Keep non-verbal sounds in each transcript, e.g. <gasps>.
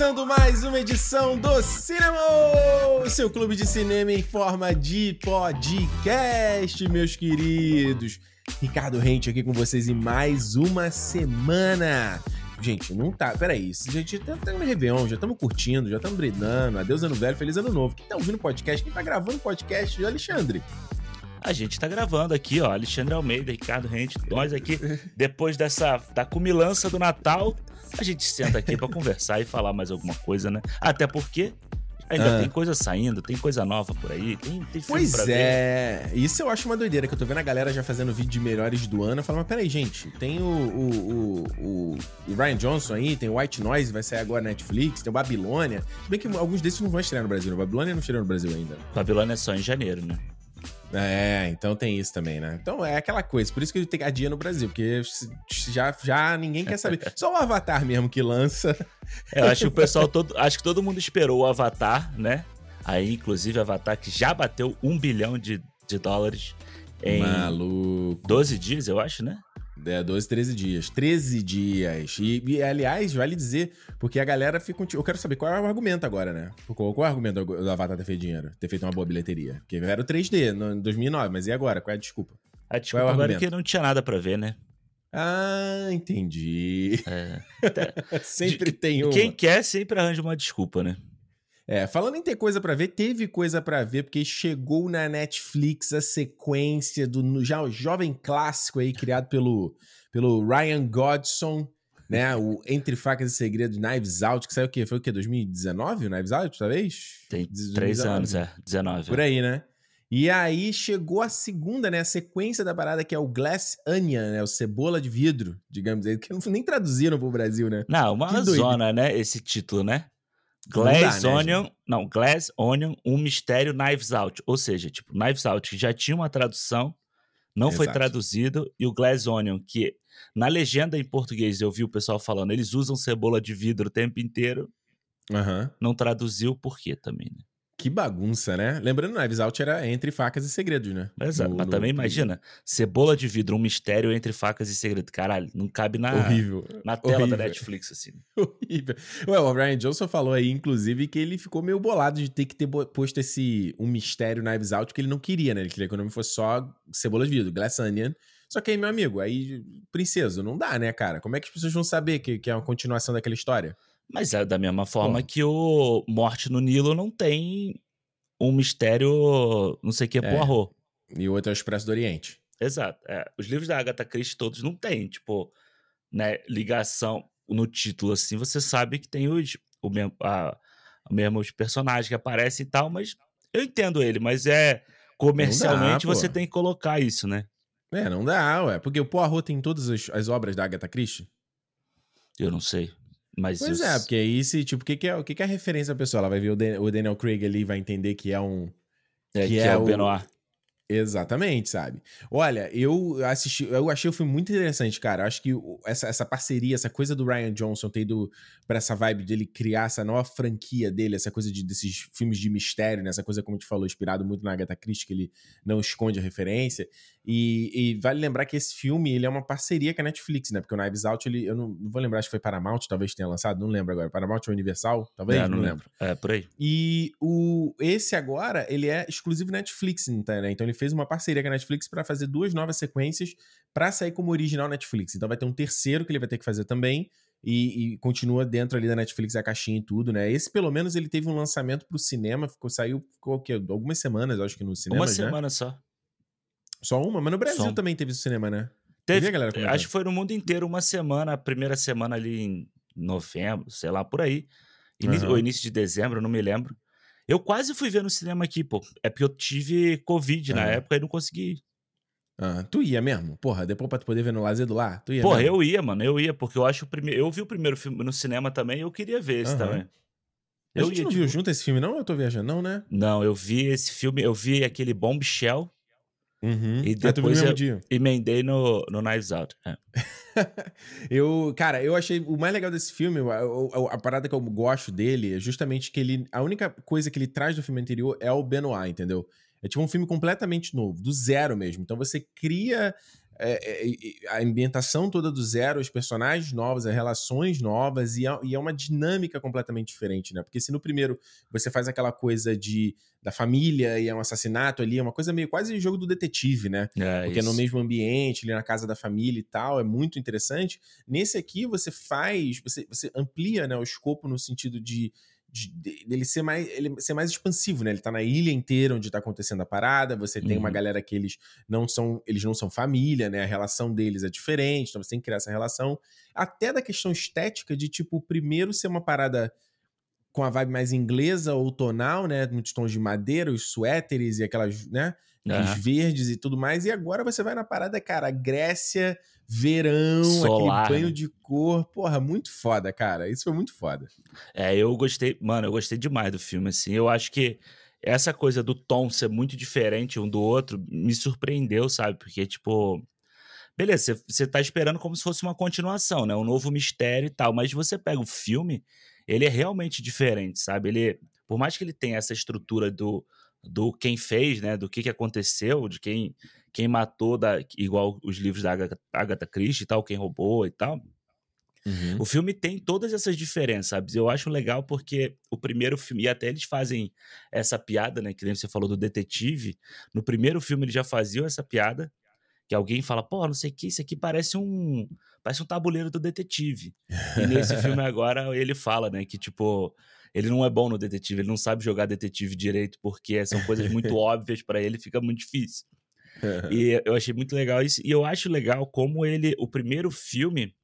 Começando mais uma edição do Cinema, seu clube de cinema em forma de podcast, meus queridos. Ricardo Rente aqui com vocês em mais uma semana. Gente, não tá. Peraí, gente tá, tá no Réveillon, já estamos curtindo, já estamos brilhando. Adeus, ano velho, feliz ano novo. Quem tá ouvindo podcast? Quem tá gravando podcast? Alexandre. A gente tá gravando aqui, ó. Alexandre Almeida, Ricardo Rente, nós aqui, depois dessa da cumilança do Natal, a gente senta aqui para conversar e falar mais alguma coisa, né? Até porque ainda ah. tem coisa saindo, tem coisa nova por aí, tem, tem Pois é, ver. isso eu acho uma doideira, que eu tô vendo a galera já fazendo vídeo de melhores do ano. Eu falo, mas peraí, gente, tem o, o, o, o Ryan Johnson aí, tem o White Noise, vai sair agora na Netflix, tem o Babilônia. Se bem que alguns desses não vão estrear no Brasil, o né? Babilônia não estreou no Brasil ainda. Babilônia é só em janeiro, né? É, então tem isso também, né? Então é aquela coisa, por isso que tem dia no Brasil, porque já, já ninguém quer saber. <laughs> Só o Avatar mesmo que lança. É, eu acho que o pessoal todo. Acho que todo mundo esperou o Avatar, né? Aí, inclusive, o Avatar que já bateu um bilhão de, de dólares em Maluco. 12 dias, eu acho, né? É, 12, 13 dias. 13 dias. E, e, aliás, vale dizer, porque a galera fica. Eu quero saber qual é o argumento agora, né? Qual, qual é o argumento do Avatar ter feito dinheiro? Ter feito uma boa bilheteria? Porque era o 3D no, em 2009, mas e agora? Qual é a desculpa? A desculpa é agora é que não tinha nada para ver, né? Ah, entendi. É. <laughs> sempre tem uma. Quem quer sempre arranja uma desculpa, né? É, falando em ter coisa para ver, teve coisa para ver, porque chegou na Netflix a sequência do já o jovem clássico aí, criado pelo, pelo Ryan Godson, né? O Entre Facas e Segredos, Knives Out, que saiu o quê? Foi o quê? 2019? O Knives Out, talvez? Tem 2019. três anos, é. 19. Por aí, né? E aí chegou a segunda, né? A sequência da parada que é o Glass Onion, né? O cebola de vidro, digamos aí, que não nem traduziram pro Brasil, né? Não, uma zona, né? Esse título, né? Glass dá, né, Onion, gente? não, Glass Onion, um mistério Knives Out. Ou seja, tipo, Knives Out já tinha uma tradução, não Exato. foi traduzido, e o Glass Onion, que na legenda em português eu vi o pessoal falando, eles usam cebola de vidro o tempo inteiro, uhum. não traduziu por quê também, né? Que bagunça, né? Lembrando, Knives Out era entre facas e segredos, né? Exato. No, mas no... também imagina, cebola de vidro, um mistério entre facas e segredos. Caralho, não cabe na, Horrível. na tela Horrível. da Netflix, assim. <laughs> Horrível. Ué, o Ryan Johnson falou aí, inclusive, que ele ficou meio bolado de ter que ter posto esse um mistério Knives Out, que ele não queria, né? Ele queria que o nome fosse só cebola de vidro, Glass Onion. Só que aí, meu amigo, aí, princesa, não dá, né, cara? Como é que as pessoas vão saber que, que é uma continuação daquela história? Mas é da mesma forma Pô. que o Morte no Nilo não tem um mistério, não sei o que, é. Poirot. E o outro é o Expresso do Oriente. Exato. É. Os livros da Agatha Christie todos não têm, tipo, né, ligação no título, assim, você sabe que tem os, o mesmo, a, mesmos personagens que aparecem e tal, mas eu entendo ele, mas é comercialmente dá, você tem que colocar isso, né? É, não dá, ué. Porque o Poirot tem todas as, as obras da Agatha Christie? Eu não sei. Mas pois é, porque aí se, tipo, o que, que, é, o que, que é a referência pessoal? Ela vai ver o, Dan, o Daniel Craig ali e vai entender que é um. É, que, que é, é, o Benoit. Exatamente, sabe? Olha, eu assisti, eu achei o filme muito interessante, cara. Eu acho que essa, essa parceria, essa coisa do Ryan Johnson ter ido pra essa vibe dele criar essa nova franquia dele, essa coisa de, desses filmes de mistério, né? Essa coisa, como a gente falou, inspirado muito na Agatha Christie, que ele não esconde a referência. E, e, vale lembrar que esse filme, ele é uma parceria com a Netflix, né? Porque o Knives Out, ele, eu não, não, vou lembrar, que foi Paramount, talvez tenha lançado, não lembro agora. Paramount ou Universal, talvez? É, não, não lembro. lembro. É, por aí. E o, esse agora, ele é exclusivo Netflix, né? Então ele fez uma parceria com a Netflix para fazer duas novas sequências para sair como original Netflix. Então vai ter um terceiro que ele vai ter que fazer também. E, e, continua dentro ali da Netflix a caixinha e tudo, né? Esse, pelo menos, ele teve um lançamento pro cinema, ficou, saiu ficou, o quê? algumas semanas, acho que no cinema. Uma semana só. Só uma? Mas no Brasil Só... também teve cinema, né? Teve, a galera comentando. Acho que foi no mundo inteiro uma semana, a primeira semana ali em novembro, sei lá, por aí. Início, uhum. Ou início de dezembro, não me lembro. Eu quase fui ver no cinema aqui, pô. É porque eu tive Covid uhum. na época e não consegui ir. Ah, tu ia mesmo? Porra, depois pra tu poder ver no lazer do lar? Tu ia Porra, mesmo? eu ia, mano. Eu ia, porque eu acho o primeiro. Eu vi o primeiro filme no cinema também e eu queria ver esse uhum. também. Eu a gente ia, não tipo... viu junto esse filme, não? Eu tô viajando, não, né? Não, eu vi esse filme, eu vi aquele Bombshell. Uhum. E depois eu dia. emendei no, no Knives Out. É. <laughs> eu, cara, eu achei o mais legal desse filme, a, a, a, parada que eu gosto dele é justamente que ele. A única coisa que ele traz do filme anterior é o Benoit, entendeu? É tipo um filme completamente novo, do zero mesmo. Então você cria é, é, a ambientação toda do zero, os personagens novos, as relações novas, e é, e é, uma dinâmica completamente diferente, né? Porque se no primeiro você faz aquela coisa de da família e é um assassinato ali, é uma coisa meio quase jogo do detetive, né? É, Porque isso. é no mesmo ambiente, ali na casa da família e tal, é muito interessante. Nesse aqui você faz, você, você amplia né, o escopo no sentido de de, dele ser mais, ele ser mais expansivo, né? Ele tá na ilha inteira onde tá acontecendo a parada, você tem uhum. uma galera que eles não são, eles não são família, né? A relação deles é diferente, então você tem que criar essa relação. Até da questão estética de, tipo, primeiro ser uma parada com a vibe mais inglesa ou tonal, né? Muitos tons de madeira, os suéteres e aquelas, né? Os verdes e tudo mais. E agora você vai na parada, cara, Grécia, verão, Solar, aquele banho né? de cor. Porra, muito foda, cara. Isso foi muito foda. É, eu gostei, mano, eu gostei demais do filme, assim. Eu acho que essa coisa do tom ser muito diferente um do outro me surpreendeu, sabe? Porque, tipo. Beleza, você tá esperando como se fosse uma continuação, né? Um novo mistério e tal. Mas você pega o filme, ele é realmente diferente, sabe? Ele, por mais que ele tenha essa estrutura do, do quem fez, né? Do que, que aconteceu, de quem quem matou, da, igual os livros da Agatha, Agatha Christie e tal, quem roubou e tal. Uhum. O filme tem todas essas diferenças, sabe? Eu acho legal porque o primeiro filme, e até eles fazem essa piada, né? Que nem você falou do detetive. No primeiro filme eles já faziam essa piada, que alguém fala, pô, não sei o que, isso aqui parece um. Parece um tabuleiro do detetive. E nesse <laughs> filme agora ele fala, né? Que tipo, ele não é bom no detetive, ele não sabe jogar detetive direito, porque são coisas muito <laughs> óbvias para ele, fica muito difícil e <laughs> eu achei muito legal isso. E eu acho legal como ele, o primeiro filme,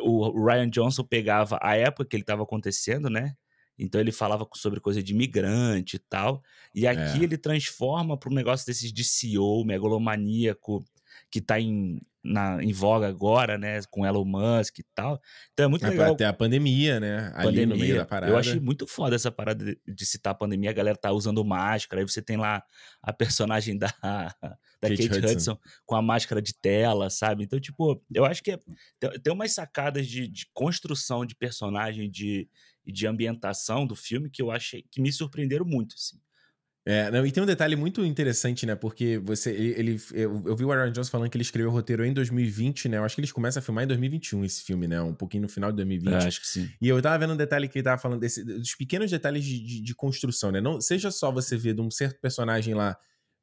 o Ryan Johnson pegava a época que ele estava acontecendo, né? Então ele falava sobre coisa de imigrante e tal. E aqui é. ele transforma para um negócio desses de CEO, megalomaníaco, que está em, na, em voga agora, né? Com Elon Musk e tal. Então é muito é, legal. Até a pandemia, né? Ali pandemia. no meio da parada. Eu achei muito foda essa parada de, de, citar a pandemia. A galera tá usando máscara. Aí você tem lá a personagem da, <laughs> da Kate, Kate Hudson. Hudson. com a máscara de tela, sabe? Então, tipo, eu acho que é, tem, umas sacadas de, de construção de personagem de, e de ambientação do filme que eu achei que me surpreenderam muito, assim. É, não, e tem um detalhe muito interessante, né? Porque você. Ele, eu, eu, vi o Aaron Jones falando que ele escreveu o roteiro em 2020, né? Eu acho que eles começam a filmar em 2021 esse filme, né? Um pouquinho no final de 2020. É, acho que sim. E eu tava vendo um detalhe que ele tava falando desse, dos pequenos detalhes de, de, de construção, né? Não, seja só você ver de um certo personagem lá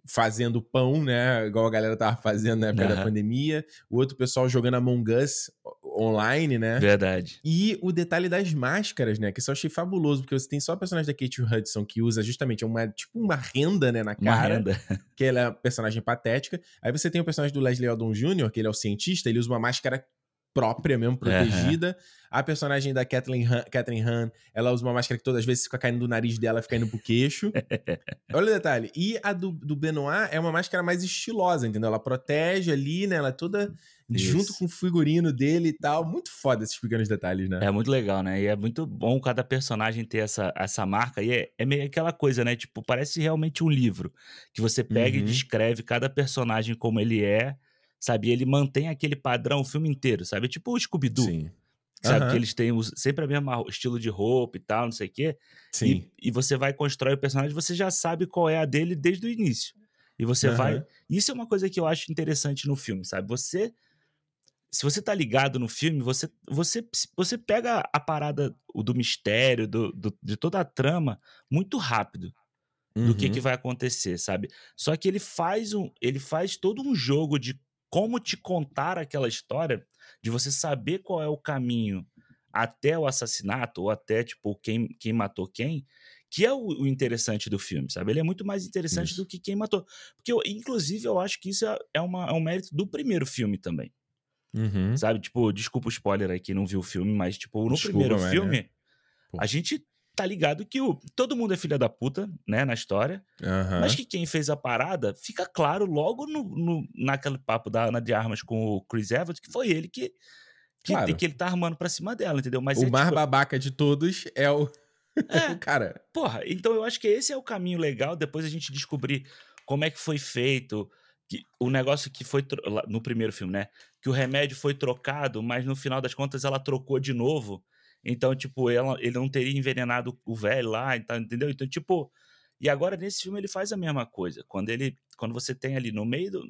fazendo pão, né? Igual a galera tava fazendo na época uhum. da pandemia. O outro pessoal jogando Among Us online, né? Verdade. E o detalhe das máscaras, né? Que eu achei fabuloso, porque você tem só a personagem da Kate Hudson que usa justamente uma, tipo uma renda, né, na cara. Uma renda. Que ela é uma personagem patética. Aí você tem o personagem do Leslie Odom Jr., que ele é o cientista, ele usa uma máscara própria mesmo, protegida. Uhum. A personagem da Kathleen Han, Catherine Han, ela usa uma máscara que todas as vezes fica caindo do nariz dela, fica indo pro queixo. <laughs> Olha o detalhe. E a do, do Benoit é uma máscara mais estilosa, entendeu? Ela protege ali, né? Ela é toda Isso. junto com o figurino dele e tal. Muito foda esses pequenos detalhes, né? É muito legal, né? E é muito bom cada personagem ter essa, essa marca. E é, é meio aquela coisa, né? Tipo, parece realmente um livro. Que você pega uhum. e descreve cada personagem como ele é sabe? Ele mantém aquele padrão o filme inteiro, sabe? Tipo o Scooby-Doo. Sim. Sabe? Uhum. Que eles têm sempre o mesmo estilo de roupa e tal, não sei o quê. Sim. E, e, você vai constrói o personagem, você já sabe qual é a dele desde o início. E você uhum. vai. Isso é uma coisa que eu acho interessante no filme, sabe? Você. Se você tá ligado no filme, você, você, você pega a parada do mistério, do, do de toda a trama, muito rápido do uhum. que, que vai acontecer, sabe? Só que ele faz um, ele faz todo um jogo de como te contar aquela história, de você saber qual é o caminho até o assassinato, ou até, tipo, quem, quem matou quem, que é o, o interessante do filme, sabe? Ele é muito mais interessante isso. do que quem matou. Porque, eu, inclusive, eu acho que isso é, é, uma, é um mérito do primeiro filme também. Uhum. Sabe? Tipo, desculpa o spoiler aí quem não viu o filme, mas, tipo, no desculpa, primeiro filme, né? a gente tá ligado que o, todo mundo é filha da puta, né, na história. Uhum. Mas que quem fez a parada, fica claro logo no, no, naquele papo da Ana de Armas com o Chris Evans, que foi ele que, que, claro. que ele tá armando pra cima dela, entendeu? Mas o é, mais tipo... babaca de todos é o. <laughs> É, o cara. Porra, então eu acho que esse é o caminho legal, depois a gente descobrir como é que foi feito. Que, o negócio que foi no primeiro filme, né? Que o remédio foi trocado, mas no final das contas ela trocou de novo. Então, tipo, ela, ele não teria envenenado o velho lá, então, entendeu? Então, tipo. E agora, nesse filme, ele faz a mesma coisa. Quando ele. Quando você tem ali no meio do.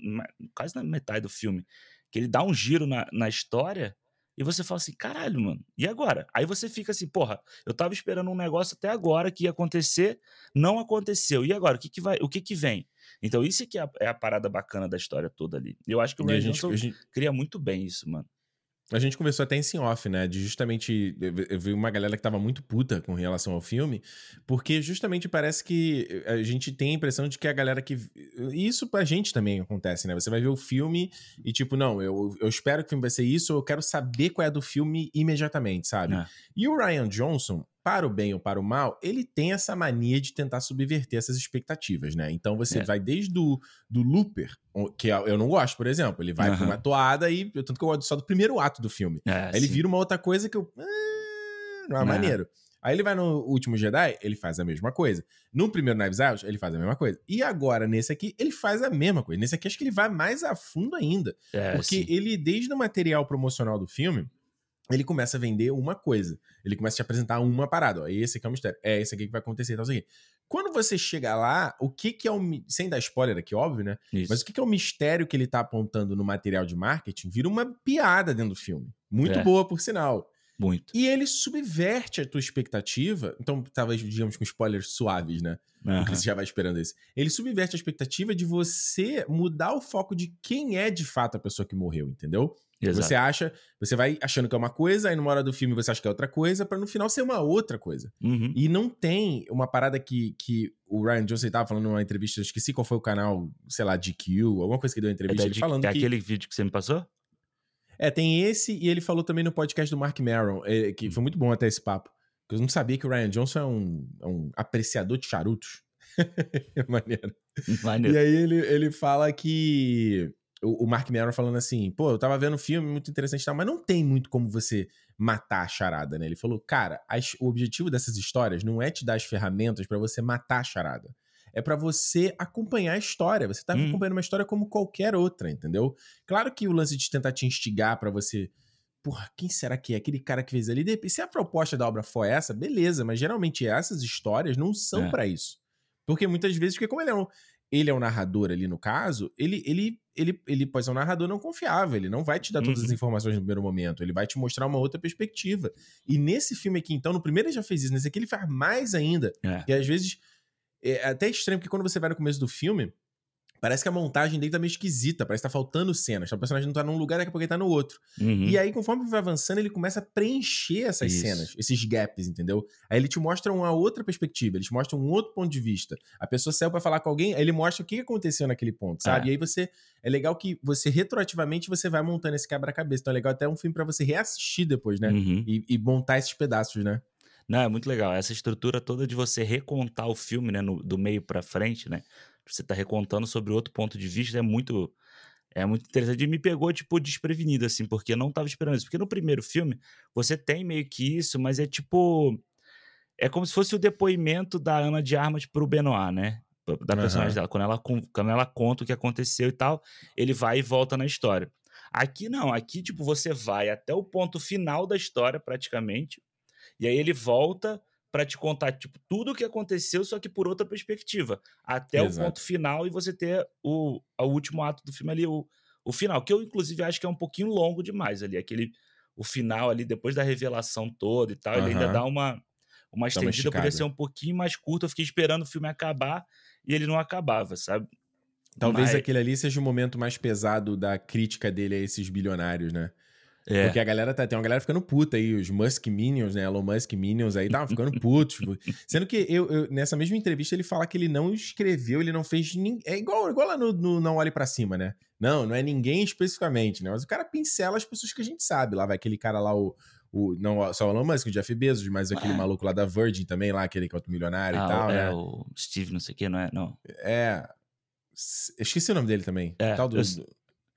quase na metade do filme, que ele dá um giro na, na história. E você fala assim, caralho, mano, e agora? Aí você fica assim, porra, eu tava esperando um negócio até agora que ia acontecer, não aconteceu. E agora, o que que vai, o que que vem? Então isso é que é a, é a parada bacana da história toda ali. Eu acho que o Ryan Johnson gente... cria muito bem isso, mano. A gente conversou até em sim off, né? De justamente. Eu vi uma galera que tava muito puta com relação ao filme, porque justamente parece que a gente tem a impressão de que a galera que. E isso pra gente também acontece, né? Você vai ver o filme e, tipo, não, eu, eu espero que o filme vai ser isso, eu quero saber qual é do filme imediatamente, sabe? É. E o Ryan Johnson, para o bem ou para o mal, ele tem essa mania de tentar subverter essas expectativas, né? Então você é. vai desde do, do Looper, que eu não gosto, por exemplo. Ele vai uhum. pra uma toada e. Tanto que eu gosto só do primeiro ato do filme. É, Aí ele vira uma outra coisa que eu. Ah, não é, é maneiro. Aí ele vai no último Jedi, ele faz a mesma coisa. No primeiro Knives Out, ele faz a mesma coisa. E agora, nesse aqui, ele faz a mesma coisa. Nesse aqui, acho que ele vai mais a fundo ainda. É, porque sim. ele, desde o material promocional do filme, ele começa a vender uma coisa. Ele começa a te apresentar uma parada. Ó, esse aqui é o mistério. É esse aqui que vai acontecer, tal, aqui. Quando você chega lá, o que que é o... Sem dar spoiler aqui, óbvio, né? Isso. Mas o que que é o mistério que ele tá apontando no material de marketing vira uma piada dentro do filme. Muito é. boa, por sinal. Muito. E ele subverte a tua expectativa. Então, talvez, digamos, com spoilers suaves, né? Uhum. Porque você já vai esperando isso. Ele subverte a expectativa de você mudar o foco de quem é de fato a pessoa que morreu, entendeu? Exato. Você acha, você vai achando que é uma coisa, aí numa hora do filme você acha que é outra coisa, para no final ser uma outra coisa. Uhum. E não tem uma parada que, que o Ryan Johnson tava falando numa entrevista, eu esqueci qual foi o canal, sei lá, GQ, alguma coisa que deu uma entrevista, é ele falando é que... aquele vídeo que você me passou? É, tem esse, e ele falou também no podcast do Mark Maron, é, que foi muito bom até esse papo. Porque eu não sabia que o Ryan Johnson é um, é um apreciador de charutos. <laughs> Maneiro. Maneiro. E aí ele, ele fala que o, Mark Maron falando assim, pô, eu tava vendo um filme muito interessante e tal, mas não tem muito como você matar a charada, né? Ele falou, cara, as, o objetivo dessas histórias não é te dar as ferramentas para você matar a charada. É para você acompanhar a história. Você tá hum. acompanhando uma história como qualquer outra, entendeu? Claro que o lance de tentar te instigar para você porra, quem será que é? Aquele cara que fez ali. Se a proposta da obra for essa, beleza, mas geralmente essas histórias não são é. para isso. Porque muitas vezes, porque como ele é um, ele é um narrador ali no caso, ele, ele, ele, ele pode ser um narrador não confiável, ele não vai te dar todas uhum. as informações no primeiro momento, ele vai te mostrar uma outra perspectiva. E nesse filme aqui, então, no primeiro ele já fez isso, nesse aqui ele faz mais ainda. É. E às vezes é até estranho, porque quando você vai no começo do filme, Parece que a montagem dele tá meio esquisita, parece que tá faltando cenas. O personagem não tá num lugar, daqui a pouco ele tá no outro. Uhum. E aí, conforme vai avançando, ele começa a preencher essas Isso. cenas, esses gaps, entendeu? Aí ele te mostra uma outra perspectiva, ele te mostra um outro ponto de vista. A pessoa saiu pra falar com alguém, aí ele mostra o que aconteceu naquele ponto, sabe? É. E aí você. É legal que você, retroativamente, você vai montando esse quebra-cabeça. Então é legal até um filme para você reassistir depois, né? Uhum. E, e montar esses pedaços, né? Não, é muito legal. Essa estrutura toda de você recontar o filme, né, no, do meio para frente, né? Você tá recontando sobre outro ponto de vista, é muito é muito interessante. E me pegou, tipo, desprevenido, assim, porque eu não tava esperando isso. Porque no primeiro filme, você tem meio que isso, mas é tipo. É como se fosse o depoimento da Ana de Armas pro Benoit, né? Da personagem uhum. dela. Quando ela, quando ela conta o que aconteceu e tal, ele vai e volta na história. Aqui não, aqui, tipo, você vai até o ponto final da história, praticamente, e aí ele volta para te contar tipo tudo o que aconteceu, só que por outra perspectiva, até Exato. o ponto final e você ter o, o último ato do filme ali, o, o final, que eu inclusive acho que é um pouquinho longo demais ali, aquele o final ali depois da revelação toda e tal, uhum. ele ainda dá uma uma estendida, poderia ser um pouquinho mais curto, eu fiquei esperando o filme acabar e ele não acabava, sabe? Talvez Mas... aquele ali seja o momento mais pesado da crítica dele a esses bilionários, né? É. Porque a galera tá, tem uma galera ficando puta aí, os Musk Minions, né? Elon Musk Minions aí estavam ficando putos. <laughs> Sendo que eu, eu, nessa mesma entrevista ele fala que ele não escreveu, ele não fez. Nin... É igual, igual lá no, no Não Olhe para Cima, né? Não, não é ninguém especificamente, né? Mas o cara pincela as pessoas que a gente sabe. Lá vai aquele cara lá, o. o não só o Elon Musk, o Jeff Bezos, mas aquele maluco lá da Virgin também, lá, aquele que é outro milionário ah, e tal, é, né? o Steve, não sei o que, não é? Não. É. Esqueci o nome dele também. É, tal do, eu,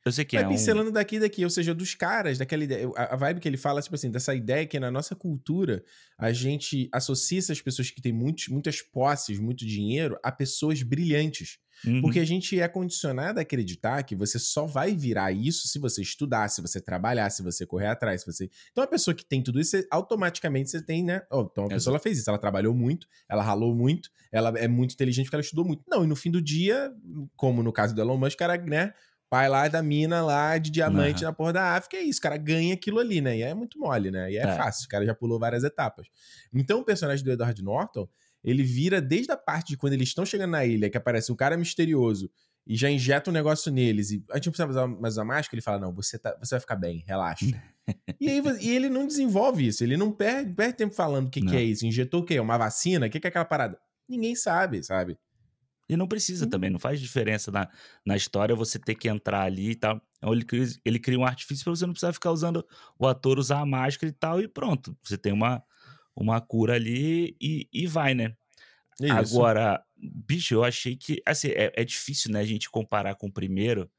eu sei que vai é. pincelando um... daqui e daqui, ou seja, dos caras, daquela ideia. A, vibe que ele fala, tipo assim, dessa ideia que na nossa cultura a gente associa essas pessoas que têm muitos, muitas posses, muito dinheiro, a pessoas brilhantes. Uhum. Porque a gente é condicionado a acreditar que você só vai virar isso se você estudar, se você trabalhar, se você correr atrás, se você. Então, a pessoa que tem tudo isso, você, automaticamente você tem, né? Oh, então, a pessoa ela fez isso, ela trabalhou muito, ela ralou muito, ela é muito inteligente porque ela estudou muito. Não, e no fim do dia, como no caso do Elon Musk, cara, né? Pai lá da mina lá de diamante uhum. na porra da África, é isso, o cara ganha aquilo ali, né? E é muito mole, né? E é, é, fácil, o cara já pulou várias etapas. Então o personagem do Edward Norton, ele vira desde a parte de quando eles estão chegando na ilha, que aparece um cara misterioso e já injeta um negócio neles, e a gente não precisa usar mais uma máscara, ele fala, não, você, tá, você vai ficar bem, relaxa. <laughs> e, aí, e ele não desenvolve isso, ele não perde, perde tempo falando o que, que é isso, injetou o quê? Uma vacina? O que, que é aquela parada? Ninguém sabe, sabe? E não precisa também, não faz diferença na, na história você ter que entrar ali e tal. Então ele cria, ele cria um artifício para você não precisar ficar usando o ator usar a máscara e tal, e pronto. Você tem uma, uma cura ali e, e vai, né? Isso. Agora, bicho, eu achei que. Assim, é, é, difícil, né, a gente comparar com o primeiro.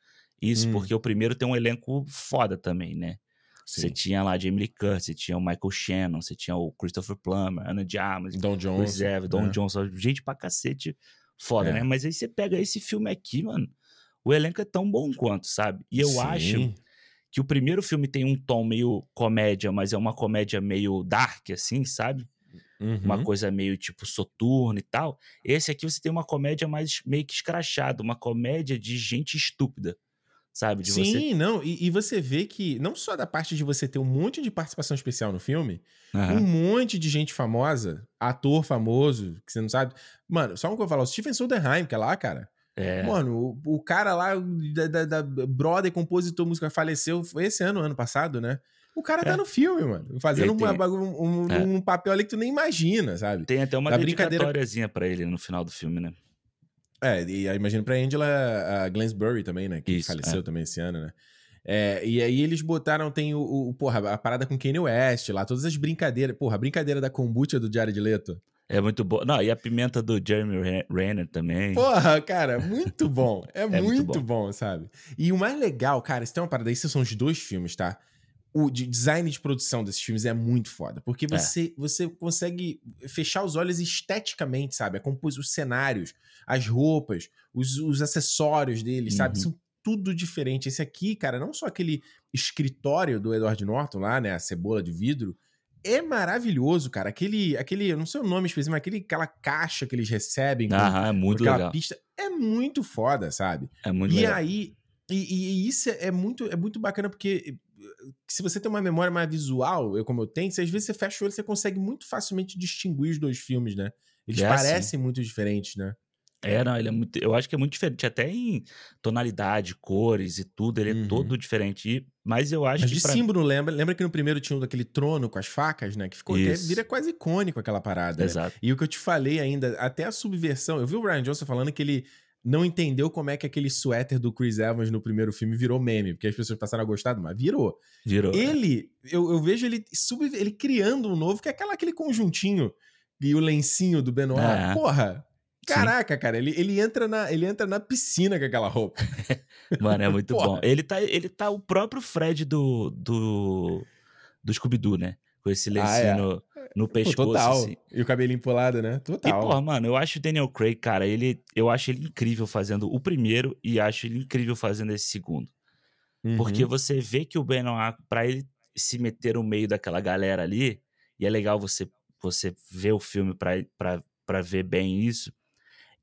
Isso, hum. porque o primeiro tem um elenco foda também, né? Sim. Você tinha lá Jamie Lee Curtis, você tinha o Michael Shannon, você tinha o Christopher Plummer, Ana de Armas, Don Johnson, Chris Evans, Don é. Johnson, gente pra cacete foda, né? é. né? Mas aí você pega esse filme aqui, mano, o elenco é tão bom quanto, sabe? E eu Sim. acho que o primeiro filme tem um tom meio comédia, mas é uma comédia meio dark, assim, sabe? Uhum. Uma coisa meio tipo soturno e tal. Esse aqui você tem uma comédia mais meio que escrachada, uma comédia de gente estúpida. Sabe? De Sim, você... não. E, e, você vê que, não só da parte de você ter um monte de participação especial no filme, uhum. um monte de gente famosa, ator famoso, que você não sabe. Mano, só um que eu falo, o Stephen Soderheim, que é lá, cara. É. Mano, o, o cara lá, da, da, da brother, compositor, música, faleceu, foi esse ano, ano passado, né? O cara tá é. tá no filme, mano. Fazendo tem, um, um, é. um, papel ali que tu nem imagina, sabe? Tem até uma dedicatóriazinha pra ele no final do filme, né? É, e imagino pra Angela a Glansbury também, né? Que Isso, faleceu é. também esse ano, né? É, e aí eles botaram, tem o, o, porra, a parada com Kanye West lá, todas as brincadeiras. Porra, a brincadeira da kombucha do Jared Leto. É muito bom. Não, e a pimenta do Jeremy Renner também. Porra, cara, muito bom. É, <laughs> é muito, muito bom. bom. sabe? E o mais legal, cara, se tem uma parada, esses são os dois filmes, tá? O de design de produção desses filmes é muito foda, porque é. você, é. você consegue fechar os olhos esteticamente, sabe? Compos, os cenários, as roupas, os, os acessórios deles, uhum. sabe? São tudo diferente. Esse aqui, cara, não só aquele escritório do Edward Norton lá, né? A cebola de vidro, é maravilhoso, cara. Aquele, aquele, eu não sei o nome específico, mas aquele, aquela caixa que eles recebem. Aham, é muito legal. pista. É muito foda, sabe? É muito e legal. aí, e, e, isso é muito, é muito bacana porque se você tem uma memória mais visual, eu como eu tenho, você, às vezes você fecha o olho, você consegue muito facilmente distinguir os dois filmes, né? Eles é parecem assim. muito diferentes, né? É, não, ele é muito. Eu acho que é muito diferente, até em tonalidade, cores e tudo, ele é uhum. todo diferente. E, mas eu acho mas que. De pra... símbolo, lembra? Lembra que no primeiro tinha daquele trono com as facas, né? Que ficou. Que vira quase icônico aquela parada. Exato. Né? E o que eu te falei ainda, até a subversão. Eu vi o Ryan Johnson falando que ele não entendeu como é que aquele suéter do Chris Evans no primeiro filme virou meme, porque as pessoas passaram a gostar, mas virou. Virou. É. Ele, é. eu, eu, vejo ele, sub, ele criando um novo, que é aquela, aquele conjuntinho e o lencinho do Benoit. É. Porra, Caraca, Sim. cara, ele, ele, entra na, ele entra na piscina com aquela roupa. <laughs> Mano, é muito bom. Ele tá, ele tá o próprio Fred do, do, do Scooby-Doo, né? Com esse lencinho ah, é. no, pescoço. Total. Assim. E o cabelinho empolado, né? Total. E, porra, mano, eu acho o Daniel Craig, cara, ele, eu acho ele incrível fazendo o primeiro e acho ele incrível fazendo esse segundo. Uhum. Porque você vê que o Benoit, pra ele se meter no meio daquela galera ali, e é legal você, você ver o filme pra, pra, pra ver bem isso,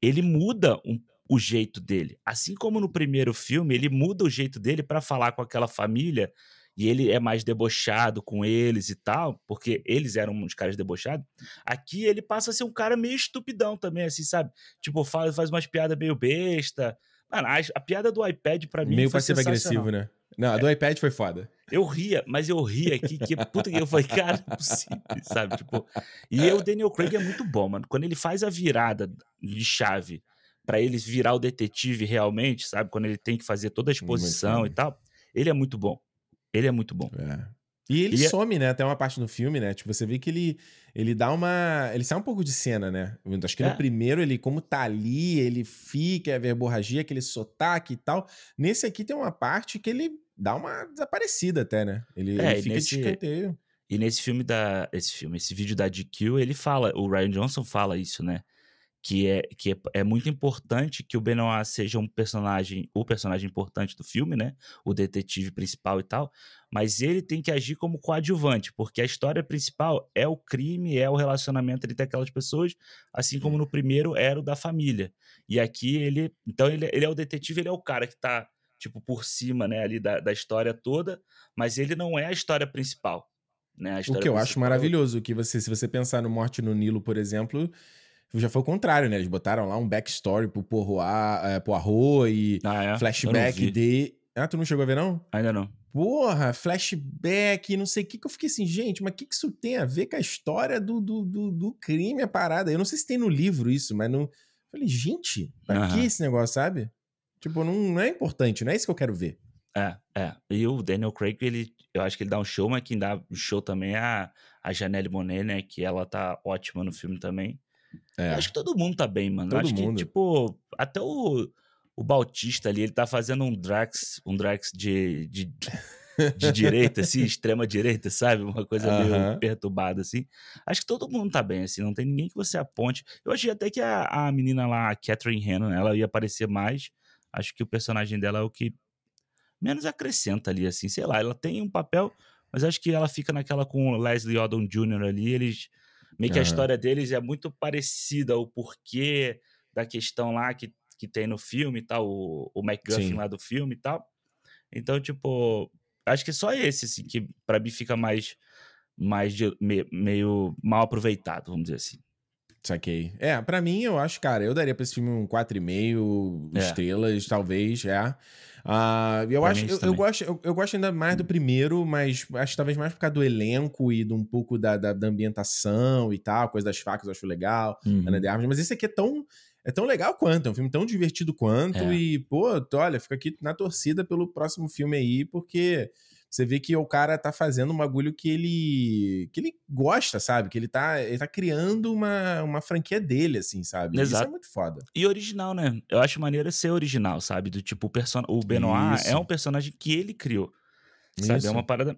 ele muda um, o jeito dele. Assim como no primeiro filme, ele muda o jeito dele para falar com aquela família e ele é mais debochado com eles e tal, porque eles eram uns caras debochados. Aqui ele passa a ser um cara meio estupidão também, assim, sabe? Tipo, faz, faz umas piadas meio besta. Mano, a, a piada do iPad para mim meio passivo agressivo, né? Não, a do iPad foi foda. Eu ria, mas eu ria aqui, que puta que eu falei, cara, não é possível, sabe? Tipo, e o Daniel Craig é muito bom, mano. Quando ele faz a virada de chave para ele virar o detetive realmente, sabe? Quando ele tem que fazer toda a exposição e tal, ele é muito bom. Ele é muito bom. É. E ele e é some, é... né? Até uma parte no filme, né? Tipo, você vê que ele, ele dá uma. Ele sai um pouco de cena, né? Acho que é. no primeiro, ele, como tá ali, ele fica, a verborragia, aquele sotaque e tal. Nesse aqui tem uma parte que ele dá uma desaparecida até, né? Ele, é, ele fica nesse... de escanteio. E nesse filme da. Esse filme, esse vídeo da GQ, ele fala, o Ryan Johnson fala isso, né? Que é, que é, é, muito importante que o Benoit seja um personagem, o personagem importante do filme, né? O detetive principal e tal, mas ele tem que agir como coadjuvante, porque a história principal é o crime, é o relacionamento entre aquelas pessoas, assim como no primeiro era o da família. E aqui ele, então ele, ele é o detetive, ele é o cara que tá, tipo, por cima, né, ali da, da história toda, mas ele não é a história principal. Né? o que eu acho é maravilhoso, que você, se você pensar no Morte no Nilo, por exemplo, já foi o contrário, né? Eles botaram lá um backstory pro Poirot, é, Poirot e ah, é? flashback de. Ah, tu não chegou a ver, não? Ainda não. Porra, flashback, não sei o que, que eu fiquei assim, gente, mas o que, que isso tem a ver com a história do, do, do, do crime, a parada? Eu não sei se tem no livro isso, mas não. Eu falei, gente, pra que esse negócio, sabe? Tipo, não, não é importante, não é isso que eu quero ver. É, é. E o Daniel Craig, ele, eu acho que ele dá um show, mas quem dá um show também é a, a Janelle Monet, né? Que ela tá ótima no filme também. É. acho que todo mundo tá bem, mano. Todo acho mundo. que, tipo, até o, o Bautista ali, ele tá fazendo um Drax, um Drax de, de, de <laughs> direita, assim, extrema direita, sabe? Uma coisa uh -huh. meio perturbada, assim. Acho que todo mundo tá bem, assim, não tem ninguém que você aponte. Eu achei até que a, a menina lá, a Catherine Hannon, ela ia aparecer mais. Acho que o personagem dela é o que menos acrescenta ali, assim, sei lá, ela tem um papel, mas acho que ela fica naquela com o Leslie Odom Jr. ali, eles Meio que a história deles é muito parecida, o porquê da questão lá que, que tem no filme e tal, o, o MacGuffin Sim. lá do filme e tal. Então, tipo, acho que só esse, assim, que pra mim fica mais, mais de, me, meio mal aproveitado, vamos dizer assim. Saquei. É, pra mim, eu acho, cara, eu daria pra esse filme um 4,5 é. estrelas, talvez, é. Uh, eu acho, eu, eu, gosto, eu, eu, gosto ainda mais do primeiro, mas acho que talvez mais por causa do elenco e de um pouco da, da, da ambientação e tal, coisa das facas eu acho legal, uhum. Ana de Armas, mas esse aqui é tão é tão legal quanto, é um filme tão divertido quanto é. e, pô, olha, fica aqui na torcida pelo próximo filme aí, porque você vê que o cara tá fazendo um bagulho que ele que ele gosta, sabe? Que ele tá, ele tá criando uma, uma franquia dele, assim, sabe? Exato. Isso é muito foda. E original, né? Eu acho maneiro ser original, sabe? Do tipo, o, person... o Benoit Isso. é um personagem que ele criou. Sabe? Isso. É uma parada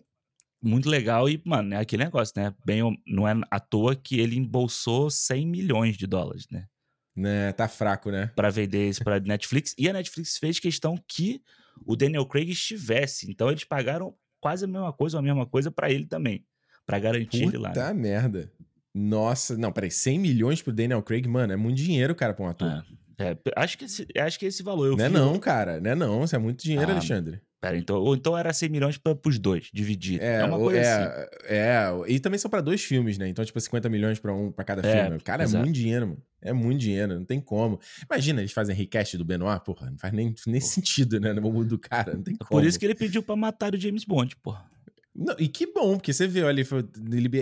muito legal e, mano, é aquele negócio, né? Bem, não é à toa que ele embolsou 100 milhões de dólares, né? Né, tá fraco, né? Pra vender isso pra Netflix. E a Netflix fez questão que o Daniel Craig estivesse. Então eles pagaram quase a mesma coisa, a mesma coisa para ele também. para garantir Puta ele lá. Tá merda. Nossa, não, peraí, 100 milhões pro Daniel Craig, mano, é muito dinheiro, cara, pra um ator. É, é acho, que esse, acho que esse valor. Eu não é não, cara, não é não, isso é muito dinheiro, ah, Alexandre. Pera, então, ou então era 100 milhões pra, pros dois, dividido. É, é uma coisa é, assim. É, e também são para dois filmes, né? Então, tipo, 50 milhões para um para cada é, filme. Cara, exato. é muito dinheiro, mano. É muito dinheiro, não tem como. Imagina, eles fazem request do Benoit, porra, não faz nem, nem sentido, né? No mundo do cara, não tem como. Por isso que ele pediu para matar o James Bond, porra. Não, e que bom, porque você viu ali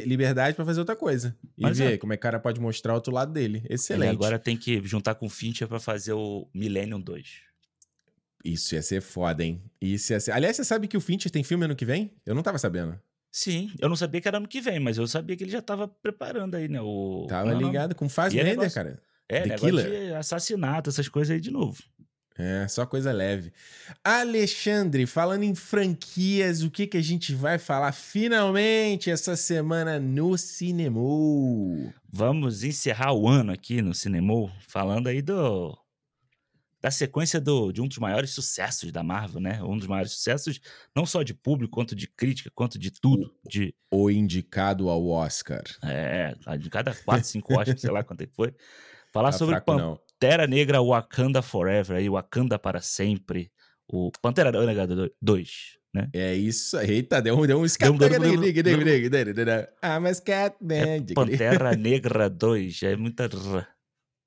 liberdade para fazer outra coisa. E Mas ver é. como é que o cara pode mostrar outro lado dele. Excelente. Ele agora tem que juntar com o Fincher para fazer o Millennium 2. Isso ia ser foda, hein? Isso ia ser... Aliás, você sabe que o Fincher tem filme ano que vem? Eu não tava sabendo. Sim, eu não sabia que era ano que vem, mas eu sabia que ele já tava preparando aí, né? O... Tava não, ligado não. com Fassbender, é negócio... cara. É, The negócio Killer. de assassinato, essas coisas aí de novo. É, só coisa leve. Alexandre, falando em franquias, o que, que a gente vai falar finalmente essa semana no cinema? Vamos encerrar o ano aqui no cinema, falando aí do da sequência do, de um dos maiores sucessos da Marvel, né? Um dos maiores sucessos, não só de público, quanto de crítica, quanto de tudo. De... O indicado ao Oscar. É, indicado a 4, 5 Oscars, sei lá quanto é que foi. Falar tá sobre fraco, Pan Pantera Negra Wakanda Forever, aí, Wakanda para sempre. O Pantera Negra 2, né? É isso aí. Eita, deu um, deu um escape. Ah, mas Catman. É Pantera Negra 2, é muita...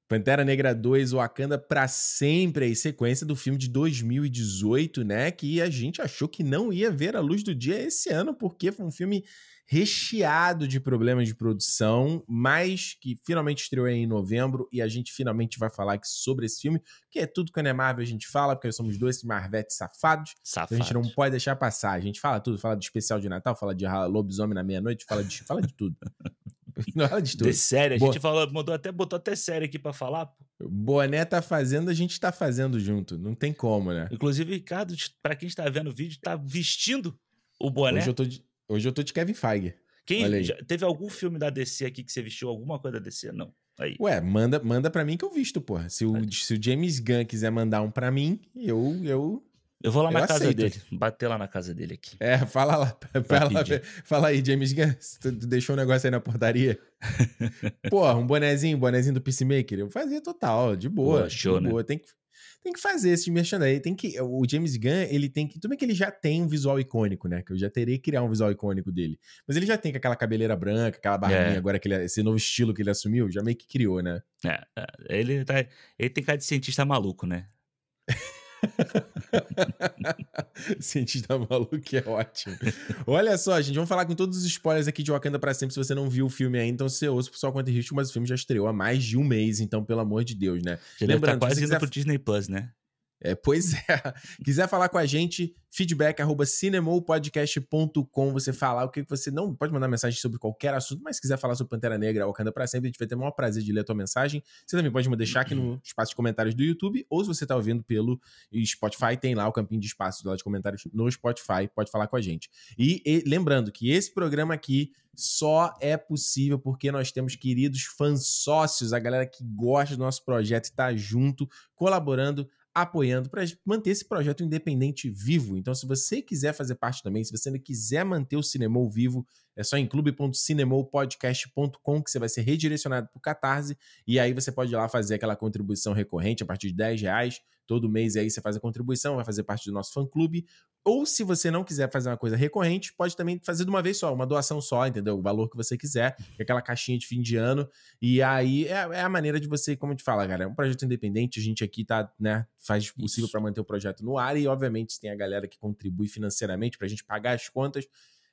Pantera Negra 2, Wakanda pra sempre, aí, sequência do filme de 2018, né? Que a gente achou que não ia ver a luz do dia esse ano, porque foi um filme recheado de problemas de produção, mas que finalmente estreou em novembro e a gente finalmente vai falar aqui sobre esse filme, que é tudo que é Marvel a gente fala, porque somos dois Marvetes safados. Safados. Então a gente não pode deixar passar. A gente fala tudo, fala do especial de Natal, fala de lobisomem na meia-noite, fala de, fala de tudo. <laughs> <laughs> Fala de tudo. De série, a Bo... gente falou, mandou até, botou até série aqui pra falar. Pô. Boné tá fazendo, a gente tá fazendo junto. Não tem como, né? Inclusive, Ricardo, pra quem está vendo o vídeo, tá vestindo o boné. Hoje eu tô de, hoje eu tô de Kevin Feige. Quem, já, teve algum filme da DC aqui que você vestiu alguma coisa da DC? Não. Aí. Ué, manda, manda pra mim que eu visto, porra. Se o, se o James Gunn quiser mandar um pra mim, eu, eu eu vou lá eu na casa dele, bater lá na casa dele aqui. É, fala lá. <laughs> Fala, fala aí, James Gunn, tu deixou um negócio aí na portaria? <laughs> Pô, um bonezinho, bonezinho do Peacemaker, eu fazia total, de boa. Pô, show, de né? boa. Tem que, tem que fazer esse merchandising. Tem que, o James Gunn, ele tem que. Tudo bem que ele já tem um visual icônico, né? Que eu já terei que criar um visual icônico dele. Mas ele já tem com aquela cabeleira branca, aquela barbinha, é. agora aquele, esse novo estilo que ele assumiu, já meio que criou, né? É, é ele, tá, ele tem cara de cientista maluco, né? <laughs> <laughs> Cientista maluco é ótimo. Olha só, gente, vamos falar com todos os spoilers aqui de Wakanda para sempre. Se você não viu o filme ainda, então você ouça pessoal quanto risco, mas o filme já estreou há mais de um mês, então pelo amor de Deus, né? Já tá Lembrando, tá quase indo quiser... pro Disney Plus, né? É, pois <laughs> é. Quiser falar com a gente, feedback arroba cinemopodcast.com. Você falar o que você não pode mandar mensagem sobre qualquer assunto, mas se quiser falar sobre Pantera Negra ou Wakanda para sempre, a gente vai ter o maior prazer de ler a tua mensagem. Você também pode me deixar aqui no <clears throat> espaço de comentários do YouTube, ou se você está ouvindo pelo Spotify, tem lá o campinho de espaço lá de comentários no Spotify, pode falar com a gente. E, e lembrando que esse programa aqui só é possível porque nós temos queridos fãs sócios, a galera que gosta do nosso projeto e está junto, colaborando apoiando para manter esse projeto independente vivo. Então, se você quiser fazer parte também, se você ainda quiser manter o Cinemol vivo, é só em clube.cinemopodcast.com que você vai ser redirecionado para o Catarse e aí você pode ir lá fazer aquela contribuição recorrente a partir de 10 reais. Todo mês aí você faz a contribuição, vai fazer parte do nosso fã-clube. Ou se você não quiser fazer uma coisa recorrente, pode também fazer de uma vez só, uma doação só, entendeu? O valor que você quiser, é aquela caixinha de fim de ano. E aí é, é a maneira de você, como eu te falo, cara, é um projeto independente, a gente aqui tá, né, faz o possível para manter o projeto no ar e, obviamente, se tem a galera que contribui financeiramente para a gente pagar as contas,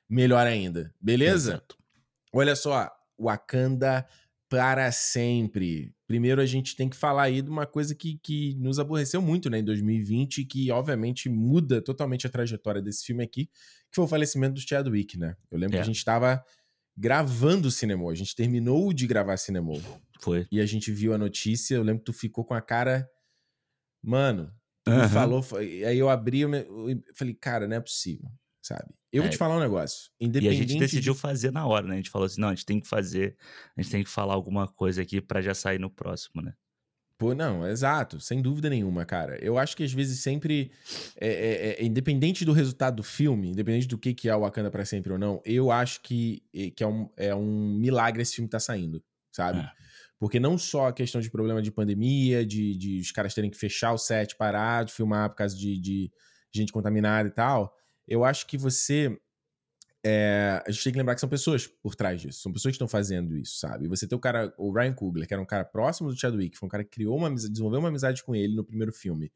melhor ainda. Beleza? Exato. Olha só, Wakanda para sempre. Primeiro a gente tem que falar aí de uma coisa que, que nos aborreceu muito né, em 2020 e que obviamente muda totalmente a trajetória desse filme aqui, que foi o falecimento do Chadwick, né? Eu lembro é. que a gente estava gravando o cinema, a gente terminou de gravar cinema. Foi. E a gente viu a notícia, eu lembro que tu ficou com a cara... Mano, uhum. falou, aí eu abri, eu falei, cara, não é possível sabe? Eu é. vou te falar um negócio. Independente e a gente decidiu de... fazer na hora, né? A gente falou assim: não, a gente tem que fazer, a gente tem que falar alguma coisa aqui para já sair no próximo, né? Pô, não, exato, sem dúvida nenhuma, cara. Eu acho que às vezes sempre, é, é, é, independente do resultado do filme, independente do que, que é o Wakanda para sempre ou não, eu acho que, que é, um, é um milagre esse filme tá saindo, sabe? É. Porque não só a questão de problema de pandemia, de, de os caras terem que fechar o set, parar de filmar por causa de, de gente contaminada e tal, eu acho que você. É, a gente tem que lembrar que são pessoas por trás disso, são pessoas que estão fazendo isso, sabe? Você tem o cara, o Ryan Coogler, que era um cara próximo do Chadwick, foi um cara que criou uma desenvolveu uma amizade com ele no primeiro filme.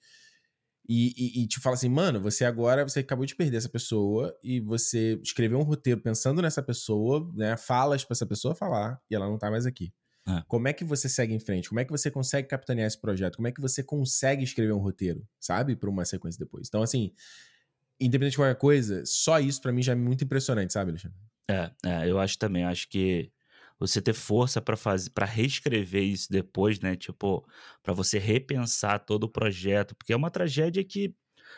E, e, e, te fala assim, mano, você agora, você acabou de perder essa pessoa e você escreveu um roteiro pensando nessa pessoa, né? Falas para essa pessoa falar e ela não tá mais aqui. É. Como é que você segue em frente? Como é que você consegue capitanear esse projeto? Como é que você consegue escrever um roteiro, sabe? Para uma sequência depois. Então, assim, independente de qualquer coisa, só isso para mim já é muito impressionante, sabe, Alexandre? É, é, eu acho também. Acho que você ter força para fazer, para reescrever isso depois, né? Tipo, para você repensar todo o projeto, porque é uma tragédia que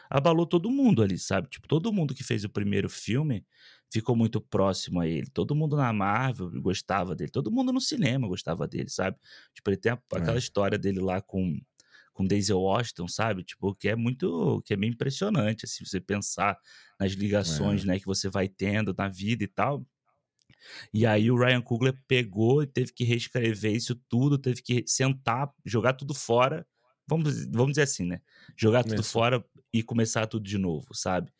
abalou todo mundo ali, sabe? Tipo, todo mundo que fez o primeiro filme ficou muito próximo a ele. Todo mundo na Marvel gostava dele, todo mundo no cinema gostava dele, sabe? Tipo, ele tem a, aquela é. história dele lá com com Daisy Washington, sabe? Tipo, que é muito, que é bem impressionante, assim, você pensar nas ligações, é. né, que você vai tendo na vida e tal. E aí o Ryan Coogler pegou e teve que reescrever isso tudo, teve que sentar, jogar tudo fora, vamos, vamos dizer assim, né? Jogar tudo fora e começar tudo de novo, sabe?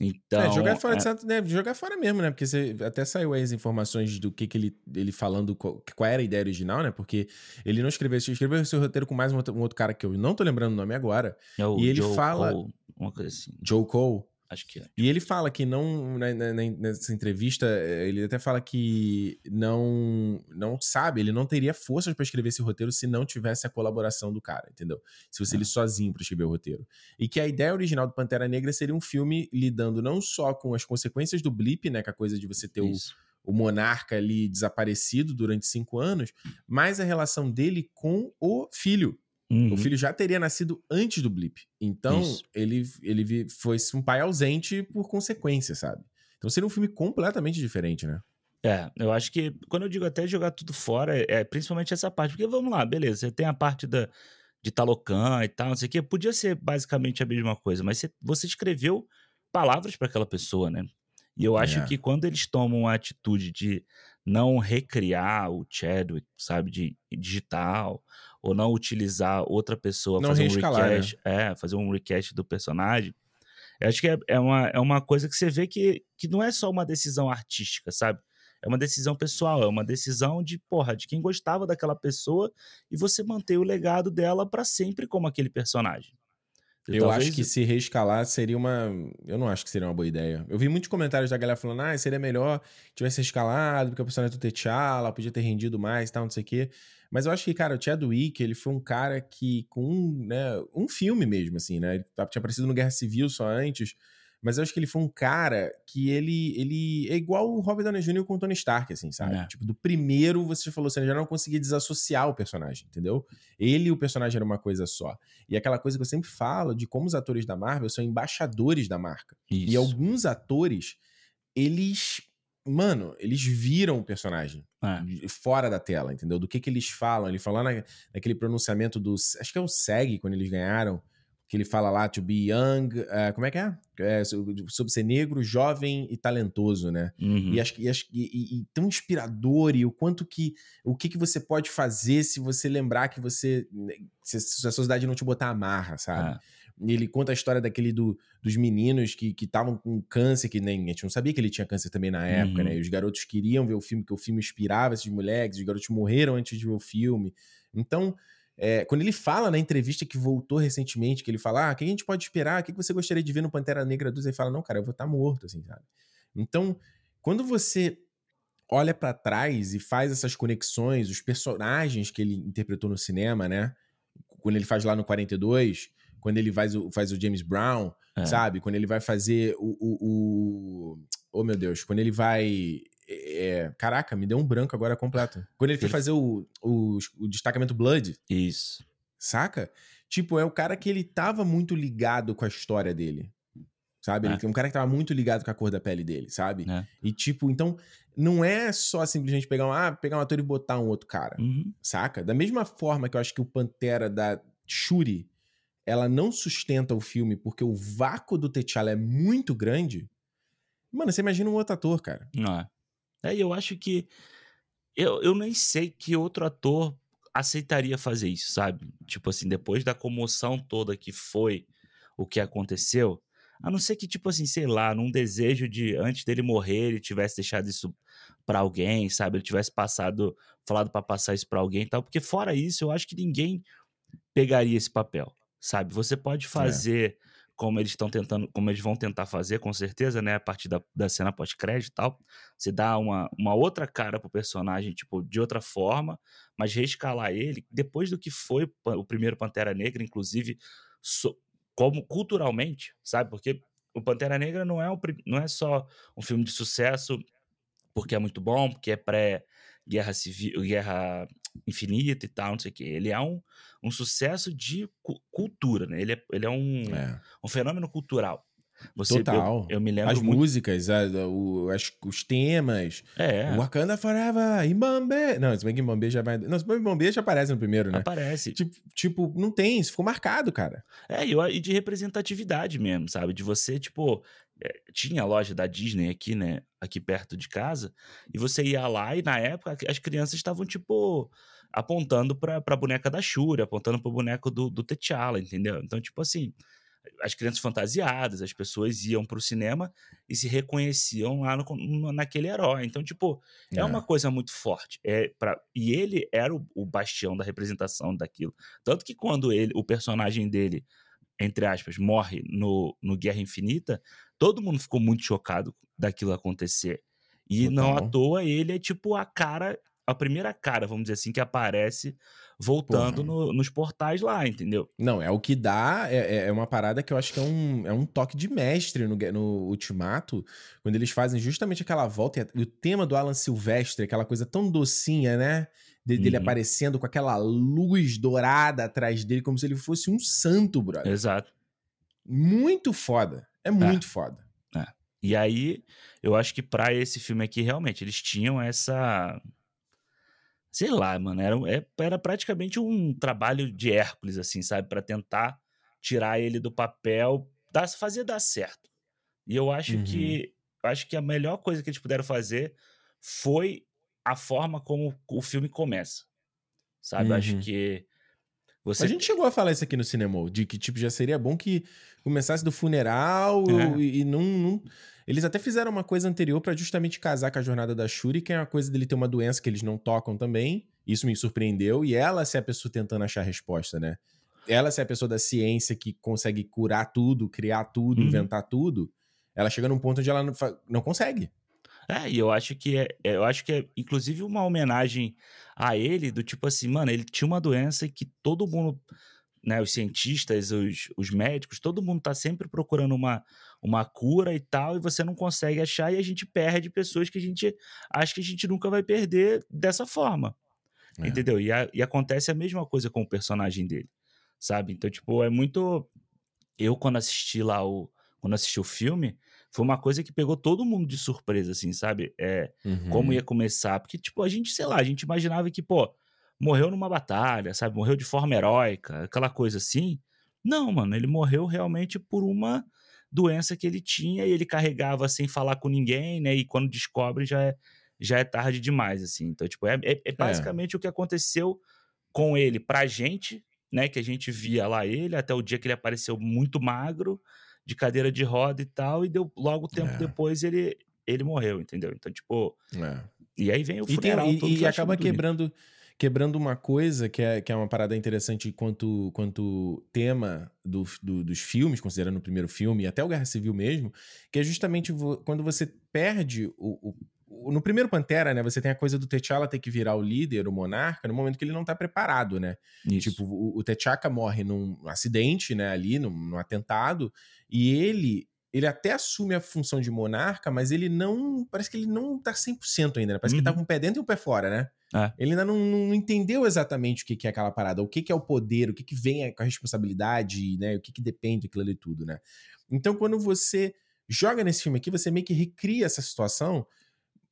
Então, é, jogar fora, é, de, né, jogar fora mesmo, né? Porque você, até saiu aí as informações do que, que ele, ele falando, qual, qual, era a ideia original, né? Porque ele não escreveu, ele escreveu esse roteiro com mais um outro, um outro, cara que eu não tô lembrando o nome agora. É o e ele Joe fala. Cole, uma coisa assim. Joe Cole. Acho que é. E ele fala que não, na, na, nessa entrevista, eh, ele até fala que não não sabe, ele não teria forças para escrever esse roteiro se não tivesse a colaboração do cara, entendeu? Se fosse é. ele sozinho para escrever o roteiro. E que a ideia original do Pantera Negra seria um filme lidando não só com as consequências do blip, né, com a coisa de você ter o, o monarca ali desaparecido durante cinco anos, mas a relação dele com o filho, Uhum. O filho já teria nascido antes do blip. Então, ele, ele foi um pai ausente por consequência, sabe? Então seria um filme completamente diferente, né? É, eu acho que quando eu digo até jogar tudo fora, é, é principalmente essa parte. Porque vamos lá, beleza, você tem a parte da, de Talocan e tal, não sei o quê. Podia ser basicamente a mesma coisa, mas você, você escreveu palavras para aquela pessoa, né? E eu acho é. que quando eles tomam a atitude de não recriar o Chadwick, sabe, de digital, ou não utilizar outra pessoa, não fazer um recast, né? é, fazer um recast do personagem. Eu acho que é, é, uma, é uma coisa que você vê que, que não é só uma decisão artística, sabe? É uma decisão pessoal, é uma decisão de, porra, de quem gostava daquela pessoa e você manter o legado dela para sempre como aquele personagem. Eu Talvez... acho que se reescalar seria uma. Eu não acho que seria uma boa ideia. Eu vi muitos comentários da galera falando: ah, seria melhor tivesse escalado, porque o personagem do T'Challa podia ter rendido mais tal, não sei o quê. Mas eu acho que, cara, o Chadwick, ele foi um cara que, com um, né, um filme mesmo, assim, né? Ele tinha aparecido no Guerra Civil só antes. Mas eu acho que ele foi um cara que ele, ele é igual o Robert Downey Jr. com o Tony Stark, assim, sabe? É. Tipo, do primeiro você falou assim, já não conseguia desassociar o personagem, entendeu? Ele e o personagem era uma coisa só. E aquela coisa que eu sempre falo de como os atores da Marvel são embaixadores da marca. Isso. E alguns atores, eles mano, eles viram o personagem é. fora da tela, entendeu? Do que que eles falam. Ele falou na, naquele pronunciamento do. Acho que é o SEG, quando eles ganharam que ele fala lá to be young, uh, como é que é? é? Sobre ser negro, jovem e talentoso, né? Uhum. E, acho, e, acho, e, e, tão inspirador e o quanto que o que, que você pode fazer se você lembrar que você né, se a sociedade não te botar amarra, sabe? É. Ele conta a história daquele do, dos meninos que estavam com câncer, que nem a gente não sabia que ele tinha câncer também na época, né? uhum. né? E os garotos queriam ver o filme, que o filme inspirava esses moleques, os garotos morreram antes de ver o filme. Então, é, quando ele fala na entrevista que voltou recentemente, que ele fala, ah, o que a gente pode esperar? O que você gostaria de ver no Pantera Negra 2? Ele fala, não, cara, eu vou estar tá morto, assim, sabe? Então, quando você olha para trás e faz essas conexões, os personagens que ele interpretou no cinema, né? Quando ele faz lá no 42, quando ele faz o, faz o James Brown, é. sabe? Quando ele vai fazer o, o, o, Oh, meu Deus, quando ele vai é, caraca, me deu um branco agora completo. Quando ele foi fazer o, o, o, destacamento Blood. Isso. Saca? Tipo, é o cara que ele tava muito ligado com a história dele. Sabe? É. Ele é um cara que tava muito ligado com a cor da pele dele, sabe? É. E tipo, então, não é só simplesmente pegar um, ah, pegar um ator e botar um outro cara. Uhum. Saca? Da mesma forma que eu acho que o Pantera da Shuri, ela não sustenta o filme porque o vácuo do T'Challa é muito grande. Mano, você imagina um outro ator, cara. Não é. É, e eu acho que. Eu, eu nem sei que outro ator aceitaria fazer isso, sabe? Tipo assim, depois da comoção toda que foi o que aconteceu, a não ser que, tipo assim, sei lá, num desejo de antes dele morrer, ele tivesse deixado isso para alguém, sabe? Ele tivesse passado, falado para passar isso para alguém e tal. Porque fora isso, eu acho que ninguém pegaria esse papel, sabe? Você pode é. fazer. É como eles estão tentando, como eles vão tentar fazer, com certeza, né? A partir da, da cena pós-crédito e tal. Você dá uma, uma outra cara pro personagem, tipo, de outra forma, mas reescalar ele, depois do que foi o primeiro Pantera Negra, inclusive, so, como culturalmente, sabe? Porque o Pantera Negra não é, um, não é só um filme de sucesso porque é muito bom, porque é pré guerra civil, guerra infinita e tal, não sei o quê. Ele é um, um sucesso de cu cultura, né? Ele é, ele é, um, é. um fenômeno cultural. Você, Total. Eu, eu, me lembro. As muito... músicas, a, o, as, os temas. É. Wakanda Forever, Imbambe. Não, se bem que Imbambe já vai. Não, se bem que Imbambe já aparece no primeiro, né? Aparece. Tipo, tipo, não tem, isso ficou marcado, cara. É, e, de representatividade mesmo, sabe? De você, tipo. É, tinha a loja da Disney aqui, né? Aqui perto de casa. E você ia lá e na época as crianças estavam, tipo, apontando pra, pra boneca da Shuri, apontando pro boneco do, do T'Challa, entendeu? Então, tipo assim, as crianças fantasiadas, as pessoas iam para o cinema e se reconheciam lá no, naquele herói. Então, tipo, é, é, uma coisa muito forte. É pra, e ele era o, o, bastião da representação daquilo. Tanto que quando ele, o personagem dele, entre aspas, morre no, no Guerra Infinita, todo mundo ficou muito chocado daquilo acontecer. E Total. não à toa ele é tipo a cara, a primeira cara, vamos dizer assim, que aparece voltando no, nos portais lá, entendeu? Não, é o que dá, é, é, é uma parada que eu acho que é um, é um toque de mestre no, no Ultimato, quando eles fazem justamente aquela volta, e o tema do Alan Silvestre, aquela coisa tão docinha, né? De, uhum. Dele aparecendo com aquela luz dourada atrás dele, como se ele fosse um santo, brother. Exato. Muito foda. É, é. muito é. foda. É. E aí, eu acho que para esse filme aqui, realmente, eles tinham essa sei lá, mano, era, é, era praticamente um trabalho de Hércules, assim, sabe? para tentar tirar ele do papel, dar, fazer dar certo. E eu acho uhum. que acho que a melhor coisa que eles puderam fazer foi a forma como o filme começa. Sabe? Uhum. Acho que você... A gente chegou a falar isso aqui no cinema, de que tipo já seria bom que começasse do funeral é. e, e não, não, eles até fizeram uma coisa anterior para justamente casar com a jornada da Shuri, que é uma coisa dele ter uma doença que eles não tocam também. Isso me surpreendeu. E ela ser a pessoa tentando achar a resposta, né? Ela ser a pessoa da ciência que consegue curar tudo, criar tudo, uhum. inventar tudo. Ela chega num ponto onde ela não, não consegue. É, e eu acho que é, é, eu acho que é inclusive uma homenagem a ele, do tipo assim, mano, ele tinha uma doença que todo mundo né, os cientistas, os, os médicos, todo mundo está sempre procurando uma, uma cura e tal, e você não consegue achar, e a gente perde pessoas que a gente acha que a gente nunca vai perder dessa forma. É. Entendeu? E, a, e acontece a mesma coisa com o personagem dele, sabe? Então, tipo, é muito. Eu, quando assisti lá o. Quando assisti o filme, foi uma coisa que pegou todo mundo de surpresa, assim, sabe? É, uhum. Como ia começar. Porque, tipo, a gente, sei lá, a gente imaginava que, pô, morreu numa batalha, sabe? Morreu de forma heróica, aquela coisa assim. Não, mano, ele morreu realmente por uma doença que ele tinha e ele carregava sem falar com ninguém, né? E quando descobre já é, já é tarde demais, assim. Então, tipo, é, é, é, é. basicamente o que aconteceu com ele pra gente, né? Que a gente via lá ele até o dia que ele apareceu muito magro, de cadeira de roda e tal, e deu logo tempo é. depois ele, ele morreu, entendeu? Então, tipo. É. E aí vem o funeral. E, tem, e, e acaba quebrando. Bonito quebrando uma coisa que é, que é uma parada interessante quanto, quanto tema do, do, dos filmes, considerando o primeiro filme, e até o Guerra Civil mesmo, que é justamente quando você perde o, o, no primeiro Pantera, né, você tem a coisa do T'Challa ter que virar o líder, o monarca, no momento que ele não tá preparado, né? Isso. Tipo, o, o T'Chaka morre num acidente, né, ali, num, num atentado, e ele ele até assume a função de monarca, mas ele não. Parece que ele não tá 100% ainda, né? Parece uhum. que ele tá uhum. com um pé dentro e um pé fora, né? É. Ele ainda não, não, entendeu exatamente o que, que é aquela parada, o que, que é o poder, o que, que vem com a responsabilidade, né? O que, que depende daquilo ali tudo, né? Então, quando você joga nesse filme aqui, você meio que recria essa situação,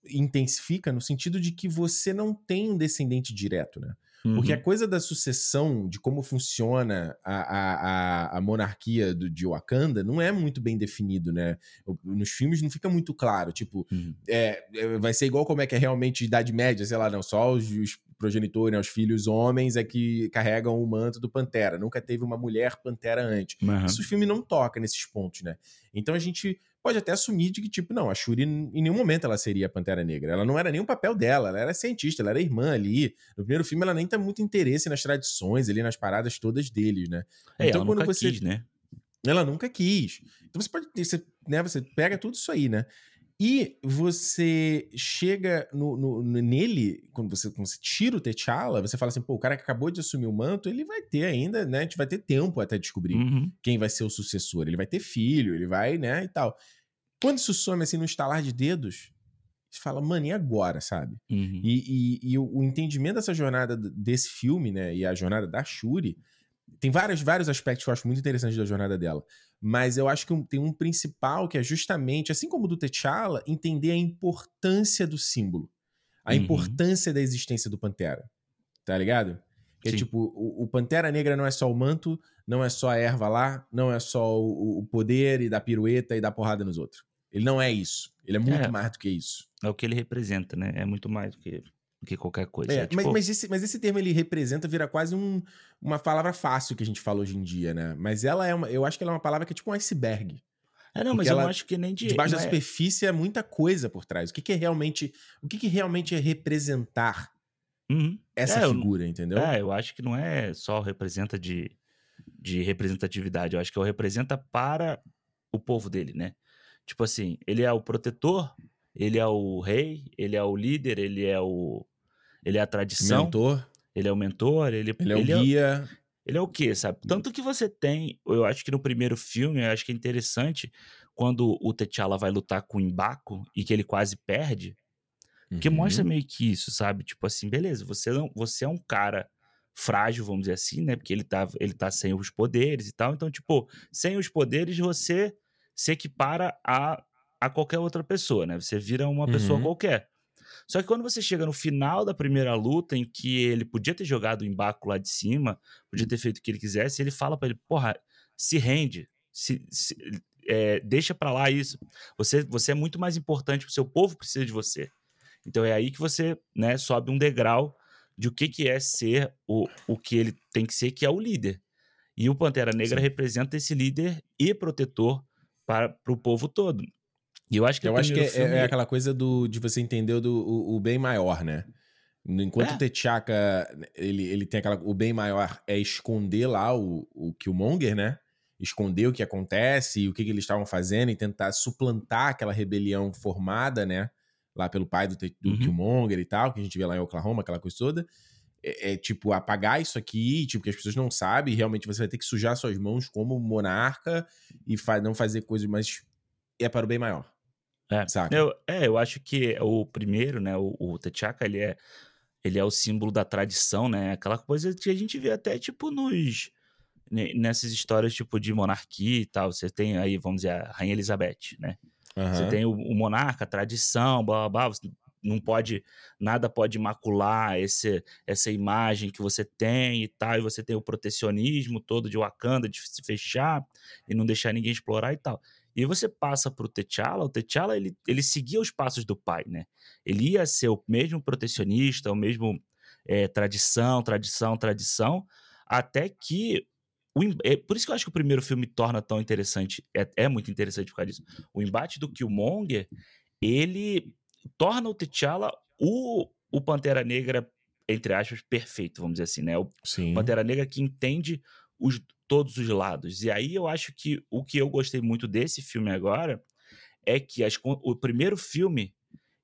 intensifica no sentido de que você não tem um descendente direto, né? Porque a uhum. coisa da sucessão, de como funciona a, a, a, monarquia do, de Wakanda, não é muito bem definido, né? Nos filmes não fica muito claro. Tipo, uhum. é, é, vai ser igual como é que é realmente Idade Média, sei lá, não, só os, os progenitores, né, os filhos homens é que carregam o manto do Pantera. Nunca teve uma mulher Pantera antes. Uhum. Isso o filme não toca nesses pontos, né? Então a gente pode até assumir de que, tipo, não, a Shuri em nenhum momento ela seria a Pantera Negra. Ela não era nem o papel dela, ela era cientista, ela era irmã ali. No primeiro filme ela nem tem muito interesse nas tradições ali, nas paradas todas deles, né? É, então quando você. Quis, né? Ela nunca quis. Então você pode. Você, né, você pega tudo isso aí, né? E você chega no, no, nele, quando você, quando você tira o T'Challa, você fala assim, pô, o cara que acabou de assumir o manto, ele vai ter ainda, né? A gente vai ter tempo até descobrir uhum. quem vai ser o sucessor. Ele vai ter filho, ele vai, né, e tal. Quando isso some assim no estalar de dedos, você fala, mano, e agora, sabe? Uhum. E, e, e o, entendimento dessa jornada desse filme, né? E a jornada da Shuri, tem vários, vários aspectos que eu acho muito interessantes da jornada dela. Mas eu acho que tem um principal que é justamente, assim como o do T'Challa, entender a importância do símbolo. A uhum. importância da existência do Pantera. Tá ligado? Que é tipo, o, o, Pantera Negra não é só o manto, não é só a erva lá, não é só o, o poder e da pirueta e da porrada nos outros. Ele não é isso. Ele é muito é, mais do que isso. É o que ele representa, né? É muito mais do que, que qualquer coisa. É, é, tipo... mas, mas, esse, mas esse termo ele representa, vira quase um, uma palavra fácil que a gente fala hoje em dia, né? Mas ela é uma. Eu acho que ela é uma palavra que é tipo um iceberg. É, não, mas ela, eu não acho que nem de. Debaixo da é... superfície é muita coisa por trás. O que, que é realmente. O que, que realmente é representar uhum. essa é, figura, eu, entendeu? É, eu acho que não é só representa de, de representatividade. Eu acho que é o representa para o povo dele, né? Tipo assim, ele é o protetor, ele é o rei, ele é o líder, ele é o. Ele é a tradição. Mentor. Ele é o mentor, ele, ele é o ele guia. É, ele é o quê, sabe? Tanto que você tem, eu acho que no primeiro filme, eu acho que é interessante quando o T'Challa vai lutar com o Mbaku e que ele quase perde, uhum. que mostra meio que isso, sabe? Tipo assim, beleza, você não, você é um cara frágil, vamos dizer assim, né? Porque ele tá, ele tá sem os poderes e tal. Então, tipo, sem os poderes você se equipara a, a qualquer outra pessoa, né? Você vira uma uhum. pessoa qualquer. Só que quando você chega no final da primeira luta, em que ele podia ter jogado o embaco lá de cima, podia ter feito o que ele quisesse, ele fala para ele, porra, se rende, se, se é, deixa para lá isso. Você, você é muito mais importante, o seu povo precisa de você. Então é aí que você né, sobe um degrau de o que, que é ser o, o que ele tem que ser, que é o líder. E o Pantera Negra Sim. representa esse líder e protetor para o povo todo. E eu acho que eu acho que é, filme... é, aquela coisa do, de você entender do, o, o bem maior, né? Enquanto é. o T'Chaka, ele, ele tem aquela. O bem maior é esconder lá o, o Killmonger, né? Esconder o que acontece e o que, que eles estavam fazendo e tentar suplantar aquela rebelião formada, né? Lá pelo pai do, do uhum. Killmonger e tal, que a gente vê lá em Oklahoma, aquela coisa toda. É, é, tipo apagar isso aqui, tipo, que as pessoas não sabem, realmente você vai ter que sujar suas mãos como monarca e fa não fazer coisas, mas é para o bem maior. É, Saca? Eu, é, eu acho que o primeiro, né, o, o T'Chaka, ele é, ele é o símbolo da tradição, né? Aquela coisa que a gente vê até, tipo, nos... Nessas histórias, tipo, de monarquia e tal. Você tem aí, vamos dizer, a Rainha Elizabeth, né? Uhum. Você tem o, o, monarca, a tradição, blá, blá, blá. Você não pode... Nada pode macular esse, essa imagem que você tem e tal. E você tem o protecionismo todo de Wakanda, de se fechar e não deixar ninguém explorar e tal. E você passa para o T'Challa, o T'Challa ele, ele seguia os passos do pai, né? Ele ia ser o mesmo protecionista, o mesmo é, tradição, tradição, tradição, até que o, é, por isso que eu acho que o primeiro filme torna tão interessante, é, é muito interessante por causa disso. O embate do Killmonger, ele torna o T'Challa o, o Pantera Negra, entre aspas, perfeito, vamos dizer assim, né? O Sim. Pantera Negra que entende os, todos os lados. E aí eu acho que o que eu gostei muito desse filme agora é que as, o primeiro filme,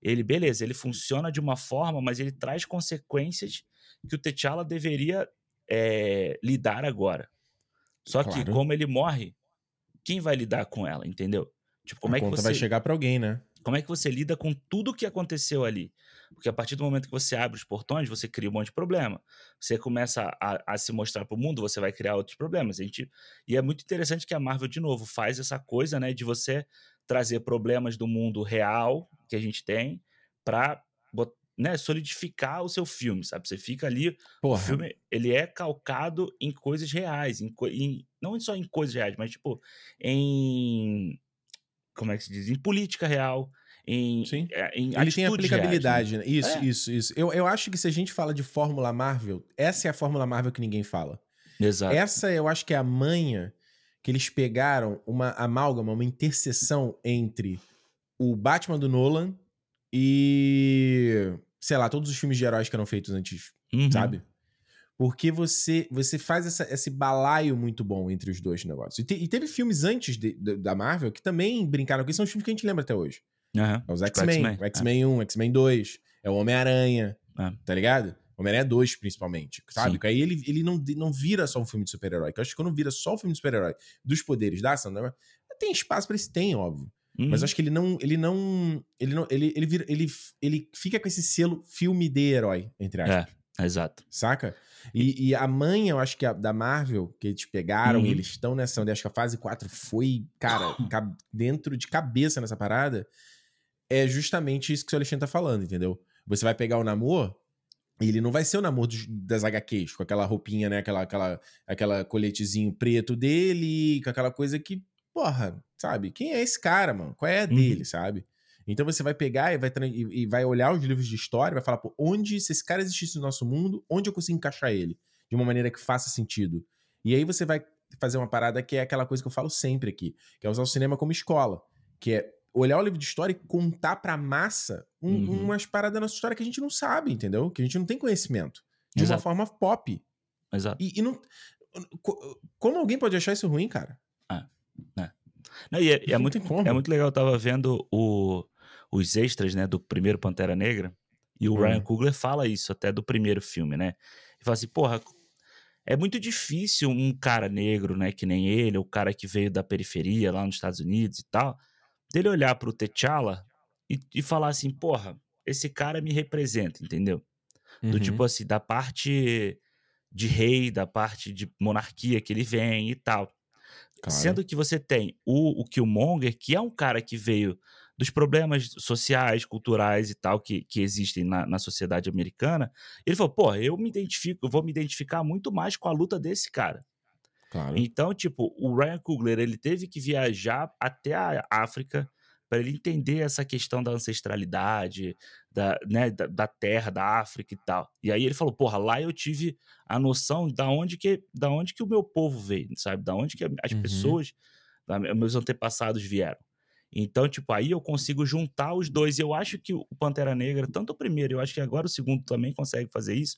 ele, beleza, ele funciona de uma forma, mas ele traz consequências que o T'Challa deveria é, lidar agora. Só claro. que como ele morre, quem vai lidar com ela, entendeu? Tipo, como a é que você vai chegar para alguém, né? Como é que você lida com tudo o que aconteceu ali? Porque a partir do momento que você abre os portões, você cria um monte de problema. Você começa a, a se mostrar para o mundo, você vai criar outros problemas. A gente, e é muito interessante que a Marvel, de novo, faz essa coisa né, de você trazer problemas do mundo real que a gente tem para né, solidificar o seu filme, sabe? Você fica ali, Porra. o filme ele é calcado em coisas reais, em, em, não só em coisas reais, mas tipo em como é que se diz? Em política real, em, Sim. É, em Ele tem aplicabilidade, reais, né? Isso, é. isso, isso. Eu, eu acho que se a gente fala de Fórmula Marvel, essa é a Fórmula Marvel que ninguém fala. Exato. Essa eu acho que é a manha que eles pegaram uma amálgama, uma interseção entre o Batman do Nolan e, sei lá, todos os filmes de heróis que eram feitos antes, uhum. sabe? Porque você você faz essa, esse balaio muito bom entre os dois negócios. E, te, e teve filmes antes de, de, da Marvel que também brincaram com isso, são os filmes que a gente lembra até hoje. Uhum. É os X-Men, o X-Men é. 1, X-Men 2, é o Homem-Aranha, é. tá ligado? Homem-Aranha 2, principalmente, sabe? Porque aí ele, ele não, não vira só um filme de super-herói. Que eu acho que quando vira só um filme de super-herói dos poderes da ação, né? tem espaço para isso, tem, óbvio. Uhum. Mas acho que ele não. Ele não. Ele não. Ele, ele, vira, ele, ele fica com esse selo filme de herói, entre aspas. É, exato. Saca? E, e, a mãe, eu acho que a, da Marvel, que eles pegaram uhum. eles estão nessa, onde acho que a fase 4 foi, cara, <coughs> dentro de cabeça nessa parada, é justamente isso que o Alexandre tá falando, entendeu? Você vai pegar o Namor, e ele não vai ser o Namor dos, das HQs, com aquela roupinha, né, aquela, aquela, aquela coletezinho preto dele, com aquela coisa que, porra, sabe? Quem é esse cara, mano? Qual é a uhum. dele, sabe? Então você vai pegar e vai, e vai olhar os livros de história, vai falar, pô, onde, se esse cara existisse no nosso mundo, onde eu consigo encaixar ele? De uma maneira que faça sentido. E aí você vai fazer uma parada que é aquela coisa que eu falo sempre aqui, que é usar o cinema como escola, que é olhar o livro de história e contar pra massa um, uhum. umas paradas da nossa história que a gente não sabe, entendeu? Que a gente não tem conhecimento. De Exato. uma forma pop. Exato. E, e, não. Como alguém pode achar isso ruim, cara? Ah, é. Não, e é, é muito, é muito legal. Eu tava vendo o, os extras, né, do primeiro Pantera Negra. E o hum. Ryan Coogler fala isso até do primeiro filme, né? Ele fala assim, porra, é muito difícil um cara negro, né, que nem ele, o cara que veio da periferia lá nos Estados Unidos e tal, dele olhar pro T'Challa e, e falar assim, porra, esse cara me representa, entendeu? Do uhum. tipo assim, da parte de rei, da parte de monarquia que ele vem e tal. Claro. Sendo que você tem o, o Killmonger, que é um cara que veio dos problemas sociais, culturais e tal que, que existem na, na sociedade americana. Ele falou, pô, eu me identifico, eu vou me identificar muito mais com a luta desse cara. Claro. Então, tipo, o Ryan Coogler, ele teve que viajar até a África para ele entender essa questão da ancestralidade, da, né, da, da, terra, da África e tal. E aí ele falou, porra, lá eu tive a noção da onde que, da onde que o meu povo veio, sabe? Da onde que as uhum. pessoas, da, meus antepassados vieram. Então, tipo, aí eu consigo juntar os dois. E eu acho que o Pantera Negra, tanto o primeiro, eu acho que agora o segundo também consegue fazer isso,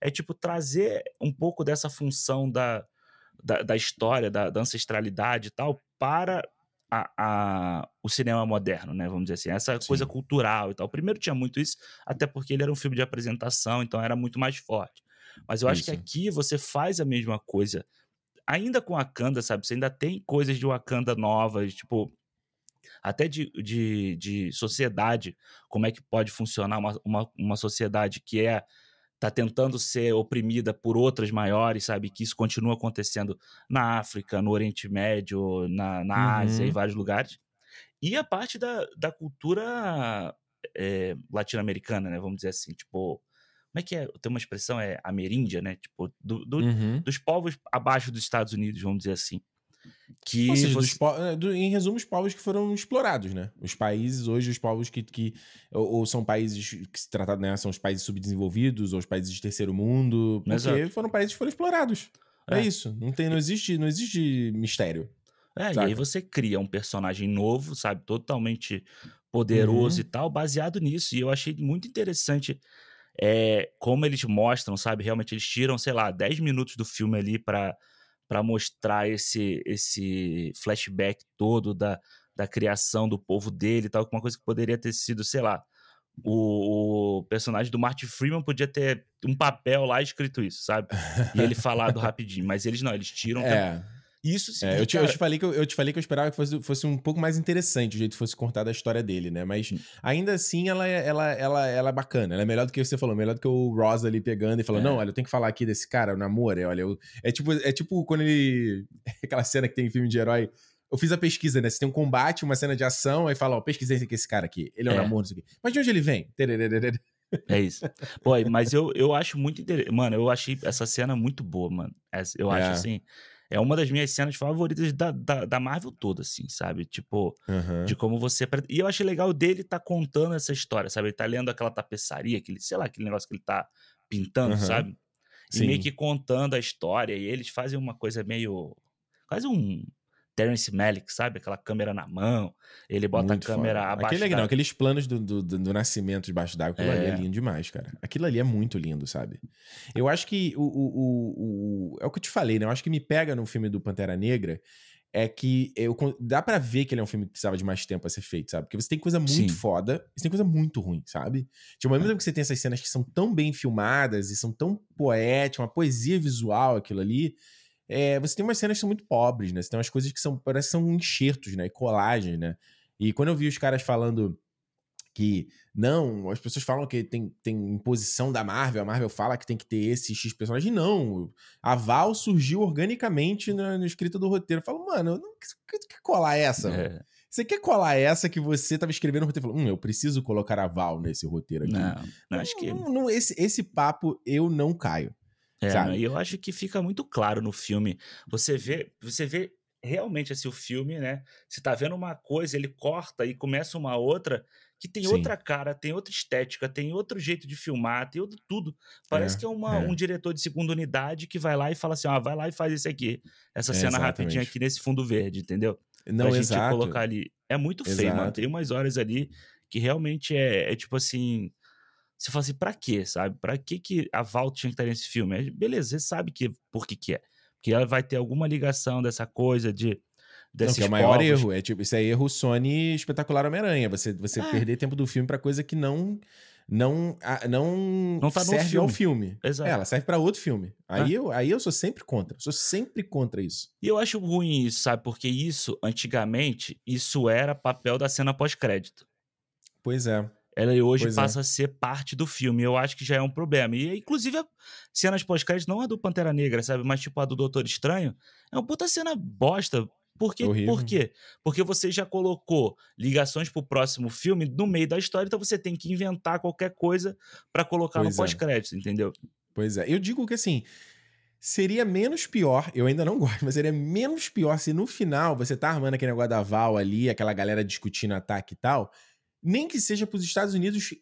é tipo trazer um pouco dessa função da, da, da história, da, da, ancestralidade e tal, para a, a, o cinema moderno, né? Vamos dizer assim, essa Sim. coisa cultural e tal. O primeiro tinha muito isso, até porque ele era um filme de apresentação, então era muito mais forte. Mas eu acho isso. que aqui você faz a mesma coisa. Ainda com Wakanda, sabe? Você ainda tem coisas de Wakanda novas, tipo, até de, de, de sociedade, como é que pode funcionar uma, uma, uma sociedade que é tá tentando ser oprimida por outras maiores, sabe? Que isso continua acontecendo na África, no Oriente Médio, na, na uhum. Ásia, em vários lugares. E a parte da, da cultura é, latino-americana, né? Vamos dizer assim, tipo. Como é que é? Tem uma expressão, é ameríndia, né? Tipo, do, do, uhum. dos povos abaixo dos Estados Unidos, vamos dizer assim. Que Ou seja. É, do, em resumo, os povos que foram explorados, né? Os países, hoje, os povos que. que ou, ou são países que se trata, né? São os países subdesenvolvidos, ou os países de terceiro mundo. Porque Exato. foram países que foram explorados. É, é isso. Não, tem, não, existe, não existe mistério. É, saca? e aí você cria um personagem novo, sabe? Totalmente poderoso uhum. e tal, baseado nisso. E eu achei muito interessante é, como eles mostram, sabe? Realmente eles tiram, sei lá, 10 minutos do filme ali para para mostrar esse esse flashback todo da, da criação do povo dele e tal, uma coisa que poderia ter sido, sei lá, o, o, personagem do Martin Freeman podia ter um papel lá escrito isso, sabe? E ele falado <laughs> rapidinho, mas eles não, eles tiram. É. Isso sim. É, eu, te, eu, te, falei que eu, eu, te falei que eu esperava que fosse, fosse um pouco mais interessante o jeito que fosse contada a história dele, né? Mas hum. ainda assim ela, é, ela, ela, ela é bacana. Ela é melhor do que você falou, melhor do que o Ross ali pegando e falando: é. Não, olha, eu tenho que falar aqui desse cara, o namoro. Olha, eu, é, tipo, é tipo quando ele. <laughs> Aquela cena que tem em filme de herói. Eu fiz a pesquisa, né? Você tem um combate, uma cena de ação, aí fala: Ó, pesquisei esse cara aqui. Ele é um é. namoro, isso aqui. Mas de onde ele vem? É isso. Pô, mas eu, eu acho muito interessante. Mano, eu achei essa cena muito boa, mano. Eu acho é. assim é uma das minhas cenas favoritas da, da, da Marvel toda, assim, sabe? Tipo, uhum. de como você. E eu achei legal dele tá contando essa história, sabe? Ele tá lendo aquela tapeçaria, aquele, sei lá, aquele negócio que ele tá pintando, uhum. sabe? E Sim. meio que contando a história. E eles fazem uma coisa meio. Quase um Terence Malick, sabe? Aquela câmera na mão, ele bota Muito a câmera foda. abaixo. Aquele, não, aqueles planos do, do, do nascimento debaixo d'água, aquilo é. ali é lindo demais, cara. Aquilo ali é muito lindo, sabe? Eu acho que o, o, o, o, É o que eu te falei, né? Eu acho que me pega no filme do Pantera Negra é que eu, dá para ver que ele é um filme que precisava de mais tempo a ser feito, sabe? Porque você tem coisa muito Sim. foda você tem coisa muito ruim, sabe? Tipo, ao mesmo tempo que você tem essas cenas que são tão bem filmadas e são tão poéticas, uma poesia visual aquilo ali, é, você tem umas cenas que são muito pobres, né? Você tem umas coisas que são, parece que são enxertos, né? E colagens, né? E quando eu vi os caras falando que não, as pessoas falam que tem, tem imposição da Marvel, a Marvel fala que tem que ter esse X personagem. Não, a Val surgiu organicamente na, na escrita do roteiro. Eu falo, mano, não quer colar essa? É. Você quer colar essa que você tava escrevendo no roteiro falou, hum, eu preciso colocar a Val nesse roteiro aqui. Não, não acho que. Não, não, esse, esse papo eu não caio. É, e eu acho que fica muito claro no filme. Você vê, você vê realmente assim o filme, né? Você tá vendo uma coisa, ele corta e começa uma outra que tem Sim. outra cara, tem outra estética, tem outro jeito de filmar, tem outro tudo. Parece é, que é, uma, é. um diretor de segunda unidade que vai lá e fala assim: ah, vai lá e faz isso aqui, essa é, cena exatamente. rapidinha aqui nesse fundo verde, entendeu? Não, pra exato. gente colocar ali. É muito feio, exato. mano. Tem umas horas ali que realmente é, é tipo assim. Você fala assim, pra quê, sabe? Pra que, que a Val tinha que estar nesse filme? Beleza, você sabe que, por que, que é. Porque ela vai ter alguma ligação dessa coisa de não, que é o maior povos. erro. É tipo, isso é erro Sony espetacular Homem-Aranha. Você, você é. perder tempo do filme para coisa que não não não, não tá serve filme. ao filme. Exato. É, ela serve para outro filme. Aí, é. eu, aí eu sou sempre contra. Sou sempre contra isso. E eu acho ruim isso, sabe? Porque isso, antigamente, isso era papel da cena pós-crédito. Pois é. Ela hoje pois é. passa é. a ser parte do filme. Eu acho que já é um problema. E, inclusive, a cenas pós-crédito, não a do Pantera Negra, sabe? Mas, tipo, a do Doutor Estranho, é uma puta cena bosta por quê? Por quê? Porque você já colocou ligações pro próximo filme no meio da história, então você tem que inventar qualquer coisa para colocar pois no é. pós-crédito, entendeu? Pois é. Eu digo que assim, seria menos pior, eu ainda não <laughs> gosto, mas seria menos pior se no final você tá armando aquele negócio da Val ali, aquela galera discutindo ataque e tal, nem que seja pros Estados Unidos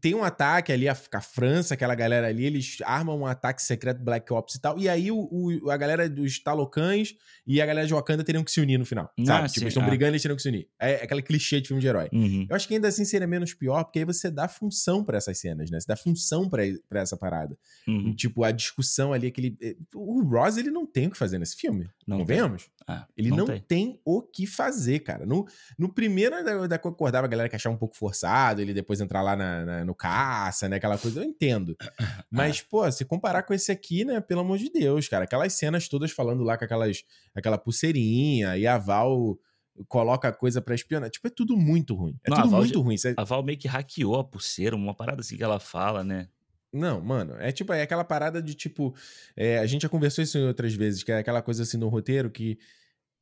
tem um ataque ali, a, a, França, aquela galera ali, eles armam um ataque secreto Black Ops e tal, e aí o, o a galera dos Talocães e a galera de Wakanda teriam que se unir no final, ah, sabe? tipo, eles estão ah. brigando e eles teriam que se unir. É, é aquele clichê de filme de herói. Uhum. Eu acho que ainda assim seria menos pior, porque aí você dá função para essas cenas, né? Você dá função para essa parada. Uhum. tipo, a discussão ali, aquele... Eh, o Ross, ele não tem o que fazer nesse filme, não Convenhamos? Ah, ele não, não tem. tem. o que fazer, cara. No, no primeiro, eu da concordava a galera que achava um pouco forçado, ele depois entrar lá na, na, no caça, né? Aquela coisa, eu entendo. Mas, pô, se comparar com esse aqui, né? Pelo amor de Deus, cara. Aquelas cenas todas falando lá com aquelas, aquela pulseirinha e a Val coloca coisa pra espionar. Tipo, é tudo muito ruim. É não, tudo muito ruim. A Val meio que hackeou a pulseira, uma parada assim que ela fala, né? Não, mano, é tipo, é aquela parada de tipo. É, a gente já conversou isso em outras vezes, que é aquela coisa assim no roteiro que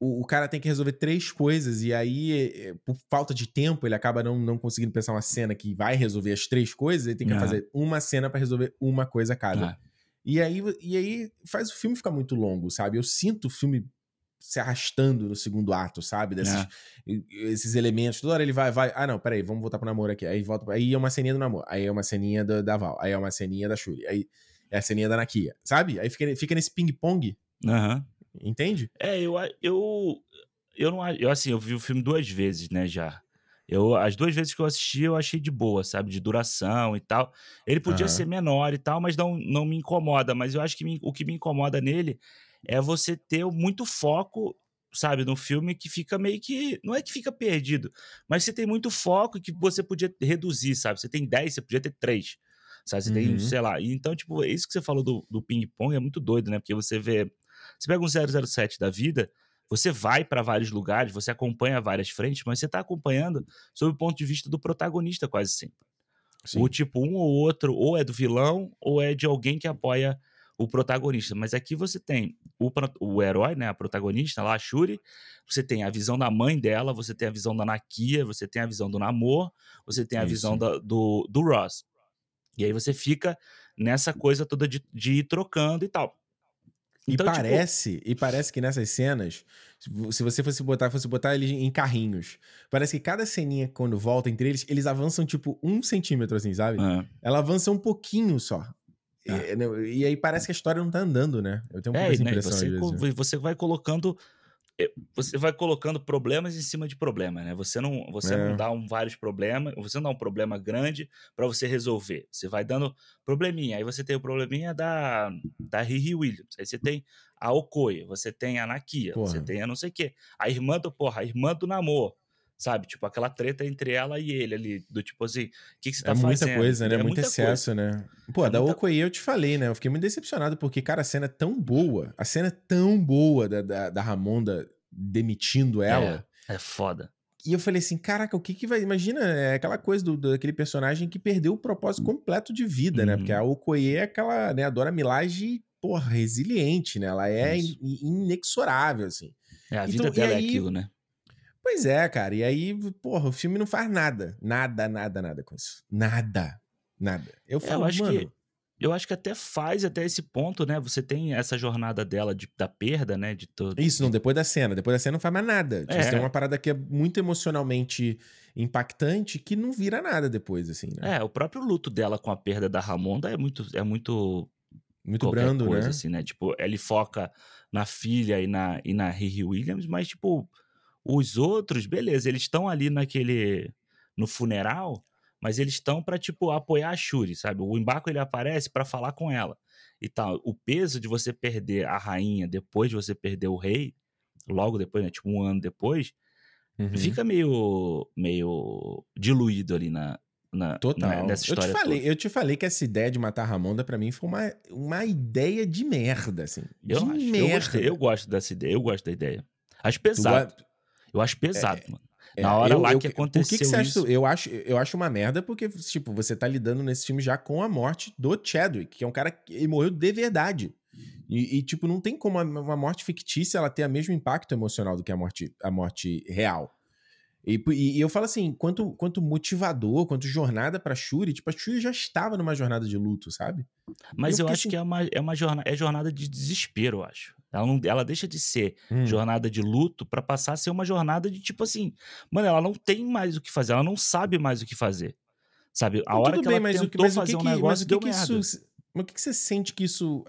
o, o cara tem que resolver três coisas e aí, é, por falta de tempo, ele acaba não, não conseguindo pensar uma cena que vai resolver as três coisas, ele tem que fazer uma cena para resolver uma coisa cada. Ah. E aí, e aí faz o filme ficar muito longo, sabe? Eu sinto o filme se arrastando no segundo ato, sabe? Desses é. esses elementos. Toda hora ele vai, vai. Ah, não, peraí, vamos voltar pro namoro aqui. Aí volta. Aí é uma ceninha do namoro. Aí é uma ceninha do, da Val. Aí é uma ceninha da Shuri. Aí é a ceninha da Nakia, sabe? Aí fica, fica nesse ping-pong. Uhum. Entende? É, eu, eu, eu não. Eu, assim, eu vi o filme duas vezes, né, já. Eu, as duas vezes que eu assisti, eu achei de boa, sabe? De duração e tal. Ele podia uhum. ser menor e tal, mas não, não me incomoda. Mas eu acho que me, o que me incomoda nele é você ter muito foco, sabe, no filme que fica meio que. Não é que fica perdido, mas você tem muito foco que você podia reduzir, sabe? Você tem 10, você podia ter 3. Sabe? Você uhum. tem, sei lá. Então, tipo, isso que você falou do, do ping-pong é muito doido, né? Porque você vê. Você pega um 007 da vida, você vai para vários lugares, você acompanha várias frentes, mas você está acompanhando sob o ponto de vista do protagonista quase sempre. Sim. O tipo, um ou outro, ou é do vilão, ou é de alguém que apoia o protagonista. Mas aqui você tem o, o herói, né, a protagonista lá, a Shuri, você tem a visão da mãe dela, você tem a visão da Nakia, você tem a visão do Namor, você tem a Isso. visão da, do, do Ross. E aí você fica nessa coisa toda de, de ir trocando e tal. Então, e tipo parece, tipo... e parece que nessas cenas, se você fosse botar, fosse botar eles em carrinhos, parece que cada ceninha, quando volta entre eles, eles avançam tipo um centímetro, assim, sabe? É. Ela avança um pouquinho só. E, é, né, e, aí parece que a história não tá andando, né? Eu tenho um pouco é, né, impressão. Você, né? você vai colocando. Eh, você vai colocando problemas em cima de problemas, né? Você não, você é. não dá um, vários problemas, você não dá um problema grande para você resolver. Você vai dando probleminha. Aí você tem o probleminha da, da Riri Williams. Aí você tem a Okoye, você tem a Nakia, porra. você tem a não sei o quê. A irmã do, porra, a irmã do namoro sabe? Tipo, aquela treta entre ela e ele ali, do tipo assim, o que, que você tá é fazendo? É muita coisa, né? É muito excesso, coisa. né? Pô, é da muita... Okoye eu te falei, né? Eu fiquei muito decepcionado, porque, cara, a cena é tão boa, a cena é tão boa da, da, da Ramonda demitindo ela. É, é foda. E eu falei assim, caraca, o que que vai... Imagina, é aquela coisa do, daquele personagem que perdeu o propósito completo de vida, uhum. né? Porque a uhum. Okoye é aquela, né, a Dora Milaje, porra, resiliente, né? Ela é in, inexorável, assim. É, a vida então, dela é aí, é aquilo, né? Pois é, cara. E aí, porra, o filme não faz nada. Nada, nada, nada com isso. Nada. Nada. Eu falo, é, eu acho mano... Que, eu acho que até faz até esse ponto, né? Você tem essa jornada dela de, da perda, né? De todo. Isso, não, depois da cena. Depois da cena não faz mais nada. Tipo, é. Tem uma parada que é muito emocionalmente impactante que não vira nada depois, assim, né? É, o próprio luto dela com a perda da Ramonda é muito, é muito muito brando, coisa, né? assim, né? Tipo, ele foca na filha e na, e na Riri Williams, mas, tipo, os outros, beleza, eles estão ali naquele. no funeral, mas eles estão para tipo, apoiar a Shuri, sabe? O Embarco ele aparece para falar com ela e tal. O peso de você perder a rainha depois de você perder o rei, logo depois, né? Tipo, um ano depois, uhum. fica meio, meio diluído ali na, na, Total. Na, nessa história. Eu te, falei, eu te falei que essa ideia de matar Ramonda para mim foi uma, uma ideia de merda, assim. Eu de acho, merda. Eu, gostei, eu gosto dessa ideia, eu gosto da ideia. Acho pesado. Tu... Eu acho pesado, é, mano. É, Na hora eu, lá eu, que aconteceu que, que você isso... Acha, eu, acho, eu acho uma merda porque, tipo, você tá lidando nesse filme já com a morte do Chadwick, que é um cara que morreu de verdade. E, e, tipo, não tem como uma morte fictícia ela ter o mesmo impacto emocional do que a morte, a morte real. E, e, e, eu falo assim, quanto, quanto motivador, quanto jornada pra Shuri, tipo, a Shuri já estava numa jornada de luto, sabe? Mas eu, eu acho assim... que é uma, é uma jornada, é jornada de desespero, eu acho. Ela, não, ela deixa de ser hum. jornada de luto para passar a ser uma jornada de tipo assim, mano, ela não tem mais o que fazer, ela não sabe mais o que fazer. Sabe? A hora que bem, ela tentou que, mas fazer o que, um negócio, mas o que, que isso, mas o que, que você sente que isso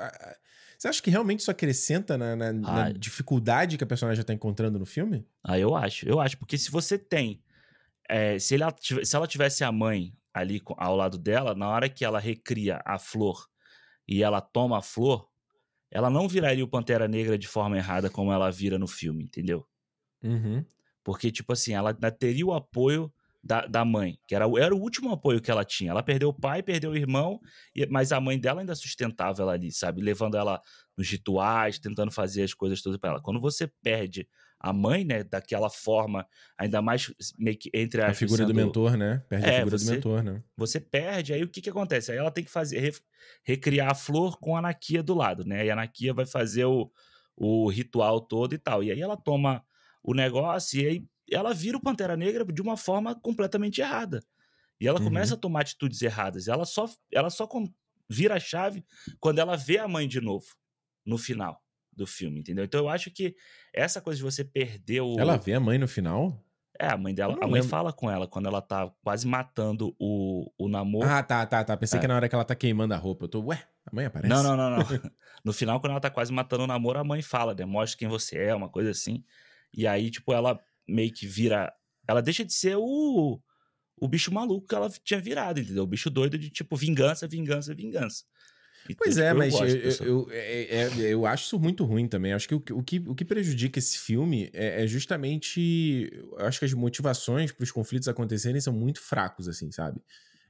você acha que realmente isso acrescenta na, na, na dificuldade que a personagem está encontrando no filme? Ah, eu acho. Eu acho. Porque se você tem. É, se, ela, se ela tivesse a mãe ali ao lado dela, na hora que ela recria a flor e ela toma a flor, ela não viraria o Pantera Negra de forma errada como ela vira no filme, entendeu? Uhum. Porque, tipo assim, ela teria o apoio da, da mãe, que era, era o último apoio que ela tinha. Ela perdeu o pai, perdeu o irmão, e, mas a mãe dela ainda sustentava ela ali, sabe? Levando ela nos rituais, tentando fazer as coisas todas para ela. Quando você perde a mãe, né, daquela forma, ainda mais meio que entre a figura sendo... do mentor, né? Perde é, a figura você, do mentor, né? Você perde, aí o que que acontece? Aí ela tem que fazer re, recriar a flor com a Anakia do lado, né? E a Anakia vai fazer o, o ritual todo e tal. E aí ela toma o negócio e aí ela vira o Pantera Negra de uma forma completamente errada. E ela uhum. começa a tomar atitudes erradas. Ela só, ela só vira a chave quando ela vê a mãe de novo, no final do filme, entendeu? Então eu acho que essa coisa de você perder o. Ela vê a mãe no final? É, a mãe dela. A mãe lembro. fala com ela quando ela tá quase matando o, o namoro. Ah, tá, tá, tá. Pensei é. que na hora que ela tá queimando a roupa. Eu tô, ué, a mãe aparece? Não, não, não, não. <laughs> no final, quando ela tá quase matando o namoro, a mãe fala, demonstra quem você é, uma coisa assim. E aí, tipo, ela meio que vira. Ela deixa de ser o, o bicho maluco que ela tinha virado, entendeu? O bicho doido de tipo vingança, vingança, vingança. Pois é, tipo, mas eu, eu, eu, é, é, eu, acho isso muito ruim também. Acho que o, o, que o que prejudica esse filme é, é justamente. Eu acho que as motivações para os conflitos acontecerem são muito fracos, assim, sabe?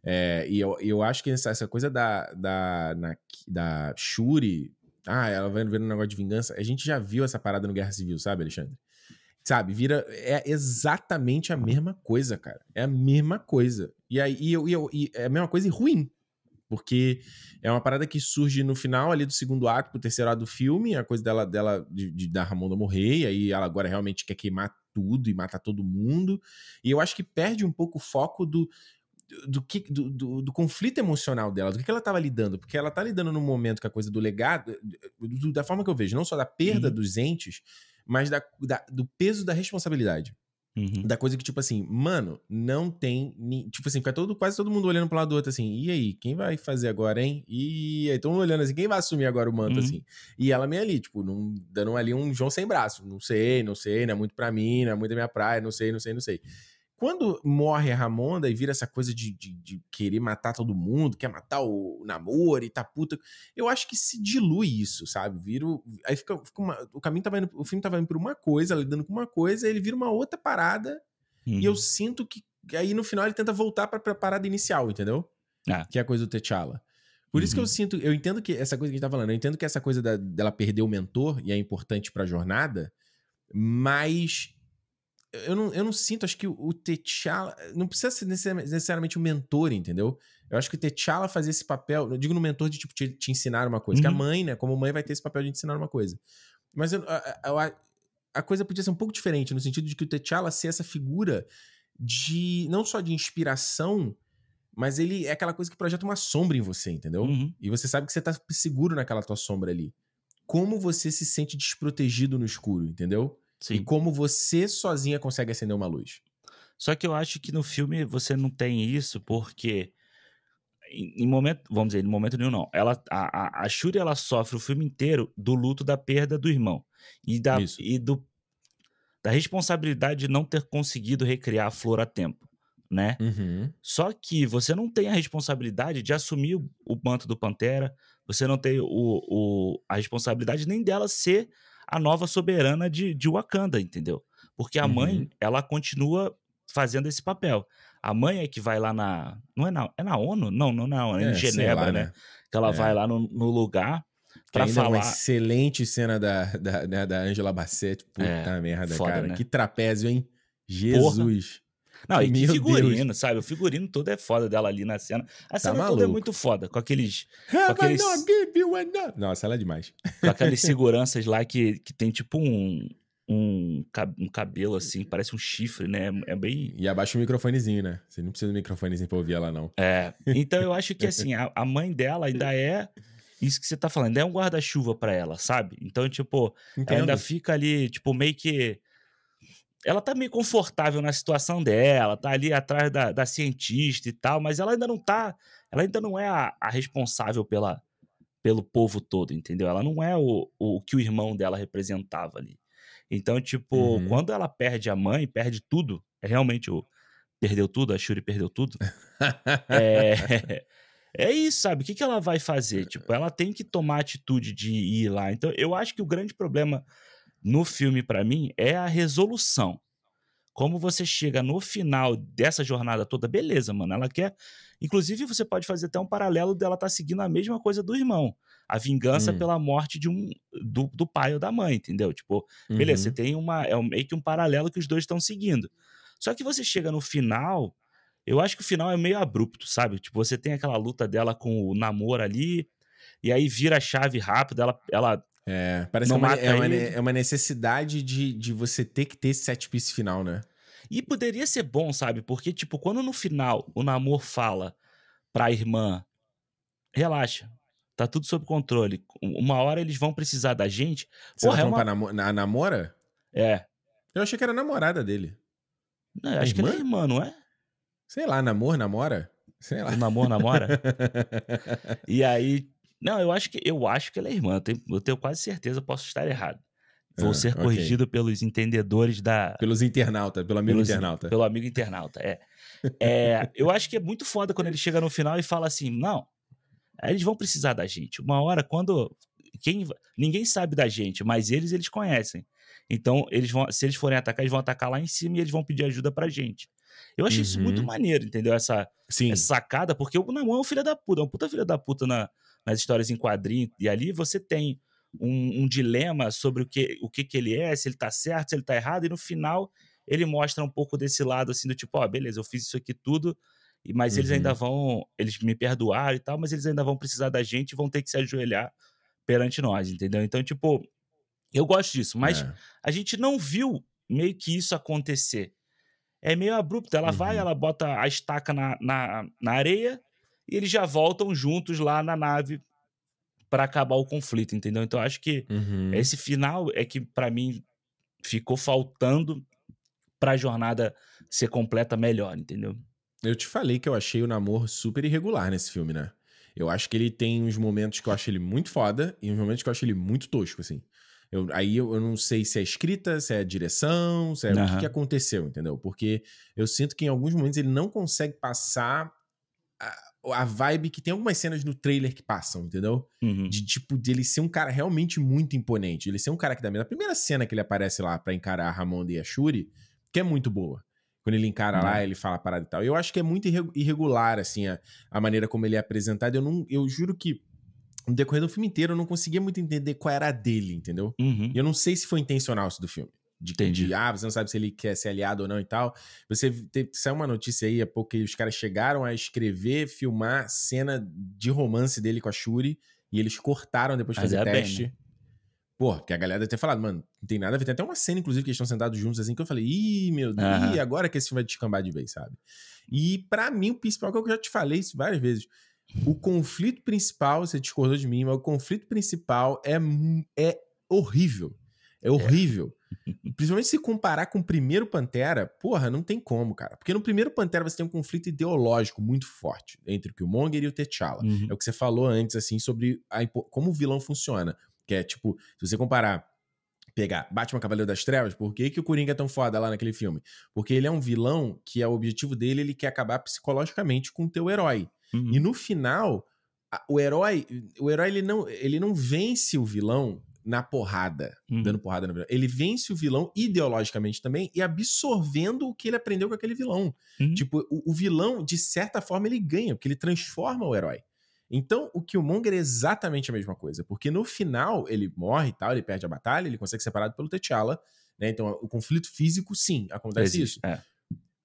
É, e eu, eu acho que essa, essa coisa da, da, na, da Shuri. Ah, ela vai ver um negócio de vingança. A gente já viu essa parada no Guerra Civil, sabe, Alexandre? Sabe, vira. É exatamente a mesma coisa, cara. É a mesma coisa. E aí e eu, e eu, e é a mesma coisa e ruim. Porque é uma parada que surge no final ali do segundo ato pro terceiro ato do filme, a coisa dela, dela de, de da Ramonda morrer, e aí ela agora realmente quer queimar tudo e matar todo mundo. E eu acho que perde um pouco o foco do, do, que, do, do, do, conflito emocional dela, do que, que ela estava lidando, porque ela tá lidando num momento com a coisa do legado, do, da forma que eu vejo, não só da perda uhum. dos entes, mas da, da, do peso da responsabilidade. Uhum. Da coisa que, tipo assim, mano, não tem. Ni... Tipo assim, fica todo, quase todo mundo olhando pro lado do outro assim. E aí, quem vai fazer agora, hein? E aí, todo mundo olhando assim, quem vai assumir agora o manto, uhum. assim? E ela meio ali, tipo, num, dando ali um João sem braço. Não sei, não sei, não é muito pra mim, não é muito da minha praia, não sei, não sei, não sei. Quando morre a Ramonda e vira essa coisa de, de, de, querer matar todo mundo, quer matar o namoro e tá puta, eu acho que se dilui isso, sabe? Vira. Aí fica, fica uma, o caminho tava indo, o filme tava indo por uma coisa, lidando com uma coisa, ele vira uma outra parada, uhum. e eu uhum. sinto que aí no final ele tenta voltar pra, pra parada inicial, entendeu? Ah. Que é a coisa do T'Challa. Por isso que eu uhum. sinto, eu entendo que essa coisa que a gente tá falando, eu entendo que essa coisa da, dela perder o mentor e é importante pra jornada, mas eu não, eu não sinto, acho que o, T'Challa não precisa ser necessariamente o mentor, entendeu? Eu acho que o T'Challa fazia esse papel, eu digo no mentor de tipo te, te ensinar uma coisa, uhum. que a uhum. mãe, né, como mãe vai ter esse papel de ensinar uma coisa. Mas eu, a, a, a, coisa podia ser um pouco diferente, no sentido de que o T'Challa ser essa figura de não só de inspiração, mas ele é aquela coisa que projeta uma sombra em você, entendeu? Uhum. E você sabe que você tá seguro naquela tua sombra ali. Como você se sente desprotegido no escuro, entendeu? Sim. E como você sozinha consegue acender uma luz. Só que eu acho que no filme você não tem isso porque em, momento, vamos dizer, em momento nenhum não. Ela, a, a, a Shuri ela sofre o filme inteiro do luto da perda do irmão e da e do da responsabilidade de não ter conseguido recriar a flor a tempo, né? Uhum. Só que você não tem a responsabilidade de assumir o, o manto do Pantera, você não tem o, o, a responsabilidade nem dela ser a nova soberana de, de Wakanda, entendeu? Porque a uhum. mãe, ela continua fazendo esse papel. A mãe é que vai lá na. Não é na, é na ONU? Não, não é na ONU, é, em Genebra, lá, né? né? Que ela é. vai lá no, no lugar para falar. Uma excelente cena da, da, da, da Angela Bassett. Puta é, merda, cara. Né? Que trapézio, hein? Jesus. Porra. Não, e que figurino, Deus. sabe? O figurino todo é foda dela ali na cena. A tá cena toda é muito foda, com aqueles. Com aqueles... Nossa, ela é demais. Com aqueles <laughs> seguranças lá que, que tem tipo um, um, um cabelo assim, parece um chifre, né? É bem. E abaixa o microfonezinho, né? Você não precisa do microfonezinho pra ouvir ela, não. É. Então eu acho que assim, a, a mãe dela ainda é isso que você tá falando, é um guarda-chuva para ela, sabe? Então, tipo, ainda fica ali, tipo, meio que. Ela tá meio confortável na situação dela, tá ali atrás da, da cientista e tal, mas ela ainda não tá. Ela ainda não é a, a responsável pela, pelo povo todo, entendeu? Ela não é o, o que o irmão dela representava ali. Então, tipo, uhum. quando ela perde a mãe, perde tudo, é realmente o. Perdeu tudo, a Shuri perdeu tudo. <laughs> é, é isso, sabe? O que, que ela vai fazer? Tipo, ela tem que tomar atitude de ir lá. Então, eu acho que o grande problema no filme, para mim, é a resolução. Como você chega no final dessa jornada toda, beleza, mano. Ela quer. Inclusive, você pode fazer até um paralelo dela estar tá seguindo a mesma coisa do irmão. A vingança hum. pela morte de um do, do pai ou da mãe, entendeu? Tipo, beleza, uhum. você tem uma. É meio que um paralelo que os dois estão seguindo. Só que você chega no final. Eu acho que o final é meio abrupto, sabe? Tipo, você tem aquela luta dela com o namoro ali, e aí vira a chave rápido, ela, ela é, parece que é uma, é, uma, é uma, necessidade de, de você ter que ter esse set piece final, né? E poderia ser bom, sabe? Porque, tipo, quando no final o Namor fala pra irmã, relaxa, tá tudo sob controle. Uma hora eles vão precisar da gente. Você Porra, é uma... namo na namora? É. Eu achei que era namorada dele. Não, acho irmã? que ela é irmã, não é? Sei lá, namor, namora? Sei lá. O namor, namora? <laughs> e aí, não, eu acho que eu acho que ela é irmã. Eu tenho, eu tenho quase certeza, posso estar errado. Vou ah, ser okay. corrigido pelos entendedores da. Pelos internautas, pelo amigo pelos, internauta. Pelo amigo internauta, é. é. Eu acho que é muito foda quando ele chega no final e fala assim: não, eles vão precisar da gente. Uma hora, quando. Quem, ninguém sabe da gente, mas eles, eles conhecem. Então, eles vão, se eles forem atacar, eles vão atacar lá em cima e eles vão pedir ajuda pra gente. Eu achei uhum. isso muito uhum. maneiro, entendeu? Essa, essa sacada, porque o Namor é um filho da puta, é um puta filho da puta na, nas histórias em quadrinho. E ali você tem um, um, dilema sobre o que, o que, que ele é, se ele tá certo, se ele tá errado, e no final ele mostra um pouco desse lado assim do tipo, ó, oh, beleza, eu fiz isso aqui tudo, mas uhum. eles ainda uhum. vão, eles me perdoaram e tal, mas eles ainda vão precisar da gente e vão ter que se ajoelhar perante nós, entendeu? Então, tipo, eu gosto disso, mas é. a gente não viu meio que isso acontecer. É meio abrupto. Ela uhum. vai, ela bota a estaca na, na, na areia e eles já voltam juntos lá na nave para acabar o conflito, entendeu? Então acho que uhum. esse final é que para mim ficou faltando para a jornada ser completa melhor, entendeu? Eu te falei que eu achei o namoro super irregular nesse filme, né? Eu acho que ele tem uns momentos que eu acho ele muito foda e uns momentos que eu acho ele muito tosco, assim. Eu, aí eu, eu, não sei se é escrita, se é direção, se é uhum. o que, que, aconteceu, entendeu? Porque eu sinto que em alguns momentos ele não consegue passar a vibe que tem algumas cenas no trailer que passam, entendeu? Uhum. De tipo, dele ser um cara realmente muito imponente. Ele ser um cara que também. Na primeira cena que ele aparece lá para encarar a Ramonda e a Shuri, que é muito boa. Quando ele encara uhum. lá, ele fala a parada e tal. Eu acho que é muito irregular, assim, a, a maneira como ele é apresentado. Eu, não, eu juro que no decorrer do filme inteiro eu não conseguia muito entender qual era a dele, entendeu? Uhum. E eu não sei se foi intencional isso do filme. De, Entendi. de, ah, você não sabe se ele quer ser aliado ou não e tal. Você te, saiu uma notícia aí há pouco que os caras chegaram a escrever, filmar cena de romance dele com a Shuri e eles cortaram depois de fazer é teste. Bem, né? Pô, porque a galera deve ter falado, mano, não tem nada a ver. Tem até uma cena, inclusive, que eles estão sentados juntos assim, que eu falei, ih, meu Deus, uhum. agora que esse filme vai descambar de vez, sabe? E para mim, o principal, que eu já te falei isso várias vezes, o conflito principal, você discordou de mim, mas o conflito principal é, é horrível. É horrível. É. Principalmente se comparar com o primeiro Pantera, porra, não tem como, cara. Porque no primeiro Pantera você tem um conflito ideológico muito forte entre o Killmonger e o T'Challa. Uhum. É o que você falou antes, assim, sobre a, como o vilão funciona. Que é, tipo, se você comparar pegar Batman Cavaleiro das Trevas, por que, que o Coringa é tão foda lá naquele filme? Porque ele é um vilão que é o objetivo dele, ele quer acabar psicologicamente com o teu herói. Uhum. E no final, o herói, o herói ele não, ele não vence o vilão na porrada, uhum. dando porrada no vilão. Ele vence o vilão ideologicamente também e absorvendo o que ele aprendeu com aquele vilão. Uhum. Tipo, o, o, vilão, de certa forma, ele ganha, porque ele transforma o herói. Então, o Killmonger é exatamente a mesma coisa, porque no final ele morre e tal, ele perde a batalha, ele consegue ser separado pelo T'Challa, né? Então, o conflito físico, sim, acontece Existe, isso. É.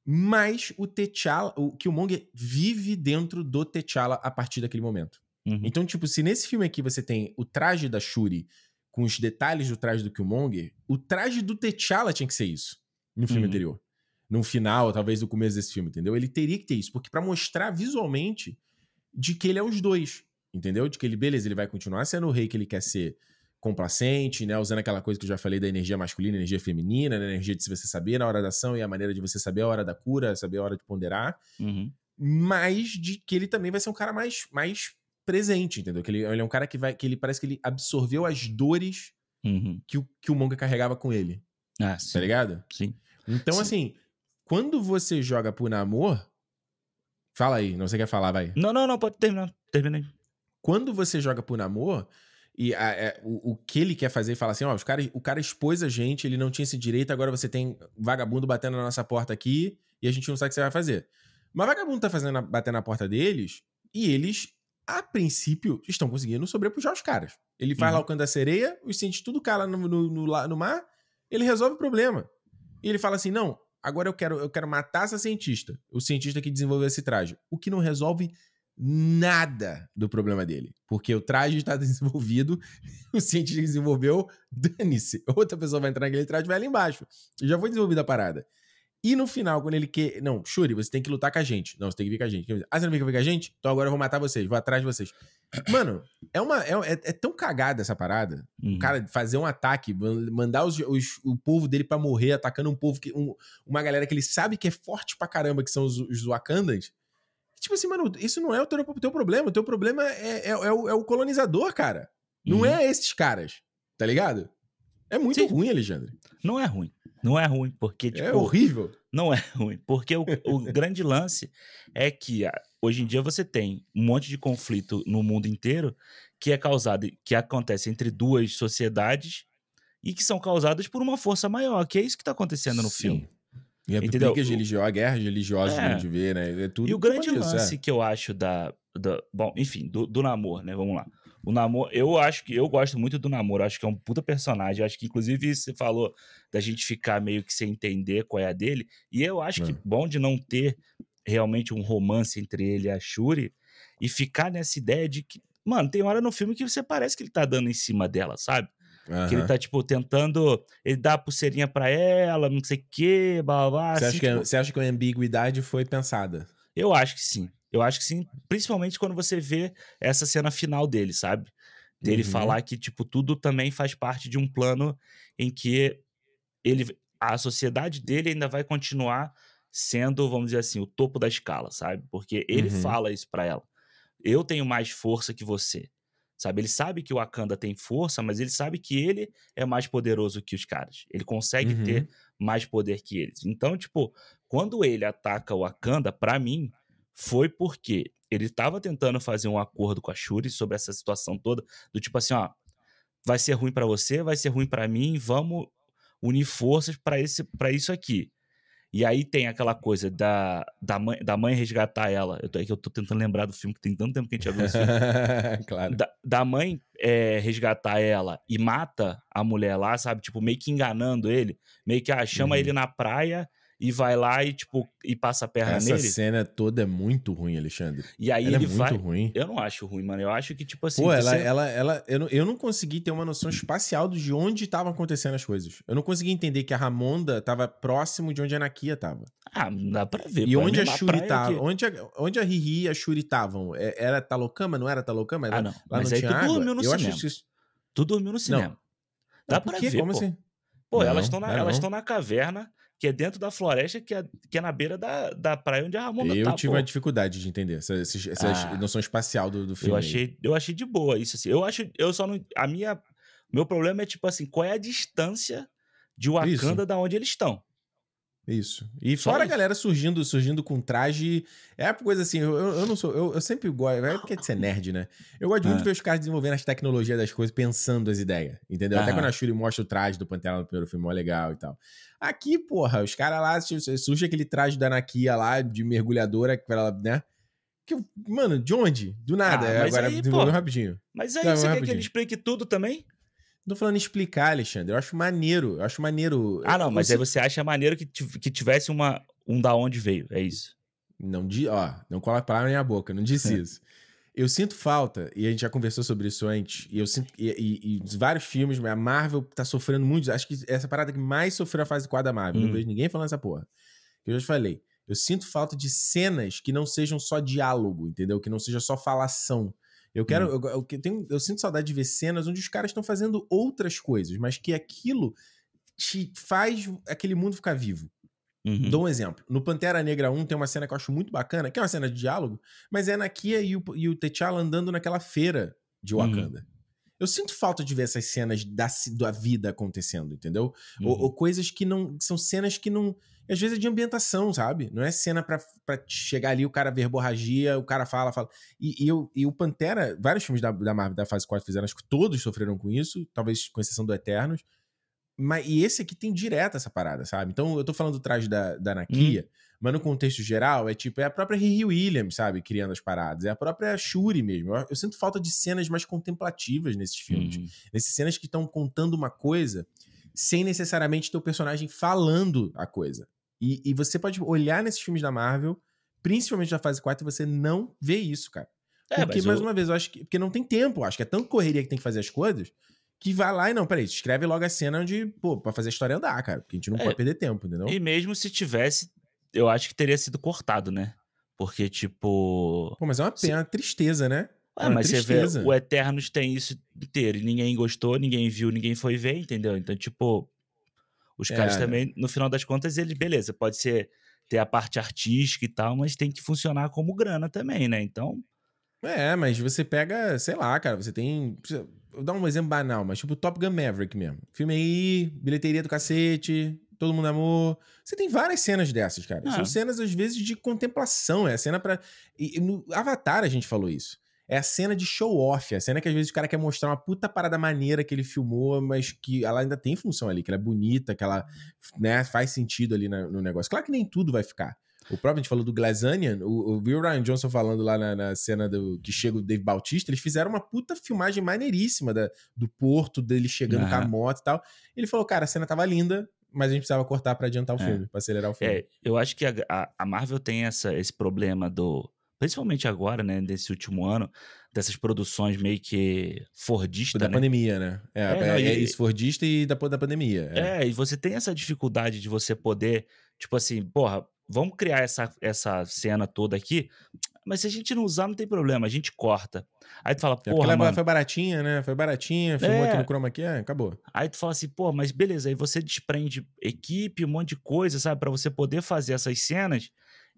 Mas o T'Challa, o Killmonger vive dentro do T'Challa a partir daquele momento. Uhum. Então, tipo, se nesse filme aqui você tem o traje da Shuri com os detalhes do traje do Killmonger, o traje do T'Challa tinha que ser isso no filme uhum. anterior. No final, talvez no começo desse filme, entendeu? Ele teria que ter isso, porque para mostrar visualmente de que ele é os dois, entendeu? De que ele, beleza, ele vai continuar sendo o rei que ele quer ser complacente, né? Usando aquela coisa que eu já falei da energia masculina, energia feminina, né? energia de você saber na hora da ação e a maneira de você saber a hora da cura, saber a hora de ponderar. Uhum. Mas de que ele também vai ser um cara mais, mais presente, entendeu? Que ele, ele é um cara que vai. que ele parece que ele absorveu as dores uhum. que, o, que o Monga carregava com ele. Ah, sim. Tá ligado? Sim. Então, sim. assim, quando você joga por namor, Fala aí, não você quer falar, vai. Não, não, não, pode terminar. Terminei. Quando você joga por namoro, e a, é, o, o, que ele quer fazer, fala assim: ó, os cara, o cara expôs a gente, ele não tinha esse direito, agora você tem vagabundo batendo na nossa porta aqui e a gente não sabe o que você vai fazer. Mas vagabundo tá fazendo, batendo na porta deles e eles, a princípio, estão conseguindo sobrepujar os caras. Ele faz uhum. lá o canto da sereia, os cientistas tudo cala no, no, no, no mar, ele resolve o problema. E ele fala assim: não, agora eu quero, eu quero matar essa cientista, o cientista que desenvolveu esse traje. O que não resolve nada do problema dele. Porque o traje está <laughs> desenvolvido, o cientista que desenvolveu, dane-se. Outra pessoa vai entrar naquele traje e vai lá embaixo. Já foi desenvolvida a parada. E no final, quando ele quer. Não, Shuri, você tem que lutar com a gente. Não, você tem que vir com a gente. Ah, você não vem com a gente? Então agora eu vou matar vocês, vou atrás de vocês. <clears throat> Mano, é uma. É, é, é tão cagada essa parada. Uhum. O cara fazer um ataque, mandar os, os, o povo dele para morrer, atacando um povo que. Um, uma galera que ele sabe que é forte pra caramba, que são os, os Wakandans. Tipo assim, mano, isso não é o teu, teu problema. O teu problema é, é, é, o, é o colonizador, cara. Não uhum. é esses caras. Tá ligado? É muito Sim. ruim, Alexandre. Não é ruim. Não é ruim, porque. É tipo, é horrível. Não é ruim. Porque o, o <laughs> grande lance é que ah, hoje em dia você tem um monte de conflito no mundo inteiro que é causado, que acontece entre duas sociedades e que são causadas por uma força maior, que é isso que está acontecendo no Sim. filme. E a Entendeu? religiosas, a guerra religiosa é. de ver, né? É tudo e o grande lance é. que eu acho da, da bom, enfim, do, do namoro, né? Vamos lá. O namoro, eu acho que eu gosto muito do namoro, acho que é um puta personagem. Acho que, inclusive, você falou da gente ficar meio que sem entender qual é a dele. E eu acho é. que bom de não ter realmente um romance entre ele e a Shuri e ficar nessa ideia de que, mano, tem hora no filme que você parece que ele tá dando em cima dela, sabe? Uhum. Que ele tá, tipo, tentando. Ele dá a pulseirinha pra ela, não sei o quê, blá blá. Você, assim, acha, tipo... que, você acha que a ambiguidade foi pensada? Eu acho que sim. Eu acho que sim, principalmente quando você vê essa cena final dele, sabe? Dele uhum. falar que, tipo, tudo também faz parte de um plano em que ele, a sociedade dele ainda vai continuar sendo, vamos dizer assim, o topo da escala, sabe? Porque ele uhum. fala isso para ela. Eu tenho mais força que você. Sabe? Ele sabe que o Wakanda tem força, mas ele sabe que ele é mais poderoso que os caras. Ele consegue uhum. ter mais poder que eles. Então, tipo, quando ele ataca o Wakanda, para mim, foi porque ele estava tentando fazer um acordo com a Shuri sobre essa situação toda, do tipo assim, ó, vai ser ruim para você, vai ser ruim para mim, vamos unir forças para esse para isso aqui. E aí tem aquela coisa da, da, mãe, da mãe resgatar ela. Eu tô, é que eu tô tentando lembrar do filme, que tem tanto tempo que a gente já viu esse filme. <laughs> claro. Da, da mãe é, resgatar ela e mata a mulher lá, sabe? Tipo, meio que enganando ele. Meio que ah, chama uhum. ele na praia e vai lá e, tipo, e passa a perna Essa nele. Essa cena toda é muito ruim, Alexandre. E aí ela ele é muito vai. ruim. Eu não acho ruim, mano. Eu acho que, tipo assim. Pô, ela, você... ela, ela, eu, não, eu não consegui ter uma noção espacial de onde estavam acontecendo as coisas. Eu não consegui entender que a Ramonda tava próximo de onde a Nakia tava. Ah, dá pra ver. E onde a Shuri tava? Onde a, onde a Riri e a Shuri estavam? É, era Talocama? Não era Talocama? Era, ah, não. Lá Mas não aí tu água? dormiu no eu cinema. Acho que... Tu dormiu no cinema. Não. Dá pra ver. Como pô. assim? Pô, não, elas estão na, elas estão na caverna, que é dentro da floresta, que é, que é na beira da, da praia onde a Ramona eu tá. Eu tive pô. uma dificuldade de entender essa, essa, essa ah, noção espacial do, do filme. Eu achei, eu achei de boa isso, assim. Eu acho, eu só não. A minha. Meu problema é, tipo assim, qual é a distância de Wakanda isso. da onde eles estão? Isso. E Só fora isso. a galera surgindo, surgindo com traje. É uma coisa assim, eu, eu não sou. Eu, eu sempre gosto. É porque é nerd, né? Eu gosto muito de ver os caras desenvolvendo as tecnologias das coisas, pensando as ideias. Entendeu? Até quando a Shuri mostra o traje do Pantera no primeiro filme, é legal e tal. Aqui, porra, os caras lá, surge aquele traje da Nakia lá, de mergulhadora, que ela, né? Que, mano, de onde? Do nada. Ah, Agora aí, desenvolveu rapidinho. Mas aí você quer que ele explique tudo também? Não tô falando explicar, Alexandre. Eu acho maneiro. Eu acho maneiro. Ah, não, mas você... aí você acha maneiro que, que tivesse uma, um da onde veio. É isso. Não di, ó, não coloca palavra na minha boca, não disse <laughs> isso. Eu sinto falta, e a gente já conversou sobre isso antes, e eu sinto. E, e, e vários filmes, a Marvel tá sofrendo muito. Acho que essa parada que mais sofreu a fase 4 da Marvel. Hum. Não vejo ninguém falando essa porra. Que eu já te falei. Eu sinto falta de cenas que não sejam só diálogo, entendeu? Que não seja só falação. Eu quero. Hum. Eu, eu, tenho, eu sinto saudade de ver cenas onde os caras estão fazendo outras coisas, mas que aquilo te faz aquele mundo ficar vivo. Uhum. Dou um exemplo. No Pantera Negra 1 tem uma cena que eu acho muito bacana, que é uma cena de diálogo, mas é na Kia e o, e o T'Challa andando naquela feira de uhum. Wakanda. Uhum. Eu sinto falta de ver essas cenas da, da vida acontecendo, entendeu? Uhum. Ou, ou, coisas que não. São cenas que não às vezes é de ambientação, sabe? Não é cena pra, pra chegar ali, o cara verborragia, o cara fala, fala. E, e, eu, e o Pantera, vários filmes da, da Marvel da fase 4 fizeram, acho que todos sofreram com isso, talvez com exceção do Eternos. Mas, e esse aqui tem direto essa parada, sabe? Então eu tô falando do traje da, da Nakia, hum. mas no contexto geral é tipo, é a própria Riri Williams, sabe? Criando as paradas. É a própria Shuri mesmo. Eu, eu sinto falta de cenas mais contemplativas nesses filmes. Hum. Nessas cenas que estão contando uma coisa sem necessariamente ter o personagem falando a coisa. E, e você pode olhar nesses filmes da Marvel, principalmente da fase 4, e você não vê isso, cara. É, porque, mais eu... uma vez, eu acho que. Porque não tem tempo, acho que é tão correria que tem que fazer as coisas, que vai lá e não, peraí, escreve logo a cena onde, pô, pra fazer a história andar, cara. Porque a gente não é, pode perder tempo, entendeu? E mesmo se tivesse, eu acho que teria sido cortado, né? Porque, tipo. Pô, mas é uma pena, se... tristeza, né? É, mas tristeza. você vê, o Eternos tem isso inteiro e ninguém gostou, ninguém viu, ninguém foi ver, entendeu? Então, tipo, os é. caras também, no final das contas, eles, beleza, pode ser ter a parte artística e tal, mas tem que funcionar como grana também, né? Então. É, mas você pega, sei lá, cara, você tem. Vou dar um exemplo banal, mas tipo Top Gun Maverick mesmo. Filme aí, bilheteria do cacete, todo mundo amor. Você tem várias cenas dessas, cara. Ah. São cenas, às vezes, de contemplação. É a cena pra. E, no Avatar a gente falou isso é a cena de show-off. A cena que às vezes o cara quer mostrar uma puta parada maneira que ele filmou, mas que ela ainda tem função ali, que ela é bonita, que ela né, faz sentido ali no negócio. Claro que nem tudo vai ficar. O próprio, a gente falou do Glass Onion, o, o Bill Ryan Johnson falando lá na, na, cena do que chega o Dave Bautista, eles fizeram uma puta filmagem maneiríssima da, do porto, dele chegando com a moto e tal. Ele falou, cara, a cena tava linda, mas a gente precisava cortar para adiantar o é. filme, pra acelerar o filme. É, eu acho que a, a Marvel tem essa, esse problema do principalmente agora, né, nesse último ano, dessas produções meio que fordista, da né? pandemia, né? É, é, é, é isso, fordista e depois da pandemia. É. é. e você tem essa dificuldade de você poder, tipo assim, porra, vamos criar essa, essa cena toda aqui, mas se a gente não usar, não tem problema, a gente corta. Aí tu fala, é, porra, mano... Foi baratinha, né? Foi baratinha, filmou aqui no chroma aqui, acabou. Aí tu fala assim, pô, mas beleza, aí você desprende equipe, um monte de coisa, sabe? para você poder fazer essas cenas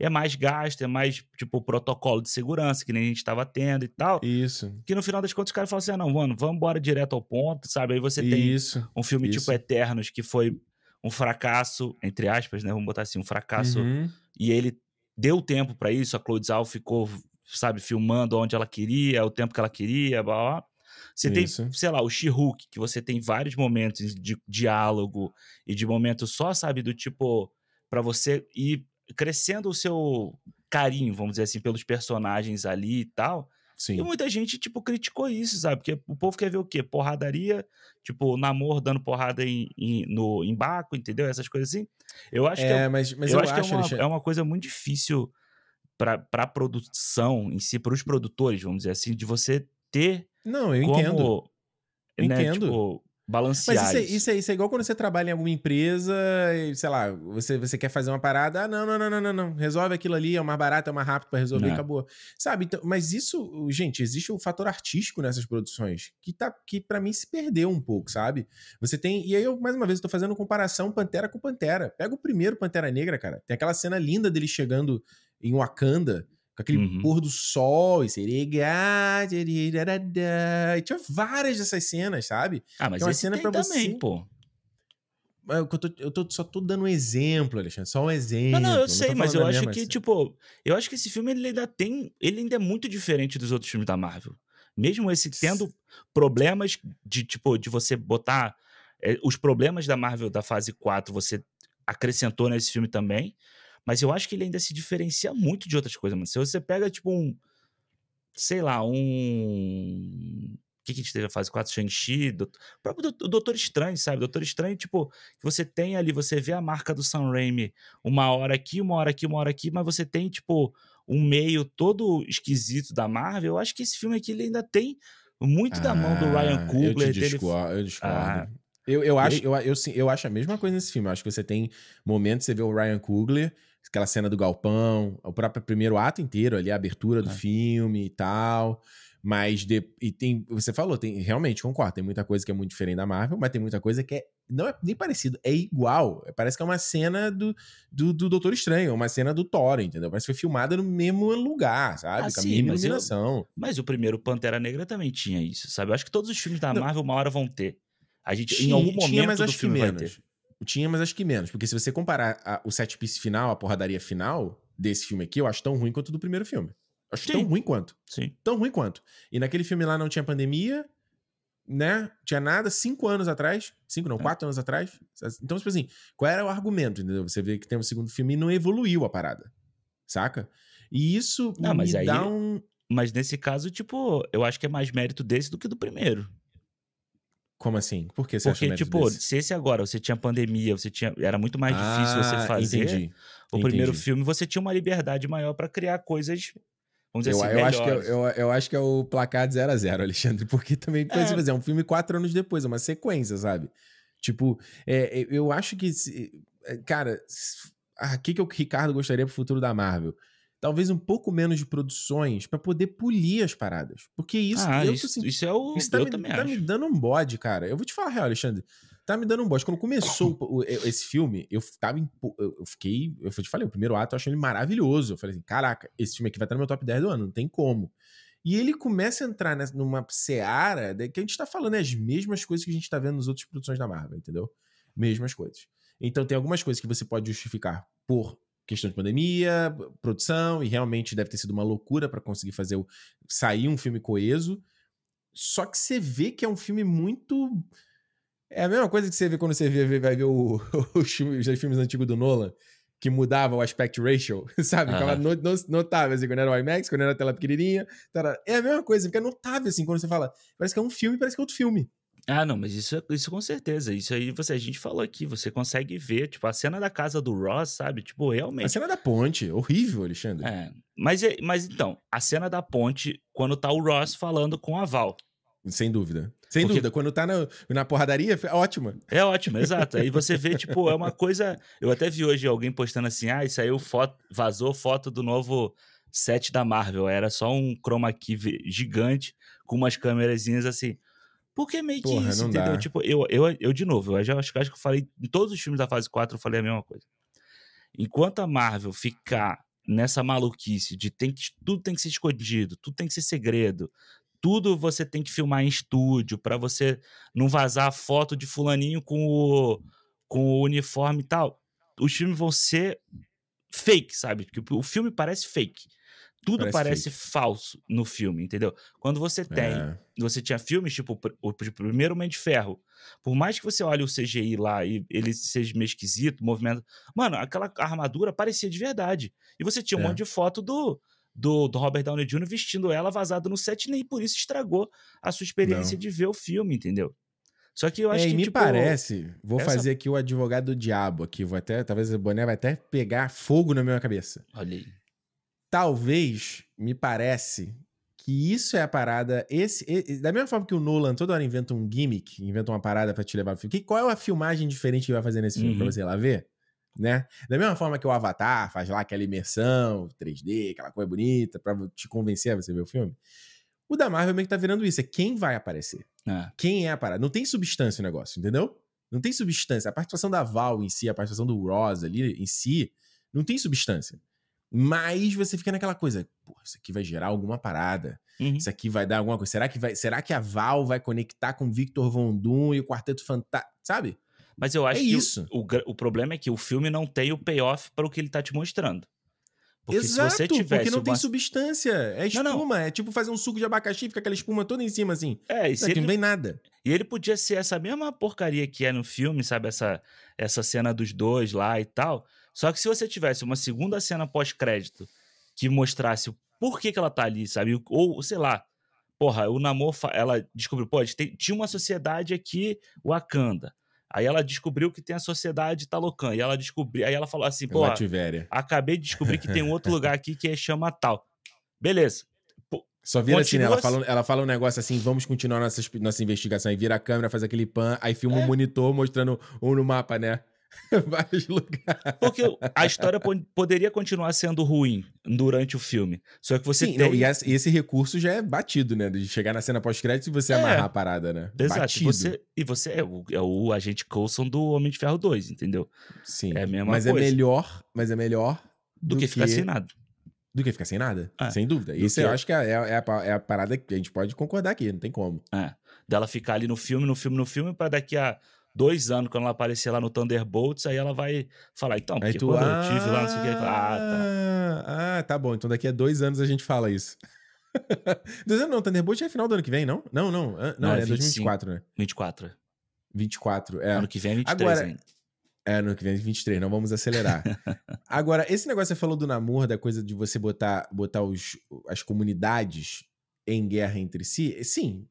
é mais gasto, é mais, tipo, protocolo de segurança, que nem a gente estava tendo e tal. Isso. Que no final das contas os caras falam assim: ah, não, mano, vamos embora direto ao ponto, sabe? Aí você tem isso, um filme isso. tipo Eternos, que foi um fracasso, entre aspas, né? Vamos botar assim, um fracasso. Uhum. E ele deu tempo para isso, a Chloe Zhao ficou, sabe, filmando onde ela queria, o tempo que ela queria, blá, blá. Você Isso. tem, sei lá, o She-Hulk, que você tem vários momentos de diálogo e de momentos só, sabe, do tipo, para você ir crescendo o seu carinho, vamos dizer assim, pelos personagens ali e tal. Sim. E muita gente, tipo, criticou isso, sabe? Porque o povo quer ver o quê? Porradaria, tipo, namoro dando porrada em, em, no, em Baco, entendeu? Essas coisas assim. Eu acho é, que, é, mas, mas eu, eu acho, acho, que é uma, é uma coisa muito difícil para a produção em si, para os produtores, vamos dizer assim, de você ter. Não, eu como, entendo. Né, entendo. Tipo, balancear. Mas isso é, isso, é, isso é igual quando você trabalha em alguma empresa e, sei lá, você, você quer fazer uma parada, ah, não, não, não, não, não, não, resolve aquilo ali, é mais barato, é mais rápido para resolver é. acabou. Sabe? Então, mas isso, gente, existe um fator artístico nessas produções que, tá, que para mim se perdeu um pouco, sabe? Você tem. E aí, eu, mais uma vez, tô fazendo comparação Pantera com Pantera. Pega o primeiro Pantera Negra, cara. Tem aquela cena linda dele chegando em Wakanda com aquele uhum. pôr do sol e seria. E tinha várias dessas cenas, sabe? Ah, mas é uma cena pra também, você... pô. Eu, tô, eu tô, só tô dando um exemplo, Alexandre. Só um exemplo. Não, não, eu sei, mas eu acho que, assim. tipo, eu acho que esse filme ele ainda tem. Ele ainda é muito diferente dos outros filmes da Marvel. Mesmo esse tendo problemas de, tipo, de você botar. É, os problemas da Marvel da fase 4, você acrescentou nesse filme também. Mas eu acho que ele ainda se diferencia muito de outras coisas, mano. Se você pega, tipo, um. Sei lá, um. O que, que a gente teve a fase 4? Shang-Chi, o próprio Doutor Estranho, sabe? Doutor Estranho, tipo, você tem ali, você vê a marca do Sam Raimi uma hora aqui, uma hora aqui, uma hora aqui, mas você tem, tipo, um meio todo esquisito da Marvel. Eu acho que esse filme aqui ele ainda tem muito ah, da mão do Ryan Coogler. Eu, discordo, dele... eu discordo. Ah, eu, eu, acho, eu, eu, eu, eu acho a mesma coisa nesse filme. Eu acho que você tem momentos, você vê o Ryan Coogler aquela cena do galpão, o próprio primeiro ato inteiro ali, a abertura do é. filme e tal. Mas de, e tem, você falou, tem realmente concordo, tem muita coisa que é muito diferente da Marvel, mas tem muita coisa que é não é nem parecido, é igual. Parece que é uma cena do, do, do Doutor Estranho, uma cena do Thor, entendeu? Parece que foi filmada no mesmo lugar, sabe? Ah, Com a sim, mesma mas iluminação. Eu, mas o primeiro Pantera Negra também tinha isso, sabe? Eu acho que todos os filmes da não, Marvel uma hora vão ter. A gente, tinha, em algum momento tinha, mas do acho filme que menos. Tinha, mas acho que menos. Porque se você comparar a, o set piece final, a porradaria final desse filme aqui, eu acho tão ruim quanto o do primeiro filme. Acho Sim. tão ruim quanto. Sim. Tão ruim quanto. E naquele filme lá não tinha pandemia, né? Tinha nada, cinco anos atrás. Cinco, não, é. quatro anos atrás. Então, tipo assim, qual era o argumento, entendeu? Você vê que tem um segundo filme e não evoluiu a parada. Saca? E isso não, me aí, dá um. Mas nesse caso, tipo, eu acho que é mais mérito desse do que do primeiro. Como assim? Por que você Porque, acha tipo, desse? se esse agora você tinha pandemia, você tinha. Era muito mais difícil ah, você fazer. Entendi. O entendi. primeiro filme, você tinha uma liberdade maior para criar coisas. Vamos dizer eu, assim, eu acho, que é, eu, eu, acho que é o placar de 0 a 0 Alexandre. <laughs> Porque também, é. você fazer, é um filme quatro anos depois, é uma sequência, sabe? Tipo, é, é eu acho que. É, cara, o que, que o Ricardo gostaria pro futuro da Marvel? Talvez um pouco menos de produções para poder polir as paradas. Porque isso, ah, eu, isso, assim, isso é o. Isso tá, me, tá me, dando um bode, cara. Eu vou te falar real, Alexandre. Tá me dando um bode. Quando começou o, esse filme, eu tava. Eu fiquei. Eu te falei, o primeiro ato eu achei ele maravilhoso. Eu falei assim: caraca, esse filme aqui vai estar no meu top 10 do ano, não tem como. E ele começa a entrar nessa, numa seara que a gente tá falando é as mesmas coisas que a gente tá vendo nas outras produções da Marvel, entendeu? Mesmas coisas. Então tem algumas coisas que você pode justificar por questão de pandemia, produção, e realmente deve ter sido uma loucura para conseguir fazer o, sair um filme coeso. Só que você vê que é um filme muito. É a mesma coisa que você vê quando você vê, vai ver o, <laughs> os, filmes, os filmes antigos do Nolan, que mudava o aspect ratio, <laughs> sabe? Ficava notável, assim, quando era o IMAX, quando era a tela pequenininha. É a mesma coisa, fica notável, assim, quando você fala. Parece que é um filme, parece que é outro filme. Ah, não, mas isso, isso com certeza. Isso aí você, a gente falou aqui, você consegue ver, tipo, a cena da casa do Ross, sabe? Tipo, realmente. A cena da ponte, horrível, Alexandre. É. Mas, mas então, a cena da ponte, quando tá o Ross falando com a Val. Sem dúvida. Sem Porque... dúvida. Quando tá na, na porradaria, é ótima. É ótima, exato. Aí você vê, tipo, é uma coisa. Eu até vi hoje alguém postando assim: ah, saiu foto, vazou foto do novo set da Marvel. Era só um chroma key gigante com umas câmerazinhas assim. Porque meio que Porra, isso, entendeu? Dá. Tipo, eu, eu, eu, de novo, eu já acho, acho que eu falei, em todos os filmes da fase 4 eu falei a mesma coisa. Enquanto a Marvel ficar nessa maluquice de tem que, tudo tem que ser escondido, tudo tem que ser segredo, tudo você tem que filmar em estúdio para você não vazar a foto de fulaninho com o, com o uniforme e tal. Os filmes vão ser fake, sabe? Porque o filme parece fake tudo parece, parece falso no filme, entendeu? Quando você tem, é. você tinha filmes tipo o, primeiro Homem de Ferro, por mais que você olhe o CGI lá e ele seja meio esquisito, movimento, mano, aquela armadura parecia de verdade. E você tinha um é. monte de foto do, do, do, Robert Downey Jr. vestindo ela vazado no set, e nem por isso estragou a sua experiência Não. de ver o filme, entendeu? Só que eu acho é, que. me tipo, parece, vou essa... fazer aqui o advogado do diabo aqui, vou até, talvez o boné vai até pegar fogo na minha cabeça. Olha aí talvez, me parece, que isso é a parada. Esse, esse, da mesma forma que o Nolan toda hora inventa um gimmick, inventa uma parada para te levar pro filme. Que, qual é a filmagem diferente que vai fazer nesse filme uhum. pra você ir lá ver? Né? Da mesma forma que o Avatar faz lá aquela imersão 3D, aquela coisa bonita, para te convencer a você ver o filme. O da Marvel meio que tá virando isso. É quem vai aparecer. É. Quem é a parada. Não tem substância o negócio, entendeu? Não tem substância. A participação da Val em si, a participação do Ross ali em si, não tem substância. Mas você fica naquela coisa, pô, isso aqui vai gerar alguma parada. Uhum. Isso aqui vai dar alguma coisa. Será que, vai, será que a Val vai conectar com Victor Von Doom e o Quarteto Fantástico? Sabe? Mas eu acho é que isso. O, o, o, problema é que o filme não tem o payoff para o que ele tá te mostrando. Porque Exato, se você tivesse porque não uma... tem substância. É espuma, não, não. é tipo fazer um suco de abacaxi, fica aquela espuma toda em cima, assim. É, e se ele... não vem nada. E ele podia ser essa mesma porcaria que é no filme, sabe? Essa, essa cena dos dois lá e tal. Só que se você tivesse uma segunda cena pós-crédito que mostrasse o porquê que ela tá ali, sabe? Ou, sei lá, porra, o Namor, ela descobriu, pô, tinha uma sociedade aqui, Wakanda. Aí ela descobriu que tem a sociedade Talocan. E ela descobriu. Aí ela falou assim: pô, acabei de descobrir que tem um outro lugar aqui que é chama tal. Beleza. Só vira assim, né? Ela fala, ela fala um negócio assim: vamos continuar nossa, nossa investigação. Aí vira a câmera, faz aquele pan, aí filma é. um monitor mostrando um no mapa, né? <laughs> Vários lugares. Porque a história poderia continuar sendo ruim durante o filme. Só que você Sim, tem... não, e, esse recurso já é batido, né? De chegar na cena pós-crédito e você é, amarrar a parada, né? Exato. Batido. Você, e você é o, é o agente Coulson do Homem de Ferro 2, entendeu? Sim. É a mesma mas é coisa. É melhor, mas é melhor do, do que, que ficar sem nada. Do que ficar sem nada, é. sem dúvida. Isso eu acho que é, é, é, a, é a parada que a gente pode concordar aqui, não tem como. É. Dela ficar ali no filme, no filme, no filme, para daqui a dois anos, quando ela aparecer lá no Thunderbolts, aí ela vai falar, então, porque tu, quando ah, eu tive lá, não sei o que, ah, tá. Ah, tá bom, então daqui a dois anos a gente fala isso. <laughs> dois anos não, Thunderbolts é final do ano que vem, não? Não, não, não, não é, é 2024, né? 24. 24, é. Ano que vem é 23 Agora, ainda. É, ano que vem é 23, não vamos acelerar. <laughs> Agora, esse negócio que você falou do namoro, da coisa de você botar, botar os, as comunidades em guerra entre si, sim,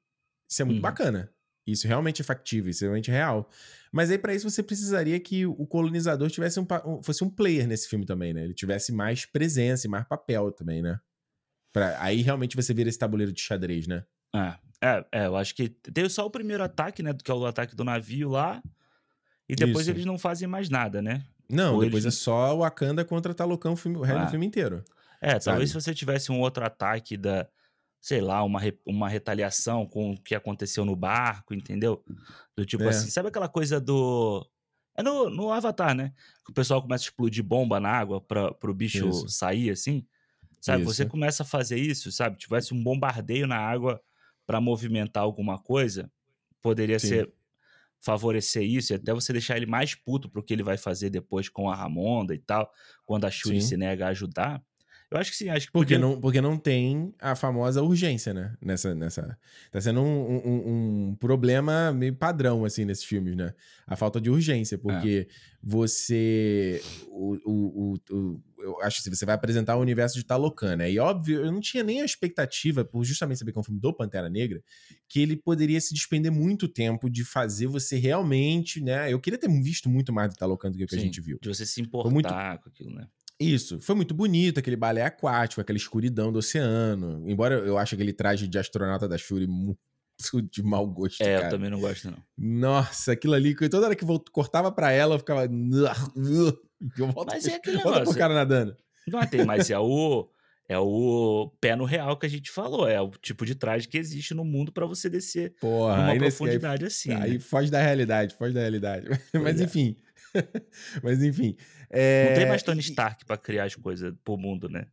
isso é muito hum. bacana. Isso realmente é factível, isso é realmente real. Mas aí, para isso, você precisaria que o colonizador tivesse um, fosse um player nesse filme também, né? Ele tivesse mais presença e mais papel também, né? Pra, aí realmente você vira esse tabuleiro de xadrez, né? É, é, é, eu acho que teve só o primeiro ataque, né? Que é o ataque do navio lá. E depois isso. eles não fazem mais nada, né? Não, Ou depois eles... é só o Wakanda contra Talocão o, filme, o resto ah. do filme inteiro. É, sabe? talvez se você tivesse um outro ataque da, sei lá, uma, re, uma retaliação com o que aconteceu no barco, entendeu? Do tipo é. assim, sabe aquela coisa do. É no, no Avatar, né? Que o pessoal começa a explodir bomba na água para pro bicho isso. sair assim. Sabe? Isso. Você começa a fazer isso, sabe? Tivesse um bombardeio na água para movimentar alguma coisa, poderia Sim. ser favorecer isso e até você deixar ele mais puto pro que ele vai fazer depois com a Ramonda e tal, quando a Shuri Sim. se nega a ajudar. Eu acho que sim, acho que porque não Porque não tem a famosa urgência, né? Nessa, nessa... Tá sendo um, um, um problema meio padrão, assim, nesses filmes, né? A falta de urgência, porque é. você... O, o, o, eu acho que você vai apresentar o universo de Talocan, né? E óbvio, eu não tinha nem a expectativa, por justamente saber que é um filme do Pantera Negra, que ele poderia se despender muito tempo de fazer você realmente, né? Eu queria ter visto muito mais do Talocan do que o que a gente viu. De você se importar muito... com aquilo, né? Isso, foi muito bonito, aquele balé aquático, aquela escuridão do oceano. Embora eu ache aquele traje de astronauta da Shuri muito <laughs> de mau gosto. É, cara. eu também não gosto, não. Nossa, aquilo ali, toda hora que eu cortava pra ela, eu ficava. <laughs> Eu volto, mas é aquele volta pro cara nadando. Não tem, mas é o. É o pé no real que a gente falou. É o tipo de traje que existe no mundo para você descer Porra, numa profundidade nesse, assim. Aí né? foge da realidade, foge da realidade. <laughs> Pois mas é. enfim. mas enfim. É... Não tem mais Tony Stark para criar as coisas pro mundo, né?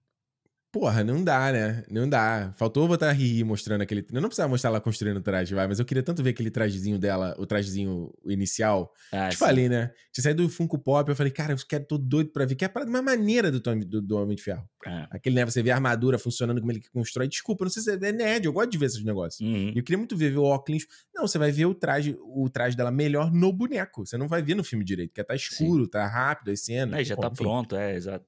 Porra, não dá, né? Não dá. Faltou botar a Riri mostrando aquele. Eu não precisava mostrar ela construindo o traje, vai, mas eu queria tanto ver aquele trajezinho dela, o trajezinho inicial. Ah, Te sim. falei, né? Tinha saído do Funko Pop, eu falei, cara, eu quero, tô doido pra ver. Que é a parada mais maneira do, do, do Homem de Ferro. Ah. Aquele, né? Você vê a armadura funcionando, como ele constrói. Desculpa, não sei se é nerd, eu gosto de ver esses negócios. Uhum. Eu queria muito ver, ver o óculos. Não, você vai ver o traje, o traje dela melhor no boneco. Você não vai ver no filme direito, porque tá escuro, sim. tá rápido as cenas. É, já tá enfim. pronto, é, exato.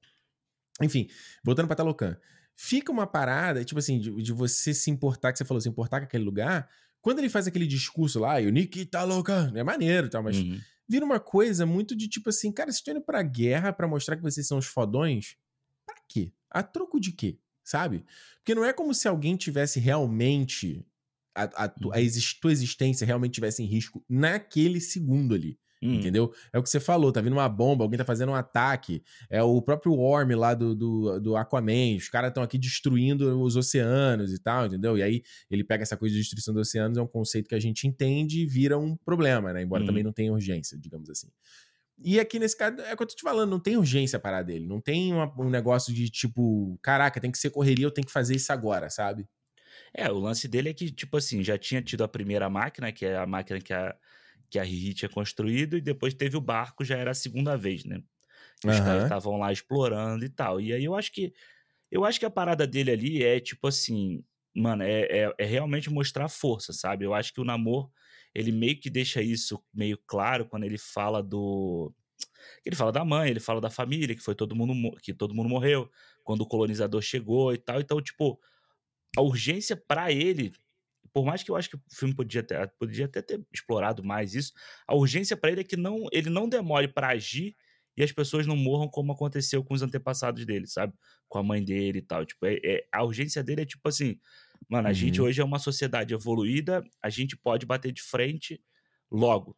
Enfim, voltando pra Talocan. Fica uma parada, tipo assim, de, de, você se importar, que você falou, se importar com aquele lugar. Quando ele faz aquele discurso lá, o Nick tá louca, é maneiro e tal, mas uhum. vira uma coisa muito de tipo assim, cara, vocês estão indo pra guerra para mostrar que vocês são os fodões? Pra quê? A troco de quê? sabe? Porque não é como se alguém tivesse realmente. A, a, a, uhum. a tua existência realmente tivesse em risco naquele segundo ali. Hum. Entendeu? É o que você falou, tá vindo uma bomba, alguém tá fazendo um ataque. É o próprio Worm lá do, do, do Aquaman. Os caras estão aqui destruindo os oceanos e tal, entendeu? E aí ele pega essa coisa de destruição dos oceanos, é um conceito que a gente entende e vira um problema, né? Embora hum. também não tenha urgência, digamos assim. E aqui nesse caso, é o que eu tô te falando, não tem urgência para dele. Não tem uma, um negócio de tipo, caraca, tem que ser correria, eu tenho que fazer isso agora, sabe? É, o lance dele é que, tipo assim, já tinha tido a primeira máquina, que é a máquina que a, que a Riri tinha construído, e depois teve o barco, já era a segunda vez, né? Os uhum. caras estavam lá explorando e tal. E aí eu acho que. Eu acho que a parada dele ali é tipo assim. Mano, é, é, é realmente mostrar força, sabe? Eu acho que o Namor, ele meio que deixa isso meio claro quando ele fala do. Ele fala da mãe, ele fala da família, que foi todo mundo que todo mundo morreu quando o colonizador chegou e tal. Então, tipo, a urgência para ele por mais que eu acho que o filme podia, ter, podia até ter explorado mais isso, a urgência para ele é que não, ele não demore para agir e as pessoas não morram como aconteceu com os antepassados dele, sabe? Com a mãe dele e tal. Tipo, é, é a urgência dele é tipo assim, mano, a uhum. gente hoje é uma sociedade evoluída, a gente pode bater de frente logo.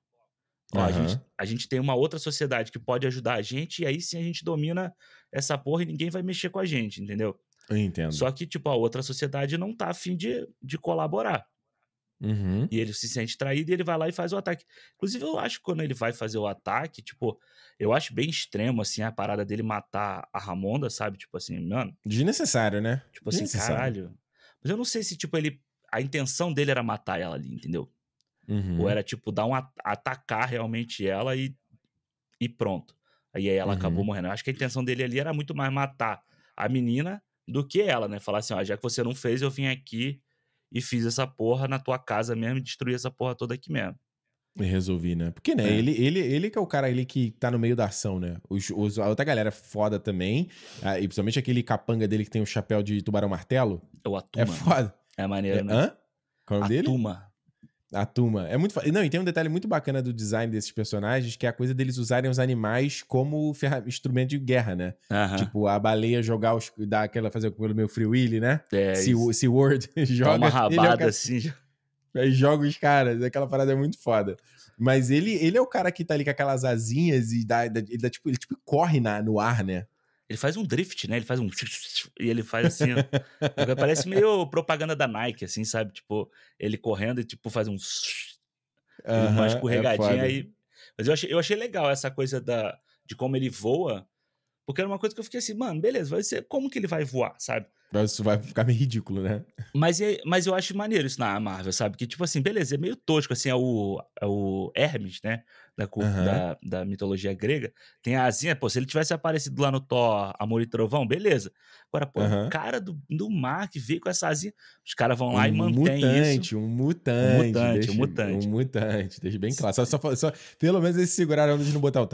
Ó, uhum. a, gente, a gente tem uma outra sociedade que pode ajudar a gente, e aí sim a gente domina essa porra e ninguém vai mexer com a gente, entendeu? Eu entendo. Só que, tipo, a outra sociedade não tá afim de, de colaborar. Uhum. E ele se sente traído e ele vai lá e faz o ataque. Inclusive, eu acho que quando ele vai fazer o ataque, tipo, eu acho bem extremo, assim, a parada dele matar a Ramonda, sabe? Tipo assim, mano. Desnecessário, né? Tipo assim, caralho. Mas eu não sei se, tipo, ele. A intenção dele era matar ela ali, entendeu? Uhum. Ou era, tipo, dar um atacar realmente ela e, e pronto. Aí ela uhum. acabou morrendo. Eu acho que a intenção dele ali era muito mais matar a menina do que ela, né? Falar assim, ó, já que você não fez, eu vim aqui e fiz essa porra na tua casa mesmo e destruí essa porra toda aqui mesmo. E resolvi, né? Porque, né, é. ele, ele, ele que é o cara ali que tá no meio da ação, né? Os, os, a outra galera é foda também, e principalmente aquele capanga dele que tem o chapéu de tubarão martelo. É o Atuma. É foda. É maneiro, é, né? Hã? Qual é o nome dele? Atuma. A Tuma. É muito. Não, e tem um detalhe muito bacana do design desses personagens, que é a coisa deles usarem os animais como ferra... instrumento de guerra, né? Tipo, a baleia jogar os. dar aquela. fazer pelo meu Free Willy, né? É. Se, se Word <laughs> joga. Dá uma rabada assim. Aí joga os caras. Aquela parada é muito foda. Mas ele, ele é o cara que tá ali com aquelas asinhas e dá, ele dá tipo, ele tipo corre na, no ar, né? Ele faz um drift, né? Ele faz um. <laughs> E ele faz assim. Parece meio propaganda da Nike, assim, sabe? Tipo, ele correndo e tipo faz um. Uhum, uma escorregadinha é aí. Mas eu achei, eu achei legal essa coisa da, de como ele voa. Porque era uma coisa que eu fiquei assim, mano, beleza, vai ser. Como que ele vai voar, sabe? Isso vai ficar meio ridículo, né? Mas, é, mas eu acho maneiro isso na Marvel, sabe? Que, tipo assim, beleza, é meio tosco, assim, é o, é o Hermes, né? Da, uhum. da, da, mitologia grega. Tem a asinha, pô, se ele tivesse aparecido lá no Thor, Amor e Trovão, beleza. Agora, pô, uhum. o cara do, do mar que veio com essa asinha, os caras vão lá um e mantêm isso. Um mutante, um mutante. Um mutante. Um mutante, deixa bem claro. Só, só, só, pelo menos eles seguraram de não botar o...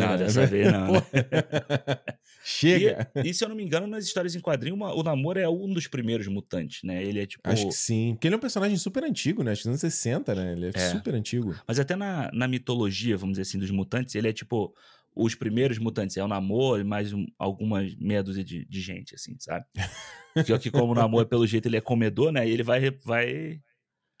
Não, dessa vez não. Né? <laughs> Chega! E, e, se eu não me engano, nas histórias em quadrinho, uma, o Namor é um dos primeiros mutantes, né? Ele é tipo. Acho que sim. Porque ele é um personagem super antigo, né? Acho que nos anos 60, né? Ele é, é, super antigo. Mas até na, na mitologia, vamos dizer assim, dos mutantes, ele é tipo. Os primeiros mutantes é o Namor e mais um, algumas meia dúzia de, de gente, assim, sabe? <laughs> Porque que como o Namor, pelo jeito, ele é comedor, né? E ele vai. vai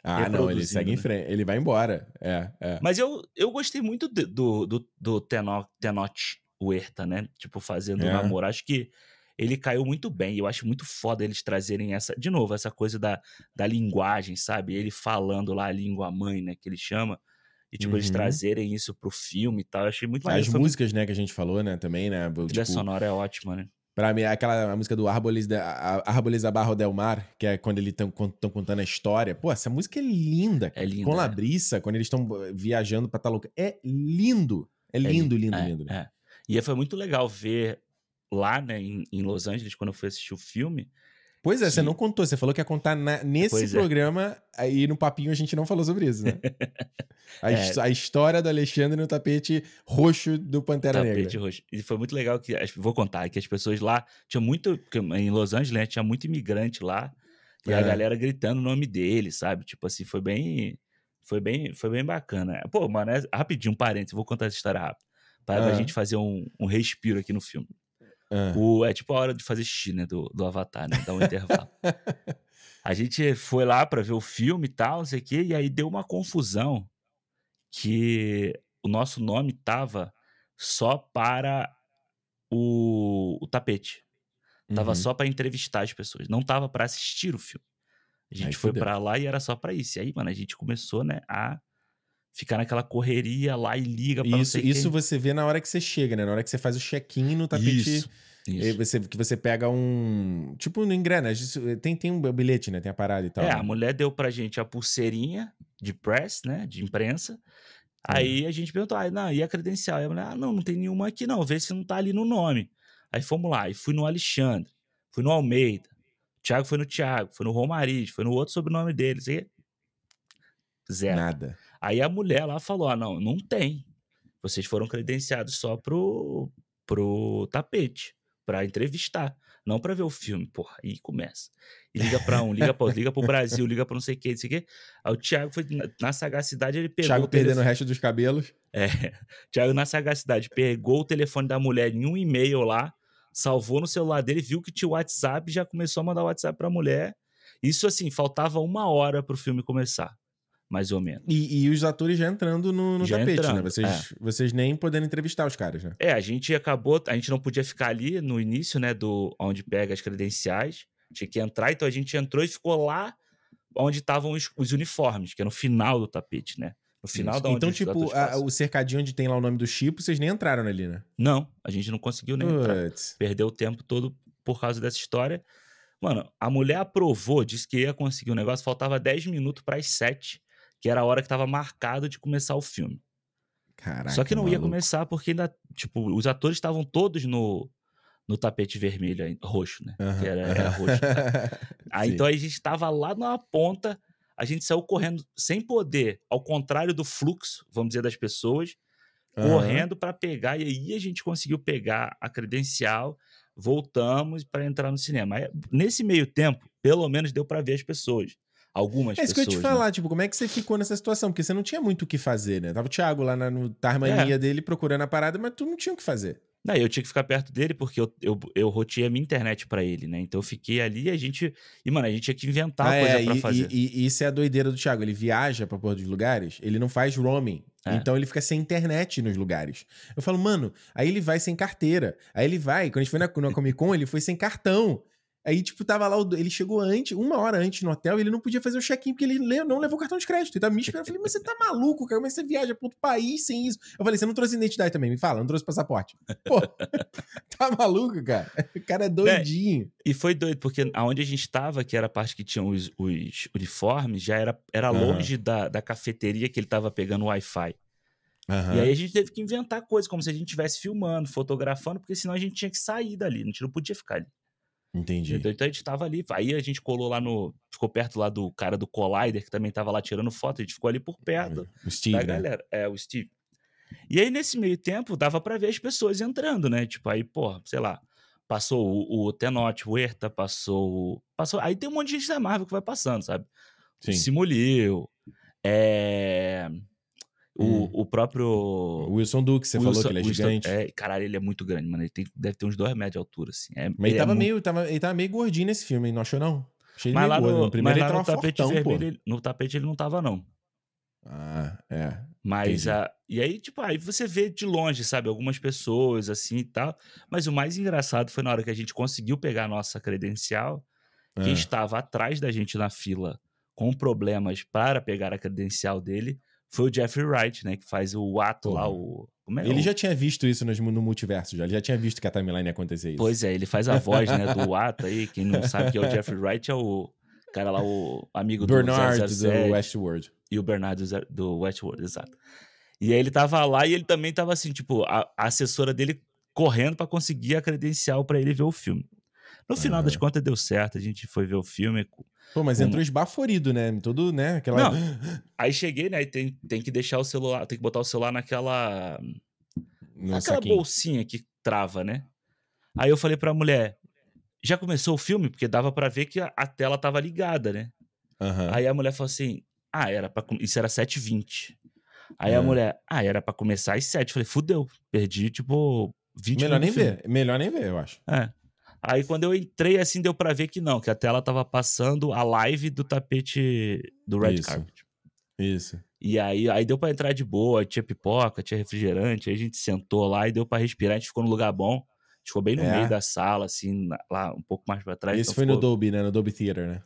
ah, não, ele segue né? em frente, ele vai embora. É, é. Mas eu, eu gostei muito do, do, do, do Tenoch Huerta, né? Tipo, fazendo é. namoro. Acho que ele caiu muito bem. Eu acho muito foda eles trazerem essa, de novo, essa coisa da, da linguagem, sabe? Ele falando lá a língua mãe, né? Que ele chama. E, tipo, uhum. eles trazerem isso pro filme e tal. Eu achei muito As músicas, né, que a gente falou, né, também, né? A trilha tipo, sonora é ótima, né? Pra mim, aquela música do Árboles, da, Árboles Abarro Del Mar, que é quando eles estão contando a história. Pô, essa música é linda. É linda. Com Labrissa, é. quando eles estão viajando pra louco. É lindo. É lindo, é, lindo, é, lindo. É. E foi muito legal ver lá, né, em, em Los Angeles, quando eu fui assistir o filme. Pois é, que... você não contou, você falou que ia contar na, nesse pois é. programa, é. aí no papinho a gente não falou sobre isso, né? <laughs> a, é. a, história do Alexandre no tapete roxo do Pantera tapete Negra. Tapete roxo. E foi muito legal que, vou contar, que as pessoas lá, tinha muito, em Los Angeles, né, tinha muito imigrante lá, e a é. galera gritando o nome dele, sabe? Tipo assim, foi bem, foi bem, foi bem bacana. Pô, mano, é, rapidinho, um parênteses, vou contar essa história rápido para ah. a gente fazer um, um respiro aqui no filme. Ah. O, é tipo a hora de fazer xixi, né? Do, do Avatar, né? Dá um intervalo. <laughs> A gente foi lá para ver o filme e tal, não sei o quê, e aí deu uma confusão que o nosso nome tava só para o, o tapete. Tava uhum. só para entrevistar as pessoas, não tava para assistir o filme. A gente aí foi para lá e era só para isso. E aí, mano, a gente começou, né, a ficar naquela correria lá e liga pra Isso, isso você vê na hora que você chega, né? Na hora que você faz o check-in no tapete. Isso. Isso. Você, que você pega um. Tipo no engrenagem. Tem, tem um bilhete, né? Tem a parada e tal. É, né? a mulher deu pra gente a pulseirinha de press, né? De imprensa. Aí a gente perguntou, ah, não, e a credencial? Aí a mulher, ah, não, não tem nenhuma aqui não, vê se não tá ali no nome. Aí fomos lá, e fui no Alexandre, fui no Almeida, o Thiago foi no Thiago, foi no Romariz, foi no outro sobrenome deles, e... zero. Nada. Aí a mulher lá falou, ah, não, não tem. Vocês foram credenciados só pro, pro tapete para entrevistar, não para ver o filme. Porra, aí começa. E liga para um, liga para outro, liga para o Brasil, liga para não sei o que, não sei o que. Aí o Thiago foi na, na sagacidade, ele pegou. Thiago perdendo o resto dos cabelos. É. <laughs> Thiago, na sagacidade, pegou o telefone da mulher em um e-mail lá, salvou no celular dele, viu que tinha o WhatsApp já começou a mandar o WhatsApp para a mulher. Isso assim, faltava uma hora para o filme começar mais ou menos. E, e os atores já entrando no, no já tapete, né? entrando, né? Vocês, é. vocês nem podendo entrevistar os caras, né? É, a gente acabou, a gente não podia ficar ali no início, né, do onde pega as credenciais, tinha que entrar, então a gente entrou e ficou lá onde estavam os, os uniformes, que é no final do tapete, né? No final Isso. da Então, tipo, a, o cercadinho onde tem lá o nome do Chipo, vocês nem entraram ali, né? Não, a gente não conseguiu nem entrar. Perdeu o tempo todo por causa dessa história. Mano, a mulher aprovou, disse que ia conseguir o um negócio, faltava 10 minutos para as 7 que era a hora que estava marcado de começar o filme. Caraca, Só que não maluco. ia começar porque ainda, tipo, os atores estavam todos no, no tapete vermelho, roxo, né? Uhum. Que era, era roxo. <laughs> Aí, então a gente estava lá na ponta, a gente saiu correndo sem poder, ao contrário do fluxo, vamos dizer, das pessoas, uhum. correndo para pegar, e aí a gente conseguiu pegar a credencial, voltamos para entrar no cinema. Aí, nesse meio tempo, pelo menos deu para ver as pessoas algumas é pessoas. É isso que eu ia te falar, né? tipo, como é que você ficou nessa situação? Porque você não tinha muito o que fazer, né? Tava o Thiago lá na, no Tarmania é. dele procurando a parada, mas tu não tinha o que fazer. Não, eu tinha que ficar perto dele porque eu, eu, eu roteei a minha internet para ele, né? Então eu fiquei ali e a gente. E, mano, a gente tinha que inventar ah, coisa é, pra e, fazer. E, e, isso é a doideira do Thiago. Ele viaja pra porra dos lugares, ele não faz roaming. É. Então ele fica sem internet nos lugares. Eu falo, mano, aí ele vai sem carteira. Aí ele vai, quando a gente foi na, na Comic Con, ele foi sem cartão. Aí, tipo, tava lá, ele chegou antes, uma hora antes no hotel, e ele não podia fazer o check-in porque ele não levou cartão de crédito. Ele tava me esperando. Eu falei, mas você tá maluco, cara? Como é que você viaja pra outro país sem isso? Eu falei, você não trouxe identidade também? Me fala, não trouxe passaporte. <laughs> Pô, <laughs> tá maluco, cara? O cara é doidinho. É, e foi doido, porque aonde a gente tava, que era a parte que tinha os, os uniformes, já era, era uhum. longe da, da cafeteria que ele tava pegando o Wi-Fi. Uhum. E aí a gente teve que inventar coisas, como se a gente estivesse filmando, fotografando, porque senão a gente tinha que sair dali, a gente não podia ficar ali. Entendi. Então, então a gente tava ali, aí a gente colou lá no. Ficou perto lá do cara do Collider, que também tava lá tirando foto, a gente ficou ali por perto o Steve, da né? galera. É, o Steve. E aí, nesse meio tempo, dava para ver as pessoas entrando, né? Tipo, aí, pô, sei lá, passou o, o Tenote, o Erta, passou. Passou. Aí tem um monte de gente da Marvel que vai passando, sabe? Sim. O Simulio, é. O, hum. o próprio. O Wilson Duque, você Wilson, falou que ele é Wilson, gigante. É, caralho, ele é muito grande, mano. Ele tem, deve ter uns dois metros de altura, assim. É, mas ele, tava, é meio, muito... tava, ele tava meio gordinho nesse filme, não achou, não? Achei mas lá gordo. no, no primeiro mas ele no tapete fortão, vermelho, ele, no tapete ele não tava, não. Ah, é. Mas, a, e aí, tipo, aí você vê de longe, sabe, algumas pessoas assim e tal. Mas o mais engraçado foi na hora que a gente conseguiu pegar a nossa credencial, quem ah. estava atrás da gente na fila com problemas para pegar a credencial dele foi o Jeffrey Wright, né? Que faz o ato lá, o. É? Ele já tinha visto isso no, no, multiverso, já. Ele já tinha visto que a timeline ia acontecer isso. Pois é, ele faz a voz, né, do <laughs> ato aí. Quem não sabe que é o Jeffrey Wright é o cara lá, o amigo Bernard do, 007, do Westworld. E o Bernard do, do Westworld, exato. E aí ele tava lá e ele também tava assim, tipo, a, a assessora dele correndo para conseguir a credencial para ele ver o filme. No final das contas deu certo, a gente foi ver o filme, Pô, mas entrou esbaforido, né? Todo, né? Aquela... Não. <gasps> Aí cheguei, né? E tem, tem que deixar o celular, tem que botar o celular naquela. No naquela saquinho. bolsinha que trava, né? Aí eu falei pra mulher: já começou o filme? Porque dava para ver que a, a, tela tava ligada, né? Uhum. Aí a mulher falou assim: ah, era pra. Isso era 7h20. Aí uhum. a mulher, ah, era para começar às 7. Eu falei, fudeu, perdi, tipo, 20 Melhor nem ver. Melhor nem ver, eu acho. É. Aí quando eu entrei, assim, deu pra ver que não, que a tela tava passando a live do tapete do Red Isso. Carpet. Isso. E aí, aí deu pra entrar de boa, tinha pipoca, tinha refrigerante, aí a gente sentou lá e deu pra respirar, a gente ficou no lugar bom. A gente ficou bem no É. meio da sala, assim, lá um pouco mais pra trás. Esse então foi no ficou- Dolby, né? No Dolby Theater, né?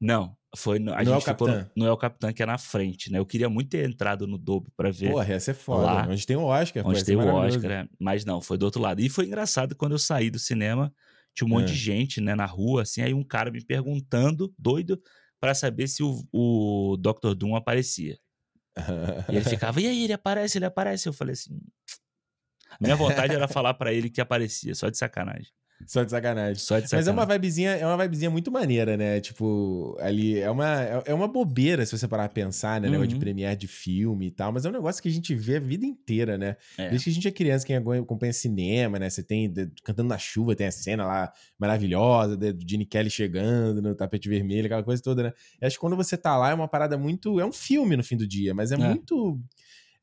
Não, foi no, a No El gente ficou no, no El Capitan, que é na frente, né? Eu queria muito ter entrado no Dolby pra ver Porra, essa é foda. Lá. Onde tem o Oscar. onde tem é o. Oscar, né? Mas não, foi do outro lado. E foi engraçado quando eu saí do cinema, tinha um monte É. de gente, né, na rua, assim, aí um cara me perguntando, doido, pra saber se o, o Dr. Doom aparecia. E ele <laughs> ficava, e aí, ele aparece, ele aparece. Eu falei assim. Minha vontade era falar pra ele que aparecia, só de sacanagem. Só de sacanagem. Só de Mas sacanagem. é uma vibezinha, é uma vibezinha muito maneira, né? Tipo, ali é uma, é é uma bobeira se você parar pra pensar, né? Negócio de Uhum. premiere de filme e tal, mas é um negócio que a gente vê a vida inteira, né? É. Desde que a gente é criança, quem acompanha cinema, né? Você tem cantando na chuva, tem a cena lá maravilhosa de- do Gene Kelly chegando no tapete vermelho, aquela coisa toda, né? Eu acho que quando você tá lá é uma parada muito. É um filme no fim do dia, mas é, É. muito.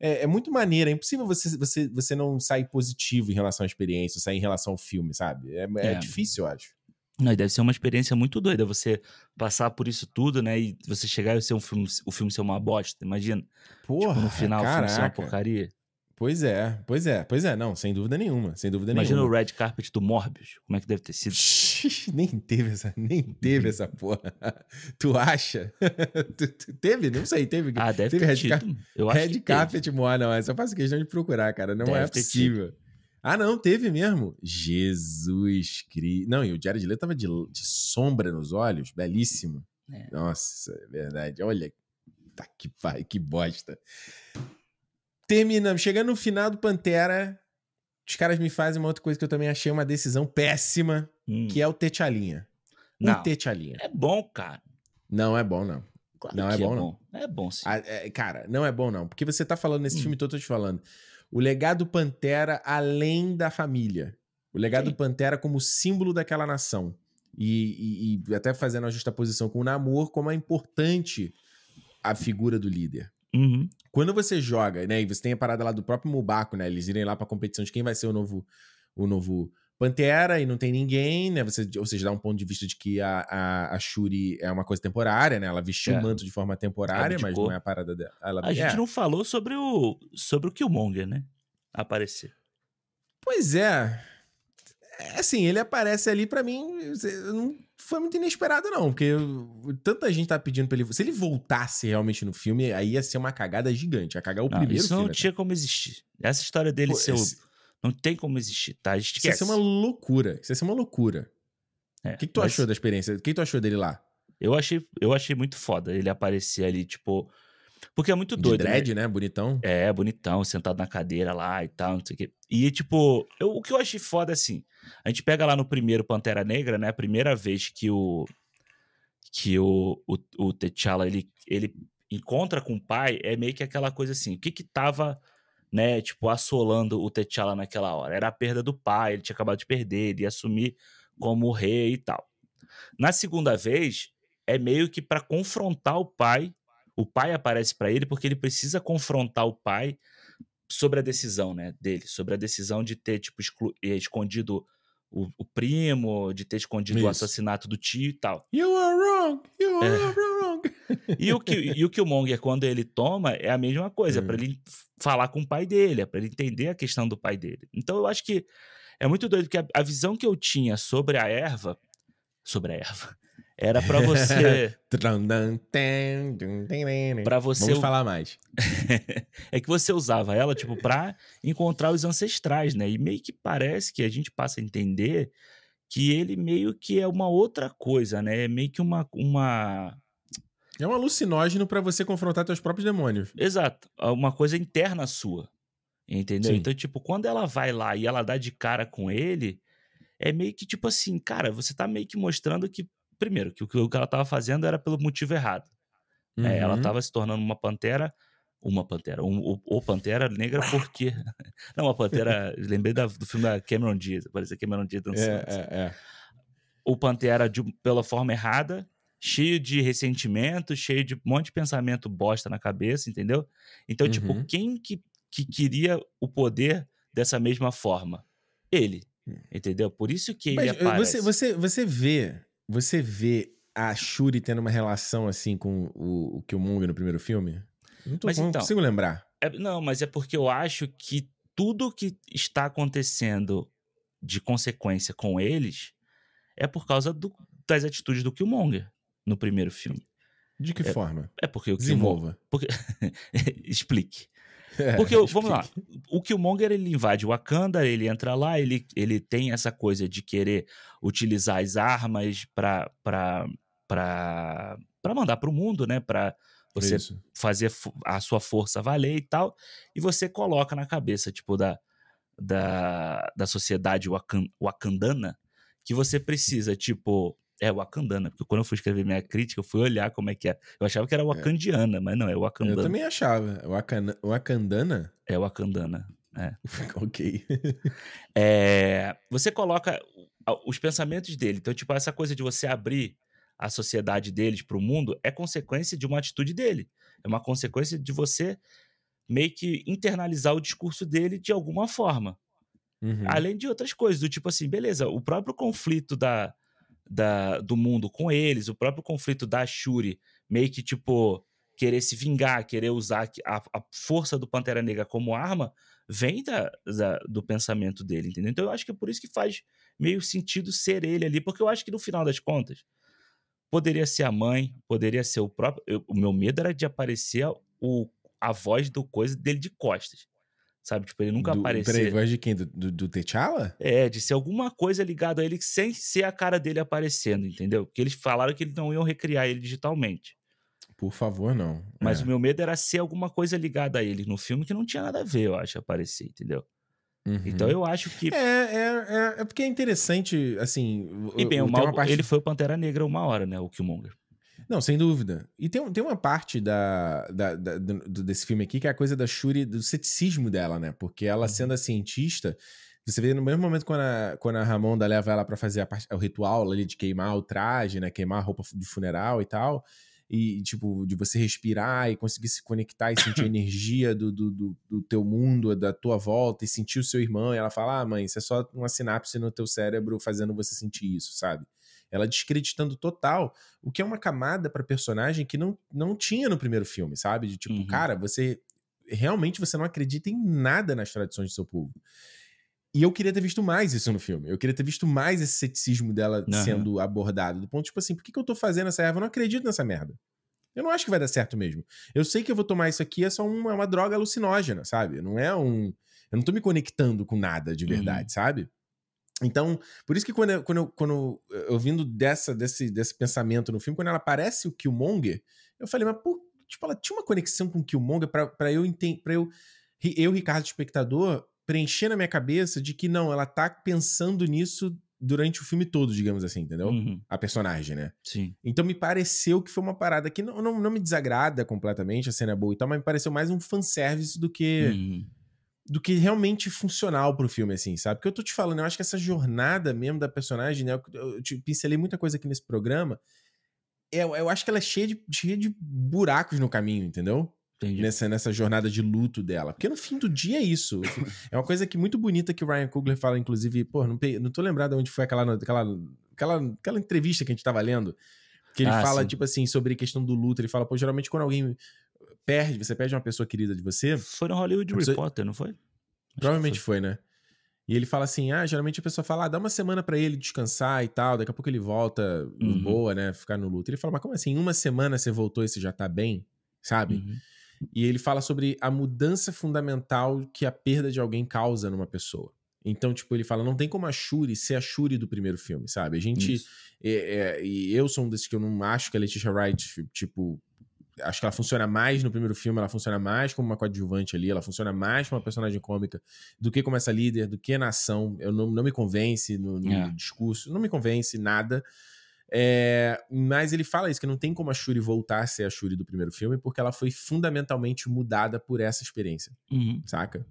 É, é muito maneiro. É impossível você, você, você não sair positivo em relação à experiência, sair em relação ao filme, sabe? É, é É. difícil, eu acho. Não, e deve ser uma experiência muito doida você passar por isso tudo, né? E você chegar e ser um filme, o filme ser uma bosta. Imagina. Porra, tipo, no final o filme ser uma caraca. porcaria. Pois é, pois é, pois é, não, sem dúvida nenhuma, sem dúvida Imagina o nenhuma. red carpet do Morbius. Como é que deve ter sido? nem teve essa, nem teve essa porra. <laughs> Tu acha? <laughs> Tu- tu- teve? Não sei, teve. Ah, deve teve ter red tido. car- Eu acho Red que teve. Carpet Moa, não, essa eu faço questão de procurar, cara, não é Deve ter possível. Ah, não, teve mesmo. Jesus Cristo. Não, e o Jared Leto tava de, de sombra nos olhos, belíssimo. É. Nossa, é verdade. Olha, tá que pai, que bosta. Terminamos, chegando no final do Pantera, os caras me fazem uma outra coisa que eu também achei uma decisão péssima, Hum. que é o T'Chalinha. O Não. T'Chalinha. É bom, cara. Não é bom, não. Claro Não é que bom, não. É bom, sim. Ah, é, cara, não é bom, não. Porque você tá falando nesse Hum. filme todo, eu tô te falando. O legado Pantera além da família. O legado Sim. Pantera como símbolo daquela nação. E, e- e até fazendo a justaposição com o Namor, como é importante a figura do líder. Uhum. Quando você joga, né, e você tem a parada lá do próprio Mubaco, né, eles irem lá pra competição de quem vai ser o novo, o novo Pantera e não tem ninguém, né, você, ou seja, dá um ponto de vista de que a, a, a Shuri é uma coisa temporária, né, ela vestiu É. o manto de forma temporária, mas não é a parada dela. Ela, A gente é. não falou sobre o, sobre o Killmonger, né? Aparecer. Pois é. É, Assim, ele aparece ali pra mim, não foi muito inesperado não, porque tanta gente tá pedindo pra ele, se ele voltasse realmente no filme, aí ia ser uma cagada gigante, ia cagar o Não, primeiro isso não filme. tinha como existir. Essa história dele Pô, ser esse- Não tem como existir, tá? Isso ia Esquece. ser uma loucura. Isso ia ser uma loucura. É, O que, que tu mas achou da experiência? O que, que tu achou dele lá? Eu achei, eu achei muito foda ele aparecer ali, tipo... Porque é muito De doido, né? dread, né? Bonitão. É, bonitão, sentado na cadeira lá e tal, não sei o quê. E, tipo, eu- o que eu achei foda, assim, a gente pega lá no primeiro Pantera Negra, né? A primeira vez que o. que o, o, o T'Challa, ele, ele encontra com o pai, é meio que aquela coisa assim, o que que tava, né, tipo, assolando o T'Challa naquela hora? Era a perda do pai, ele tinha acabado de perder, ele ia assumir como rei e tal. Na segunda vez, é meio que pra confrontar o pai, o pai aparece pra ele porque ele precisa confrontar o pai sobre a decisão, né, dele, sobre a decisão de ter, tipo, eh, escondido o, o primo, de ter escondido o Isso. assassinato do tio e tal. You are wrong! You are É. wrong! <laughs> E o, que, e o Killmonger, quando ele toma, é a mesma coisa, é pra Hum. ele falar com o pai dele, é pra ele entender a questão do pai dele. Então eu acho que é muito doido, porque a, a visão que eu tinha sobre a erva, sobre a erva, era pra você, <laughs> para você Vamos falar mais. <laughs> é que você usava ela, tipo, pra encontrar os ancestrais, né? E meio que parece que a gente passa a entender que ele meio que é uma outra coisa, né? É meio que uma, uma É um alucinógeno pra você confrontar teus próprios demônios. Exato. é Uma coisa interna sua. Entendeu? Sim. Então, tipo, quando ela vai lá e ela dá de cara com ele, é meio que tipo assim, cara, você tá meio que mostrando que, primeiro, que o que ela tava fazendo era pelo motivo errado. né? ela Uhum. tava se tornando uma pantera. Uma pantera, um, o, o pantera negra porque. <laughs> Não, uma pantera. <laughs> lembrei da- do filme da Cameron Diaz, parecia Cameron Diaz dançando. É, assim. é, é. o Pantera de- pela forma errada, cheio de ressentimento, cheio de um monte de pensamento bosta na cabeça, entendeu? Então, tipo, Uhum. quem que, que queria o poder dessa mesma forma? ele. Hum. Entendeu? Por isso que ele Mas, eh, aparece. Você, você, você vê. Você vê a Shuri tendo uma relação assim com o, o Killmonger no primeiro filme? Não, tô, mas, não então, consigo lembrar. É, não, mas é porque eu acho que tudo que está acontecendo de consequência com eles é por causa do, das atitudes do Killmonger no primeiro filme. De que é, forma? É porque o Desenvolva. Killmonger... Porque... <laughs> Explique. É, porque, vamos lá, o Killmonger ele invade o Wakanda, ele entra lá, ele, ele tem essa coisa de querer utilizar as armas para mandar para o mundo, né? Para você Isso. fazer a sua força valer e tal. E você coloca na cabeça, tipo, da, da, da sociedade wakandana que você precisa, tipo, é Wakandana, porque quando eu fui escrever minha crítica, eu fui olhar como é que é. Eu achava que era é. Wakandiana, é. mas não, é Wakandana. Eu também achava. Wakana, Wakandana? É Wakandana. É. <laughs> ok. é, você coloca os pensamentos dele. Então, tipo, essa coisa de você abrir a sociedade deles para o mundo é consequência de uma atitude dele. É uma consequência de você meio que internalizar o discurso dele de alguma forma. Uhum. Além de outras coisas, do tipo assim, beleza, o próprio conflito da, da, do mundo com eles, o próprio conflito da Shuri, meio que tipo querer se vingar, querer usar a, a força do Pantera Negra como arma, vem da, da, do pensamento dele, entendeu? Então eu acho que é por isso que faz meio sentido ser ele ali, porque eu acho que no final das contas poderia ser a mãe, poderia ser o próprio. Eu, o meu medo era de aparecer o, a voz do coisa dele de costas. Sabe? Tipo, ele nunca do, apareceu. Peraí, voz de quem? Do, do, do T'Challa? É, de ser alguma coisa ligada a ele sem ser a cara dele aparecendo, entendeu? Porque eles falaram que eles não iam recriar ele digitalmente. Por favor, não. Mas é. o meu medo era ser alguma coisa ligada a ele no filme que não tinha nada a ver, eu acho, aparecer, entendeu? Uhum. Então eu acho que. É, é, é, é, porque é interessante, assim. E bem, o mal, parte... ele foi o Pantera Negra uma hora, né? O Killmonger. Não, sem dúvida. E tem, tem uma parte da, da, da do, desse filme aqui que é a coisa da Shuri, do ceticismo dela, né? Porque ela uhum. sendo a cientista, você vê no mesmo momento quando a, quando a Ramonda leva ela para fazer a parte, o ritual ali de queimar o traje, né? Queimar a roupa de funeral e tal. E, tipo, de você respirar e conseguir se conectar e sentir a <coughs> energia do, do, do, do, teu mundo, da tua volta, e sentir o seu irmão. E ela fala: Ah, mãe, isso é só uma sinapse no teu cérebro fazendo você sentir isso, sabe? Ela descreditando total o que é uma camada para personagem que não, não tinha no primeiro filme, sabe? De tipo, uhum. cara, você realmente você não acredita em nada nas tradições do seu povo. E eu queria ter visto mais isso no filme. Eu queria ter visto mais esse ceticismo dela uhum. sendo abordado. Do ponto, tipo assim, por que, que eu tô fazendo essa erva? Eu não acredito nessa merda. Eu não acho que vai dar certo mesmo. Eu sei que eu vou tomar isso aqui, é só uma, uma droga alucinógena, sabe? Não é um. Eu não tô me conectando com nada de verdade, uhum. sabe? Então, por isso que quando eu, quando eu, quando eu vindo dessa, desse, desse pensamento no filme, quando ela aparece o Killmonger, eu falei, mas pô, tipo, ela tinha uma conexão com o Killmonger para eu entender, para eu, eu, Ricardo, espectador, preencher na minha cabeça de que não, ela tá pensando nisso durante o filme todo, digamos assim, entendeu? Uhum. A personagem, né? Sim. Então me pareceu que foi uma parada que não, não, não me desagrada completamente, a cena é boa e tal, mas me pareceu mais um fanservice do que. Uhum do que realmente funcional pro filme, assim, sabe? Porque eu tô te falando, eu acho que essa jornada mesmo da personagem, né? Eu te pincelei muita coisa aqui nesse programa. Eu, eu acho que ela é cheia de, cheia de buracos no caminho, entendeu? Nessa, nessa jornada de luto dela. Porque no fim do dia é isso. é uma coisa que muito bonita que o Ryan Coogler fala, inclusive, pô, não, não tô lembrado onde foi aquela, aquela, aquela, aquela entrevista que a gente tava lendo. Que ele ah, fala, sim. tipo assim, sobre a questão do luto. Ele fala, pô, geralmente quando alguém perde, você perde uma pessoa querida de você. Foi no Hollywood pessoa... Reporter, não foi? Provavelmente foi. foi. né? E ele fala assim: ah, geralmente a pessoa fala, ah, dá uma semana para ele descansar e tal, daqui a pouco ele volta uhum. boa, né? Ficar no luto. Ele fala, mas como assim? Uma semana você voltou e você já tá bem, sabe? Uhum. E ele fala sobre a mudança fundamental que a perda de alguém causa numa pessoa. Então, tipo, ele fala, não tem como a Shuri ser a Shuri do primeiro filme, sabe? A gente. É, é, e eu sou um desses que eu não acho que a Letitia Wright, tipo, acho que ela funciona mais no primeiro filme, ela funciona mais como uma coadjuvante ali, ela funciona mais como uma personagem cômica do que como essa líder, do que na ação. Eu não, não me convence no, no é. discurso, não me convence nada. É, mas ele fala isso, que não tem como a Shuri voltar a ser a Shuri do primeiro filme, porque ela foi fundamentalmente mudada por essa experiência, uhum. saca?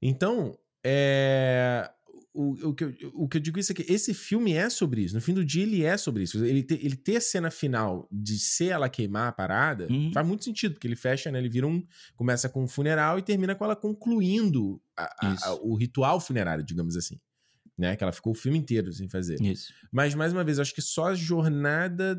Então, é, o, o, que eu, o que eu digo isso é que esse filme é sobre isso. No fim do dia, ele é sobre isso. Ele, te, ele ter a cena final de ser ela queimar a parada uhum. faz muito sentido, porque ele fecha, né? Ele vira um. Começa com um funeral e termina com ela concluindo a, a, a, o ritual funerário, digamos assim. né? Que ela ficou o filme inteiro sem fazer. Isso. Mas, mais uma vez, eu acho que só a jornada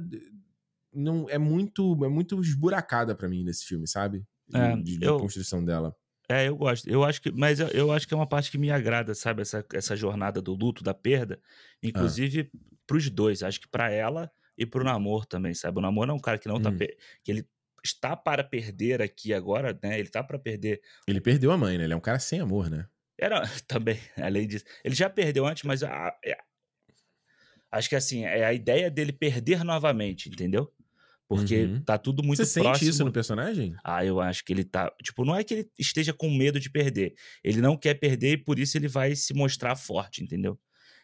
não é muito é muito esburacada para mim nesse filme, sabe? É, de, de eu- construção dela. É, eu gosto. Eu acho que, mas eu, eu acho que é uma parte que me agrada, sabe? Essa, essa jornada do luto, da perda. Inclusive pros dois. Acho que pra ela e pro namoro também, sabe? O namoro é um cara que não tá. Hum. per- que ele está para perder aqui agora, né? Ele tá para perder. Ele perdeu a mãe, né? Ele é um cara sem amor, né? Era <laughs> também, além disso. Ele já perdeu antes, mas a- é- acho que assim, é a ideia dele perder novamente, entendeu? Porque Uhum. tá tudo muito Você próximo. sente isso no personagem? Ah, eu acho que ele tá. Tipo, não é que ele esteja com medo de perder. Ele não quer perder e por isso ele vai se mostrar forte, entendeu?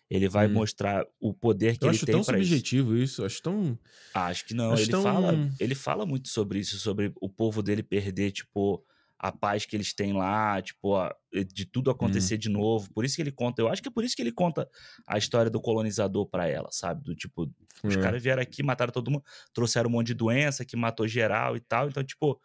Ele vai Hum. mostrar o poder que Eu ele acho tem tão pra isso. subjetivo isso. Acho tão. Acho que não. Acho ele, tão- fala, ele fala muito sobre isso, sobre o povo dele perder, tipo, a paz que eles têm lá, tipo, a- de tudo Hum. acontecer de novo. Por isso que ele conta. Eu acho que é por isso que ele conta a história do colonizador pra ela, sabe? Do tipo, os caras vieram aqui, mataram todo mundo, trouxeram um monte de doença que matou geral e tal. Então, tipo,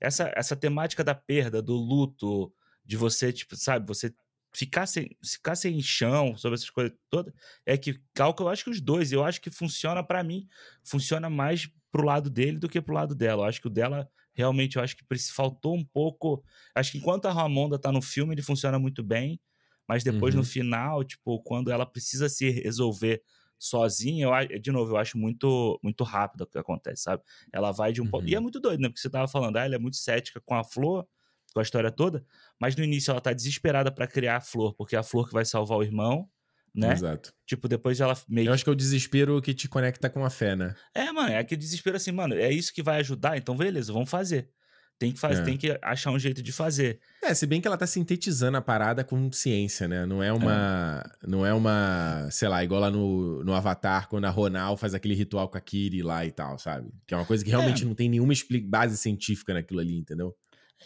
essa, essa temática da perda, do luto, de você, tipo, sabe, você ficar sem, ficar sem chão sobre essas coisas todas, é que calca, eu acho que os dois, eu acho que funciona pra mim, funciona mais pro lado dele do que pro lado dela. Eu acho que o dela realmente eu acho que faltou um pouco. Acho que enquanto a Ramonda tá no filme, ele funciona muito bem, mas depois Uhum. no final, tipo, quando ela precisa se resolver sozinha, eu, de novo, eu acho muito muito rápido o que acontece, sabe? Ela vai de um ponto. Uhum. E é muito doido, né? Porque você tava falando, ah, ela é muito cética com a flor, com a história toda, mas no início ela tá desesperada pra criar a flor, porque é a flor que vai salvar o irmão, né? Exato. Tipo, depois ela meio Eu acho que é o desespero que te conecta com a fé, né? é, mano, é aquele desespero assim, mano, é isso que vai ajudar, então beleza, vamos fazer. Tem que fazer, É. tem que achar um jeito de fazer. É, se bem que ela tá sintetizando a parada com ciência, né? Não é uma. Não é uma. Sei lá, igual lá no, no Avatar, quando a Ronal faz aquele ritual com a Kiri lá e tal, sabe? Que é uma coisa que realmente não tem nenhuma base científica naquilo ali, entendeu?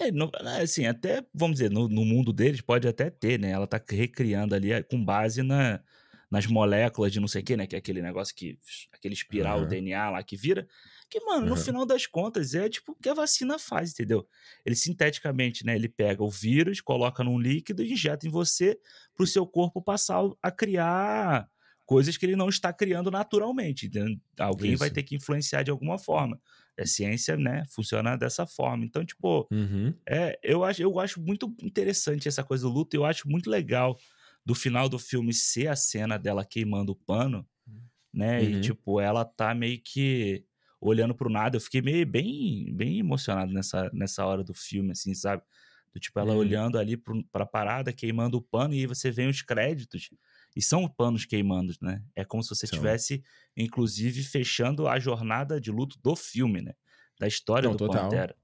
É, não- é, assim, até, vamos dizer, no, no mundo deles pode até ter, né? Ela tá recriando ali é, com base na, nas moléculas de não sei o que, né? Que é aquele negócio que. aquele espiral Aham. DNA lá que vira. Que, mano, no Aham. final das contas, é tipo o que a vacina faz, entendeu? Ele sinteticamente, né? Ele pega o vírus, coloca num líquido e injeta em você pro seu corpo passar a criar coisas que ele não está criando naturalmente. entendeu? Alguém vai Isso. ter que influenciar de alguma forma. A ciência, né, funciona dessa forma. Então, tipo, Uhum. é, eu acho, eu acho muito interessante essa coisa do luto. Eu acho muito legal do final do filme ser a cena dela queimando o pano, né? E Uhum. tipo, ela tá meio que olhando pro nada. Eu fiquei meio bem, bem emocionado nessa, nessa hora do filme, assim, sabe? Do tipo, ela Uhum. olhando ali pro, pra parada, queimando o pano, e aí você vê os créditos. E são panos queimando, né? É como se você estivesse, inclusive, fechando a jornada de luto do filme, né? Da história Não, do total. Pantera.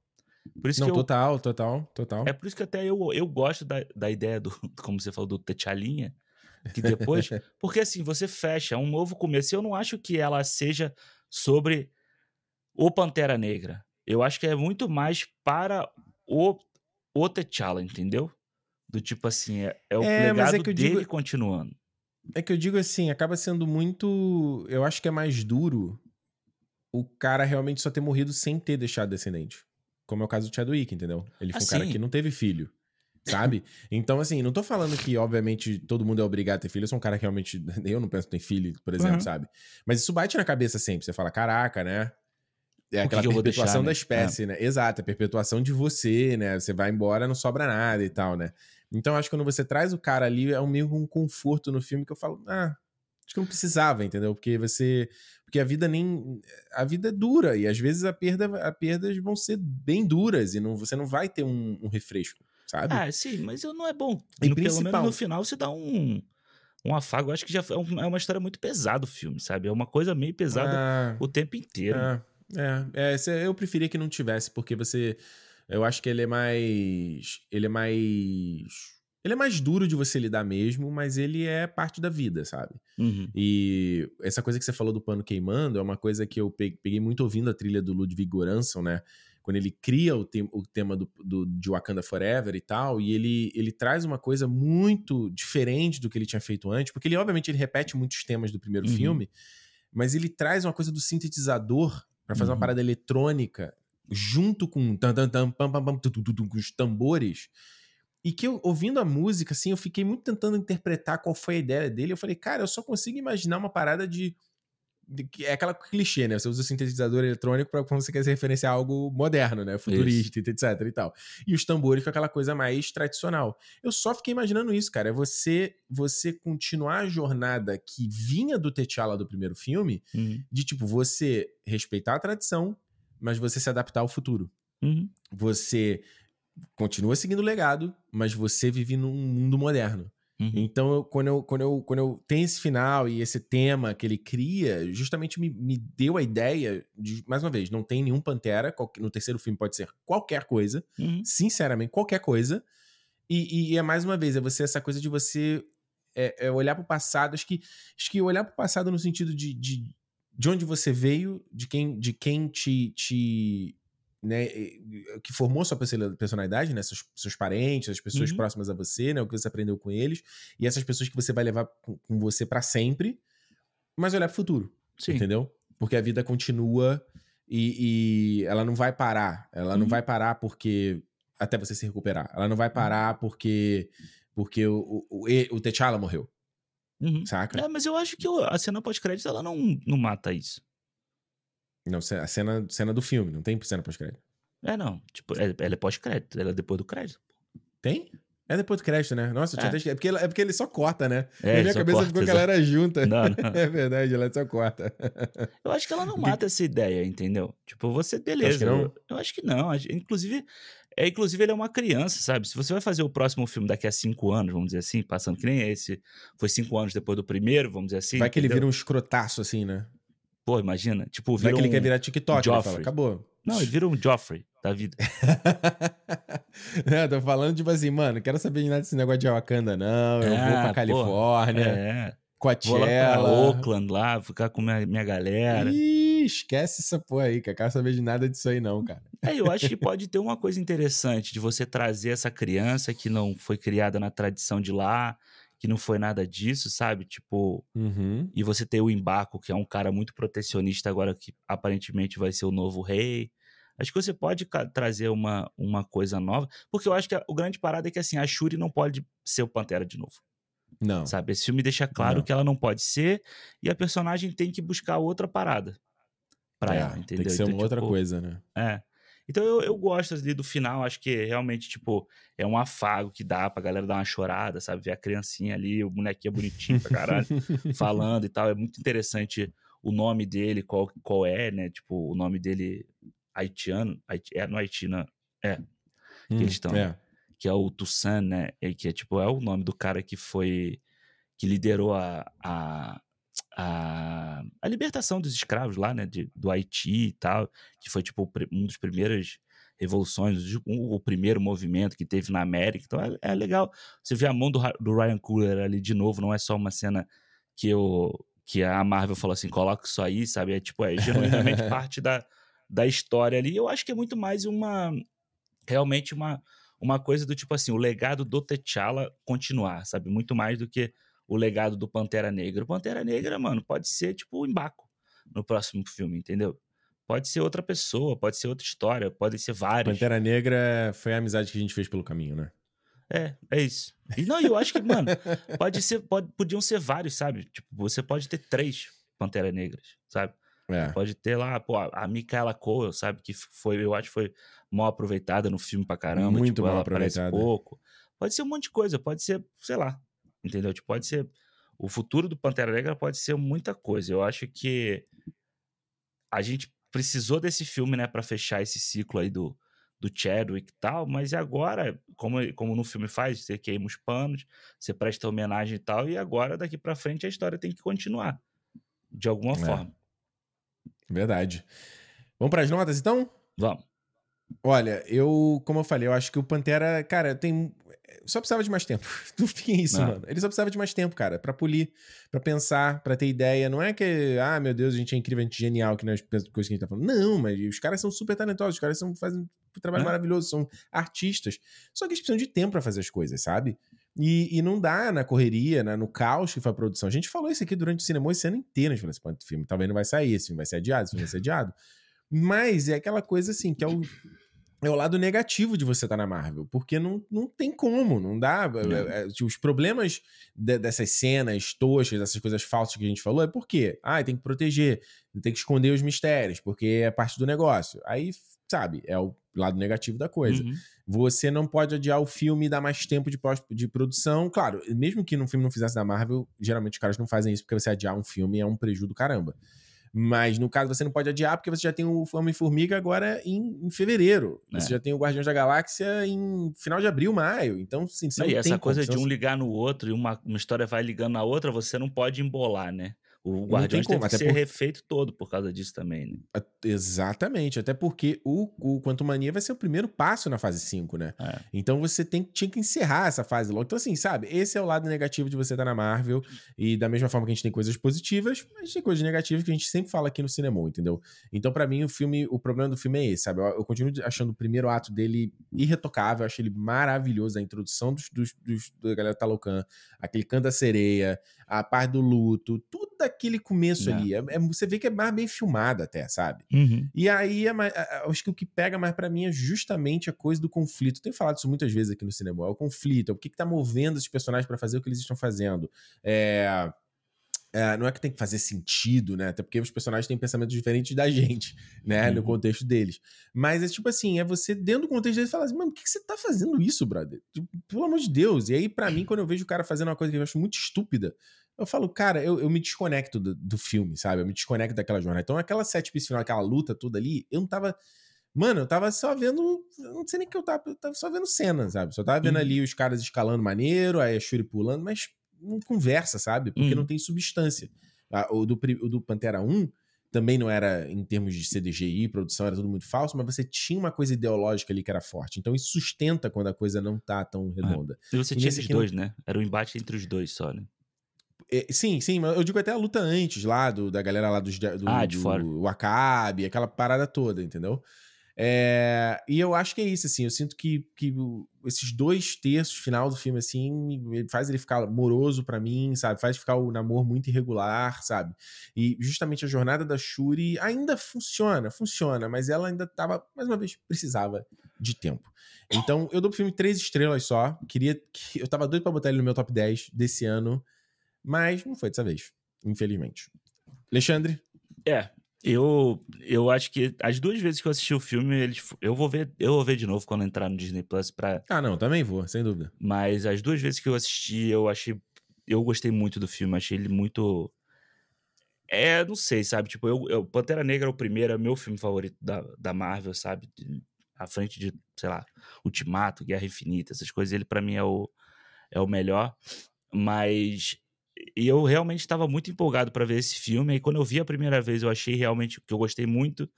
Por isso Não, que eu, total, total, total. é por isso que até eu, eu gosto da, da ideia do, <laughs> como você falou, do T'Chalinha, que depois, <laughs> porque assim, você fecha é um novo começo. Eu não acho que ela seja sobre o Pantera Negra. Eu acho que é muito mais para o, o T'Challa, entendeu? Do tipo assim, é, é o É, é legado que eu dele digo- continuando. É que eu digo assim, acaba sendo muito. Eu acho que é mais duro o cara realmente só ter morrido sem ter deixado descendente. Como é o caso do Chadwick, entendeu? Ele foi Ah, um cara que não teve filho. Sabe? <laughs> Então, assim, não tô falando que, obviamente, todo mundo é obrigado a ter filho. Eu sou um cara que realmente. <laughs> Eu não penso em ter filho, por exemplo, Uhum. sabe? Mas isso bate na cabeça sempre. Você fala, caraca, né? É que aquela perpetuação deixar, da né? espécie, né? Exato, a perpetuação de você, né? Você vai embora, não sobra nada e tal, né? Então, acho que quando você traz o cara ali, é um meio um conforto no filme que eu falo, ah, acho que não precisava, entendeu? Porque você. Porque a vida nem. A vida é dura, e às vezes a perda, a perdas vão ser bem duras, e não, você não vai ter um, um refresco, sabe? Ah, sim, mas eu não é bom. E No- pelo menos principal- no final você dá um, um afago. Eu acho que já é é uma história muito pesada o filme, sabe? É uma coisa meio pesada Ah, o tempo inteiro. É, é, é, esse- eu preferia que não tivesse, porque você. Eu acho que ele é mais. Ele é mais. Ele é mais duro de você lidar mesmo, mas ele é parte da vida, sabe? Uhum. E essa coisa que você falou do pano queimando é uma coisa que eu pe- peguei muito ouvindo a trilha do Ludwig Göransson, né? Quando ele cria o, te- o tema do, do- de Wakanda Forever e tal, e ele, ele traz uma coisa muito diferente do que ele tinha feito antes, porque ele, obviamente, ele repete muitos temas do primeiro Uhum. filme, mas ele traz uma coisa do sintetizador pra fazer uma Uhum. parada eletrônica junto com tan, tan, tan, pam, pam, pam, tu, tu, tu, tu, com os tambores. E que eu, ouvindo a música, assim, eu fiquei muito tentando interpretar qual foi a ideia dele. Eu falei, cara, eu só consigo imaginar uma parada de é aquela clichê, né? Você usa o sintetizador eletrônico para quando você quer se referenciar a algo moderno, né? Futurista, isso. etc e tal. E os tambores com aquela coisa mais tradicional. Eu só fiquei imaginando isso, cara. É você, você continuar a jornada que vinha do T'Challa do primeiro filme, uhum. de tipo, você respeitar a tradição, mas você se adaptar ao futuro. Uhum. Você continua seguindo o legado, mas você vive num mundo moderno. Uhum. Então, eu, quando, eu, quando, eu, quando eu tenho esse final e esse tema que ele cria, justamente me, me deu a ideia de, mais uma vez, não tem nenhum Pantera, no terceiro filme pode ser qualquer coisa, uhum. sinceramente, qualquer coisa. E, e, é mais uma vez, é você essa coisa de você é, é olhar para o passado, acho que, acho que olhar para o passado no sentido de, de, de onde você veio, de quem, de quem te, te né, que formou sua personalidade, né, seus, seus parentes, as pessoas uhum. próximas a você, né, o que você aprendeu com eles, e essas pessoas que você vai levar com, com você para sempre, mas olhar pro futuro, Sim. entendeu? Porque a vida continua e, e ela não vai parar, ela uhum. não vai parar porque até você se recuperar, ela não vai uhum. parar porque porque o, o, o, o T'Challa morreu, uhum. saca? É, mas eu acho que a cena pós-crédito ela não, não mata isso. Não, a cena, cena do filme, não tem cena pós-crédito. É, não. Tipo, é, ela é pós-crédito, ela é depois do crédito. Tem? É depois do crédito, né? Nossa, é. Tinha... é, porque, é porque ele só corta, né? É, Na minha cabeça corta, ficou que ela era junta. Não, <laughs> não. é verdade, ela só corta. <laughs> Eu acho que ela não mata essa ideia, entendeu? Tipo, você, beleza. Eu acho não. Eu, acho que não. Inclusive, é, inclusive, ele é uma criança, sabe? Se você vai fazer o próximo filme daqui a cinco anos, vamos dizer assim, passando que nem esse, foi cinco anos depois do primeiro, vamos dizer assim. Vai que entendeu? ele vira um escrotaço, assim, né? Pô, imagina. Tipo, vira Vai que um... ele quer virar TikTok, ele fala, acabou. Não, ele vira um Joffrey da vida. <laughs> é, tô falando, tipo assim, mano, quero saber de nada desse negócio de Wakanda, não. Eu é, vou pra Califórnia. É. Coachella. Vou lá pra Oakland lá, ficar com minha, minha galera. Ih, esquece essa porra aí, cara. Quero saber de nada disso aí, não, cara. É, eu acho que pode ter uma coisa interessante de você trazer essa criança que não foi criada na tradição de lá, que não foi nada disso, sabe? Tipo, uhum. e você ter o Embarco, que é um cara muito protecionista agora, que aparentemente vai ser o novo rei. Acho que você pode trazer uma, uma coisa nova, porque eu acho que a, o grande parada é que assim, a Shuri não pode ser o Pantera de novo. Não. Sabe? Esse filme deixa claro não. que ela não pode ser e a personagem tem que buscar outra parada pra é, ela, entendeu? Tem que ser então, uma outra tipo, coisa, né? É. Então eu, eu gosto ali do final, acho que realmente, tipo, é um afago que dá pra galera dar uma chorada, sabe? Ver a criancinha ali, o bonequinho bonitinho pra caralho, <laughs> falando e tal. É muito interessante o nome dele, qual, qual é, né? Tipo, o nome dele haitiano, Haiti, é no Haiti, não, é, que hum, eles estão, é. que é o Toussaint, né? E que é, tipo, é o nome do cara que foi, que liderou a, a a, a libertação dos escravos lá, né, de, do Haiti e tal, que foi tipo um dos primeiros revoluções, o, o primeiro movimento que teve na América. Então é, é, legal. Você vê a mão do, do Ryan Coogler ali de novo, não é só uma cena que eu que a Marvel falou assim, coloca isso aí, sabe? É tipo, é genuinamente <laughs> parte da, da história ali. Eu acho que é muito mais uma realmente uma uma coisa do tipo assim, o legado do T'Challa continuar, sabe? Muito mais do que o legado do Pantera Negra. O Pantera Negra, mano, pode ser tipo o Embaco no próximo filme, entendeu? Pode ser outra pessoa, pode ser outra história, pode ser vários. Pantera Negra foi a amizade que a gente fez pelo caminho, né? É, é isso. E não, eu acho que, mano, pode ser, pode, podiam ser vários, sabe? Tipo, você pode ter três Pantera Negras, sabe? É. Pode ter lá, pô, a Micaela Cole, sabe? Que foi, eu acho que foi mal aproveitada no filme pra caramba. Muito tipo, mal ela aproveitada. pouco. Pode ser um monte de coisa, pode ser, sei lá, Entendeu? Tipo, pode ser. O futuro do Pantera Negra pode ser muita coisa. Eu acho que a gente precisou desse filme, né, para fechar esse ciclo aí do, do Chadwick e tal, mas agora, como, como no filme faz, você queima os panos, você presta homenagem e tal, e agora, daqui para frente, a história tem que continuar, de alguma é. forma. Verdade. Vamos para as notas, então? Vamos. Olha, eu, como eu falei, eu acho que o Pantera, cara, tem só precisava de mais tempo. <laughs> No fim é isso, não. mano. Ele só precisava de mais tempo, cara, para polir, para pensar, para ter ideia. Não é que, ah, meu Deus, a gente é incrível, a gente é genial, que nós coisas que a gente tá falando. Não, mas os caras são super talentosos, os caras são, fazem um trabalho é. maravilhoso, são artistas. Só que eles precisam de tempo para fazer as coisas, sabe? E, e, não dá na correria, né, no caos que foi a produção. A gente falou isso aqui durante o cinema esse ano inteiro. A gente falou assim, esse filme talvez não vai sair, esse filme vai ser adiado, esse filme vai ser adiado. Mas é aquela coisa assim, que é o é o lado negativo de você estar tá na Marvel, porque não, não tem como, não dá. É. É, os problemas de, dessas cenas toscas, dessas coisas falsas que a gente falou, é porque, ah, tem que proteger, tem que esconder os mistérios, porque é parte do negócio. Aí, sabe, é o lado negativo da coisa. Uhum. Você não pode adiar o filme e dar mais tempo de, de produção. Claro, mesmo que um filme não fizesse da Marvel, geralmente os caras não fazem isso, porque você adiar um filme é um prejuízo do caramba. Mas no caso você não pode adiar porque você já tem o Homem-Formiga agora em, em fevereiro. É. Você já tem o Guardiões da Galáxia em final de abril, maio. Então, sim, você e essa coisa de um ligar no outro e uma, uma história vai ligando na outra, você não pode embolar, né? O Guardiões teve que ser por... refeito todo por causa disso também, né? Exatamente, até porque o, o Quantum Mania vai ser o primeiro passo na fase 5, né? É. Então você tem, tinha que encerrar essa fase logo. Então, assim, sabe, esse é o lado negativo de você estar na Marvel. E da mesma forma que a gente tem coisas positivas, a gente tem coisas negativas que a gente sempre fala aqui no cinema, entendeu? Então, para mim, o filme, o problema do filme é esse, sabe? Eu, eu, continuo achando o primeiro ato dele irretocável, eu acho ele maravilhoso, a introdução dos, dos, dos da galera Talocan, aquele canto da sereia, a parte do luto, tudo aquele começo ali. É, é, você vê que é mais bem filmado até, sabe? Uhum. E aí, é mais, acho que o que pega mais para mim é justamente a coisa do conflito. Eu tenho falado isso muitas vezes aqui no cinema. É o conflito, é o que, que tá movendo esses personagens para fazer o que eles estão fazendo. É... É, não é que tem que fazer sentido, né? Até porque os personagens têm pensamentos diferentes da gente, né? Uhum. No contexto deles. Mas é tipo assim, é você dentro do contexto deles falar assim, mano, por que, que você tá fazendo isso, brother? Tipo, pelo amor de Deus. E aí, para mim, quando eu vejo o cara fazendo uma coisa que eu acho muito estúpida, eu falo, cara, eu, eu me desconecto do, do, filme, sabe? Eu me desconecto daquela jornada. Então, aquela set piece final, aquela luta toda ali, eu não tava. Mano, eu tava só vendo. Não sei nem que eu tava. Eu tava só vendo cena, sabe? Só tava vendo uhum. ali os caras escalando maneiro, aí a Shuri pulando, mas não conversa, sabe? Porque uhum. não tem substância. O do, o do Pantera 1 também não era, em termos de CDGI, produção, era tudo muito falso, mas você tinha uma coisa ideológica ali que era forte. Então isso sustenta quando a coisa não tá tão é. redonda. E você e tinha esses dois, né? Era o um embate entre os dois só, né? É, sim, sim, mas eu digo até a luta antes lá, do, da galera lá dos, do, ah, do, do Wakabi, aquela parada toda, entendeu? É, e eu acho que é isso, assim, eu sinto que, que esses dois terços final do filme, assim, faz ele ficar moroso para mim, sabe? Faz ficar o namoro muito irregular, sabe? E justamente a jornada da Shuri ainda funciona, funciona, mas ela ainda tava, mais uma vez, precisava de tempo. Então, eu dou pro filme três estrelas só. Queria que. Eu tava doido pra botar ele no meu top 10 desse ano. Mas não foi dessa vez, infelizmente. Alexandre? É, eu, eu acho que as duas vezes que eu assisti o filme, eles, eu vou ver, eu vou ver de novo quando entrar no Disney Plus para Ah, não, também vou, sem dúvida. Mas as duas vezes que eu assisti, eu achei eu gostei muito do filme, achei ele muito é, não sei, sabe? Tipo, eu, eu Pantera Negra é o primeiro, é meu filme favorito da, da Marvel, sabe? À frente de, sei lá, Ultimato, Guerra Infinita, essas coisas, ele para mim é o é o melhor. Mas e eu realmente estava muito empolgado para ver esse filme. E quando eu vi a primeira vez, eu achei realmente que eu gostei muito.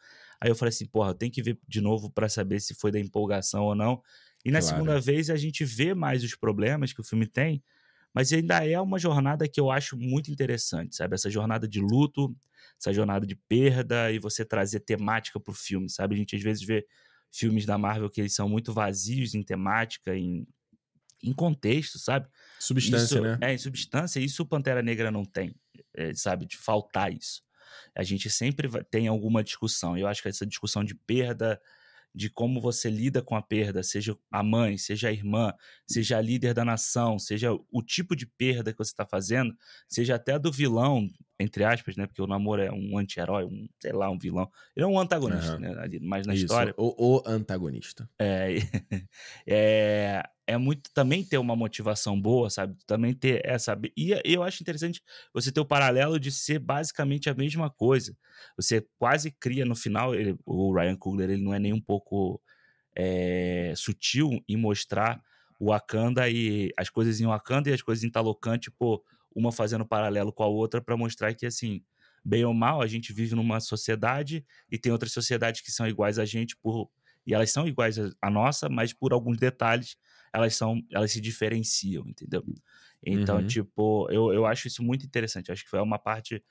Aí eu falei assim, porra, tem que ver de novo para saber se foi da empolgação ou não. E na claro. segunda vez a gente vê mais os problemas que o filme tem, mas ainda é uma jornada que eu acho muito interessante, sabe? Essa jornada de luto, essa jornada de perda e você trazer temática pro filme, sabe? A gente às vezes vê filmes da Marvel que eles são muito vazios em temática, em em contexto, sabe? Substância, isso, né? É, em substância. Isso o Pantera Negra não tem, é, sabe? De faltar isso. A gente sempre vai, tem alguma discussão. Eu acho que essa discussão de perda, de como você lida com a perda, seja a mãe, seja a irmã, seja a líder da nação, seja o tipo de perda que você está fazendo, seja até do vilão, entre aspas, né? Porque o namoro é um anti-herói, um, sei lá, um vilão. Ele é um antagonista, uhum. né? Mas na Isso, história. O, o antagonista. É, <laughs> é, é muito também ter uma motivação boa, sabe? Também ter essa. E eu acho interessante você ter o paralelo de ser basicamente a mesma coisa. Você quase cria no final, ele, o Ryan Coogler, ele não é nem um pouco é, sutil em mostrar o Wakanda e as coisas em Wakanda e as coisas em Talocan, tipo, uma fazendo paralelo com a outra para mostrar que, assim, bem ou mal, a gente vive numa sociedade e tem outras sociedades que são iguais a gente por e elas são iguais à nossa, mas por alguns detalhes elas são, elas se diferenciam, entendeu? Então, uhum. tipo, eu, eu acho isso muito interessante. Acho que foi uma parte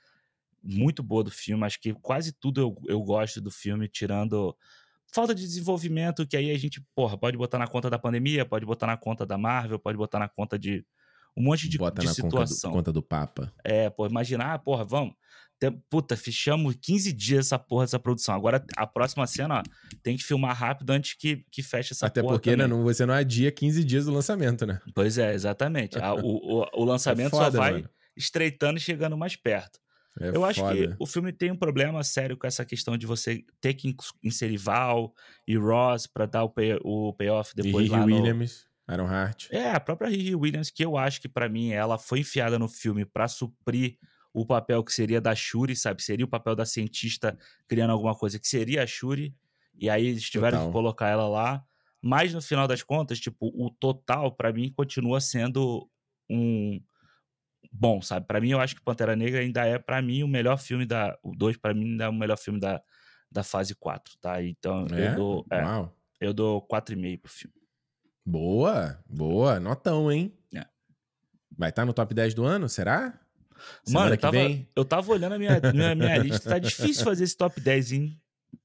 muito boa do filme. Acho que quase tudo eu, eu gosto do filme, tirando falta de desenvolvimento, que aí a gente, porra, pode botar na conta da pandemia, pode botar na conta da Marvel, pode botar na conta de um monte de, Bota de na situação. Conta do, conta do Papa. É, pô, imaginar, ah, porra, vamos. Puta, fechamos 15 dias essa porra dessa produção. Agora a próxima cena, ó, tem que filmar rápido antes que, que feche essa Até porra. porque né, não, você não adia 15 dias do lançamento, né? Pois é, exatamente. A- o, o, o lançamento <laughs> É foda, só vai mano. estreitando e chegando mais perto. É Eu acho que foda. o filme tem um problema sério com essa questão de você ter que ins- inserir Val e Ross pra dar o, pay, o payoff E depois Riri lá no... Aaron Hart. É, a própria Riri Williams, que eu acho que pra mim ela foi enfiada no filme pra suprir o papel que seria da Shuri, sabe? Seria o papel da cientista criando alguma coisa que seria a Shuri. E aí eles tiveram Total. que colocar ela lá. Mas no final das contas, tipo, o total pra mim continua sendo um bom, sabe? Pra mim eu acho que Pantera Negra ainda é pra mim o melhor filme da o 2 pra mim ainda é o melhor filme da da fase 4, tá? Então É? eu dou, é, Uau. eu dou 4,5 pro filme. Boa, boa. Notão, hein? É. Vai estar no top 10 do ano, será? Mano, eu que tava, vem? eu tava olhando a minha, minha, minha lista, tá difícil fazer esse top 10, hein?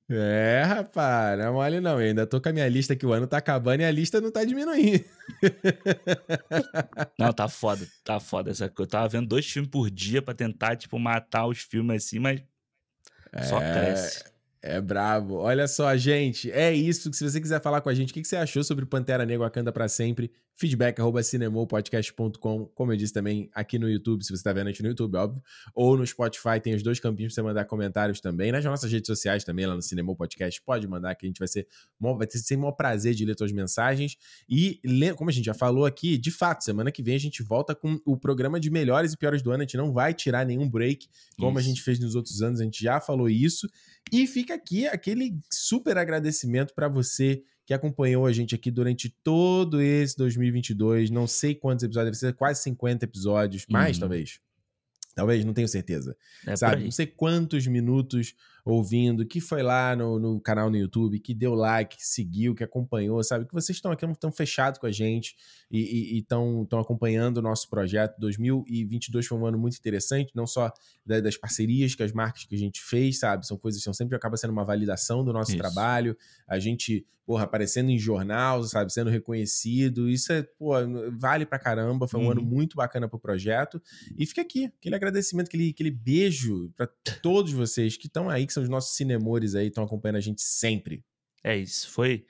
É, rapaz, não é mole não. Eu ainda tô com a minha lista que o ano tá acabando e a lista não tá diminuindo. <laughs> Não, tá foda, tá foda essa coisa. Eu tava vendo dois filmes por dia pra tentar, tipo, matar os filmes assim, mas só É, cresce. É brabo. Olha só, gente, é isso. Se você quiser falar com a gente, o que você achou sobre Pantera Negra Wakanda pra sempre? Feedback arroba cinemopodcast.com. Como eu disse também aqui no YouTube, se você tá vendo a gente no YouTube, óbvio. Ou no Spotify, tem os dois campinhos pra você mandar comentários também. Nas nossas redes sociais também, lá no Cinemol Podcast, pode mandar que a gente vai ser. Vai ter sempre o maior prazer de ler suas mensagens. E, como a gente já falou aqui, de fato, semana que vem a gente volta com o programa de melhores e piores do ano. A gente não vai tirar nenhum break, como a Isso. gente fez nos outros anos, a gente já falou isso. E fica aqui aquele super agradecimento para você que acompanhou a gente aqui durante todo esse 2022. Não sei quantos episódios, deve ser quase 50 episódios, mais Uhum. talvez. Talvez, não tenho certeza. É Sabe? Não sei quantos minutos ouvindo, que foi lá no, no canal no YouTube, que deu like, que seguiu, que acompanhou, sabe? Que vocês estão aqui, estão fechados com a gente e estão acompanhando o nosso projeto. 2022 foi um ano muito interessante, não só da- das parcerias que as marcas que a gente fez, sabe? São coisas que são sempre acaba sendo uma validação do nosso Isso. trabalho, a gente, porra, aparecendo em jornal, sabe? Sendo reconhecido. Isso é, pô, vale pra caramba. Foi um Uhum. ano muito bacana pro projeto. E fica aqui, aquele agradecimento, aquele, aquele beijo pra todos vocês que estão aí, que são os nossos cinemores aí, estão acompanhando a gente sempre. É isso. Foi,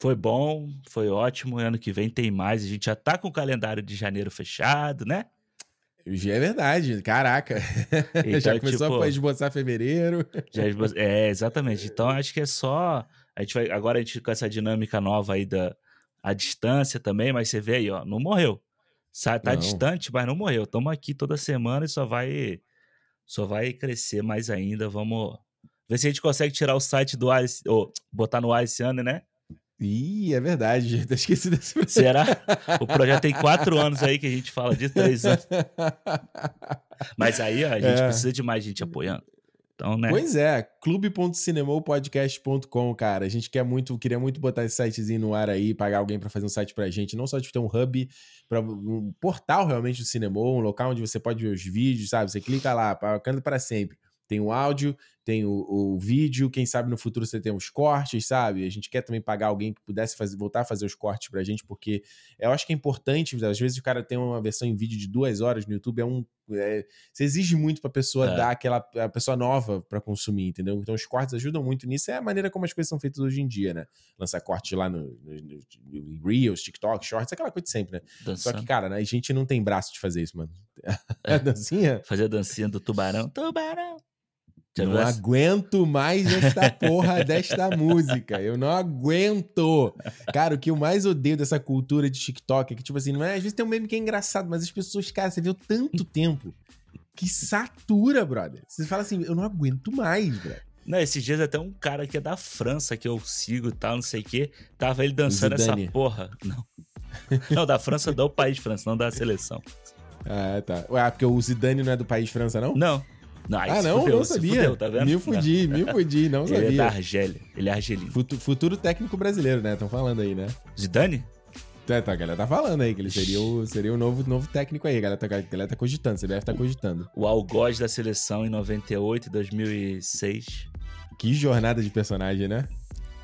foi bom, foi ótimo. Ano que vem tem mais. A gente já tá com o calendário de janeiro fechado, né? É verdade, caraca. <laughs> Então, Já começou tipo, a esboçar fevereiro. Já esbo- é, exatamente. Então acho que é só. A gente vai, agora a gente com essa dinâmica nova aí da a distância também, mas você vê aí, ó, não morreu. Tá Não. distante, mas não morreu. Estamos aqui toda semana e só vai só vai crescer mais ainda. Vamos ver se a gente consegue tirar o site do ar, ou botar no ar esse ano, né? Ih, é verdade, <laughs> gente. Esqueci desse Será? O projeto tem quatro anos aí que a gente fala de três anos. <laughs> Mas aí, ó, a gente É. precisa de mais gente apoiando. Então, né? Pois é, clube.cinemopodcast.com, cara. A gente quer muito, queria muito botar esse sitezinho no ar aí, pagar alguém pra fazer um site pra gente, não só de ter um hub, para um portal realmente do cinema, um local onde você pode ver os vídeos, sabe? Você clica lá, canta para sempre. Tem o áudio, tem o, o vídeo, quem sabe no futuro você tem os cortes, sabe? A gente quer também pagar alguém que pudesse fazer, voltar a fazer os cortes pra gente, porque eu acho que é importante, às vezes o cara tem uma versão em vídeo de duas horas no YouTube, é um. É, você exige muito pra pessoa É. dar aquela a pessoa nova pra consumir, entendeu? Então os cortes ajudam muito nisso, é a maneira como as coisas são feitas hoje em dia, né? Lançar corte lá no, no, no- no Reels, TikTok, Shorts, aquela coisa de sempre, né? Só Dançando. que, cara, né, a gente não tem braço de fazer isso, mano. <laughs> É. A dancinha? Fazer a dancinha do tubarão. Tubarão! Já não viu aguento mais esta porra desta <laughs> música. Eu não aguento. Cara, o que eu mais odeio dessa cultura de TikTok é que, tipo assim, não é, às vezes tem um meme que é engraçado, mas as pessoas, cara, você viu tanto <laughs> tempo que satura, brother. Você fala assim, eu não aguento mais, brother. Não, esses dias até um cara que é da França, que eu sigo e tal, não sei o quê, tava ele dançando essa porra. Não. Não, da França, do país de França, não da seleção. Ah, tá. Ué, porque o Zidane não é do país França, não? Não. Não, ah, não? fudeu, não sabia. fudeu, tá vendo? Me Não. fudi, me fudi, não Ele é da sabia. Argélia. Ele é argelino. Futu- futuro técnico brasileiro, né? Estão falando aí, né? Zidane? É, tá, a galera tá falando aí que ele seria o, seria o novo, novo técnico aí. A galera tá, a galera tá cogitando, você deve estar cogitando. O algoz da seleção em 98 e 2006. Que jornada de personagem, né?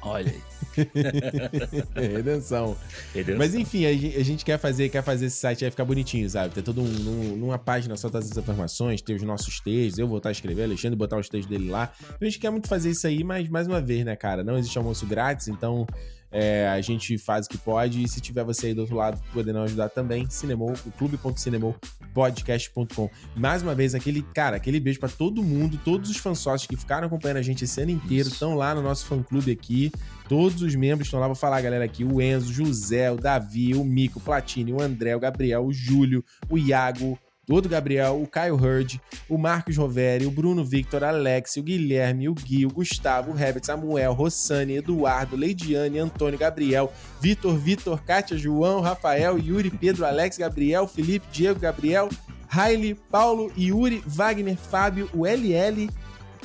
Olha aí. <laughs> Redenção. Redenção. Mas enfim, a gente quer fazer, quer fazer esse site aí ficar bonitinho, sabe? Ter todo um, numa página só das informações, ter os nossos textos, eu voltar a escrever, Alexandre botar os textos dele lá. A gente quer muito fazer isso aí, mas mais uma vez, né, cara? Não existe almoço grátis, então é, a gente faz o que pode e se tiver você aí do outro lado podendo ajudar também, cinemou, clube.cinemopodcast.com. Mais uma vez, aquele, cara, aquele beijo para todo mundo, todos os fãs sócios que ficaram acompanhando a gente esse ano inteiro, estão lá no nosso fã clube aqui. Todos os membros estão lá, vou falar, galera, aqui: o Enzo, o José, o Davi, o Mico, o Platini, o André, o Gabriel, o Júlio, o Iago, o outro Gabriel, o Caio Hurd, o Marcos Roveri, o Bruno Victor, Alex, o Guilherme, o Gui, o Gustavo, o Herbert, Samuel, Rossani, Eduardo, Leidiane, Antônio, Gabriel, Vitor, Vitor, Kátia, João, Rafael, Yuri, Pedro, Alex, Gabriel, Felipe, Diego, Gabriel, Riley, Paulo, Yuri, Wagner, Fábio, o LL,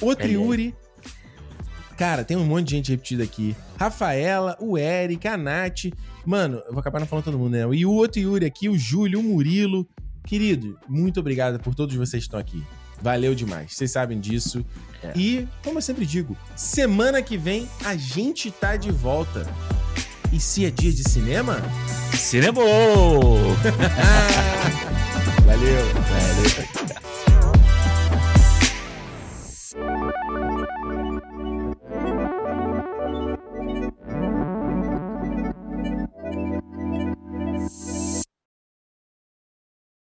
outro. Yuri. Cara, tem um monte de gente repetida aqui. Rafaela, o Eric, a Nath. Mano, eu vou acabar não falando todo mundo, né? E o outro Yuri aqui, o Júlio, o Murilo, Querido, muito obrigado por todos vocês que estão aqui. Valeu demais, vocês sabem disso. É. E, como eu sempre digo, semana que vem a gente tá de volta. E se é dia de cinema? Cinema! <laughs> Valeu! Valeu!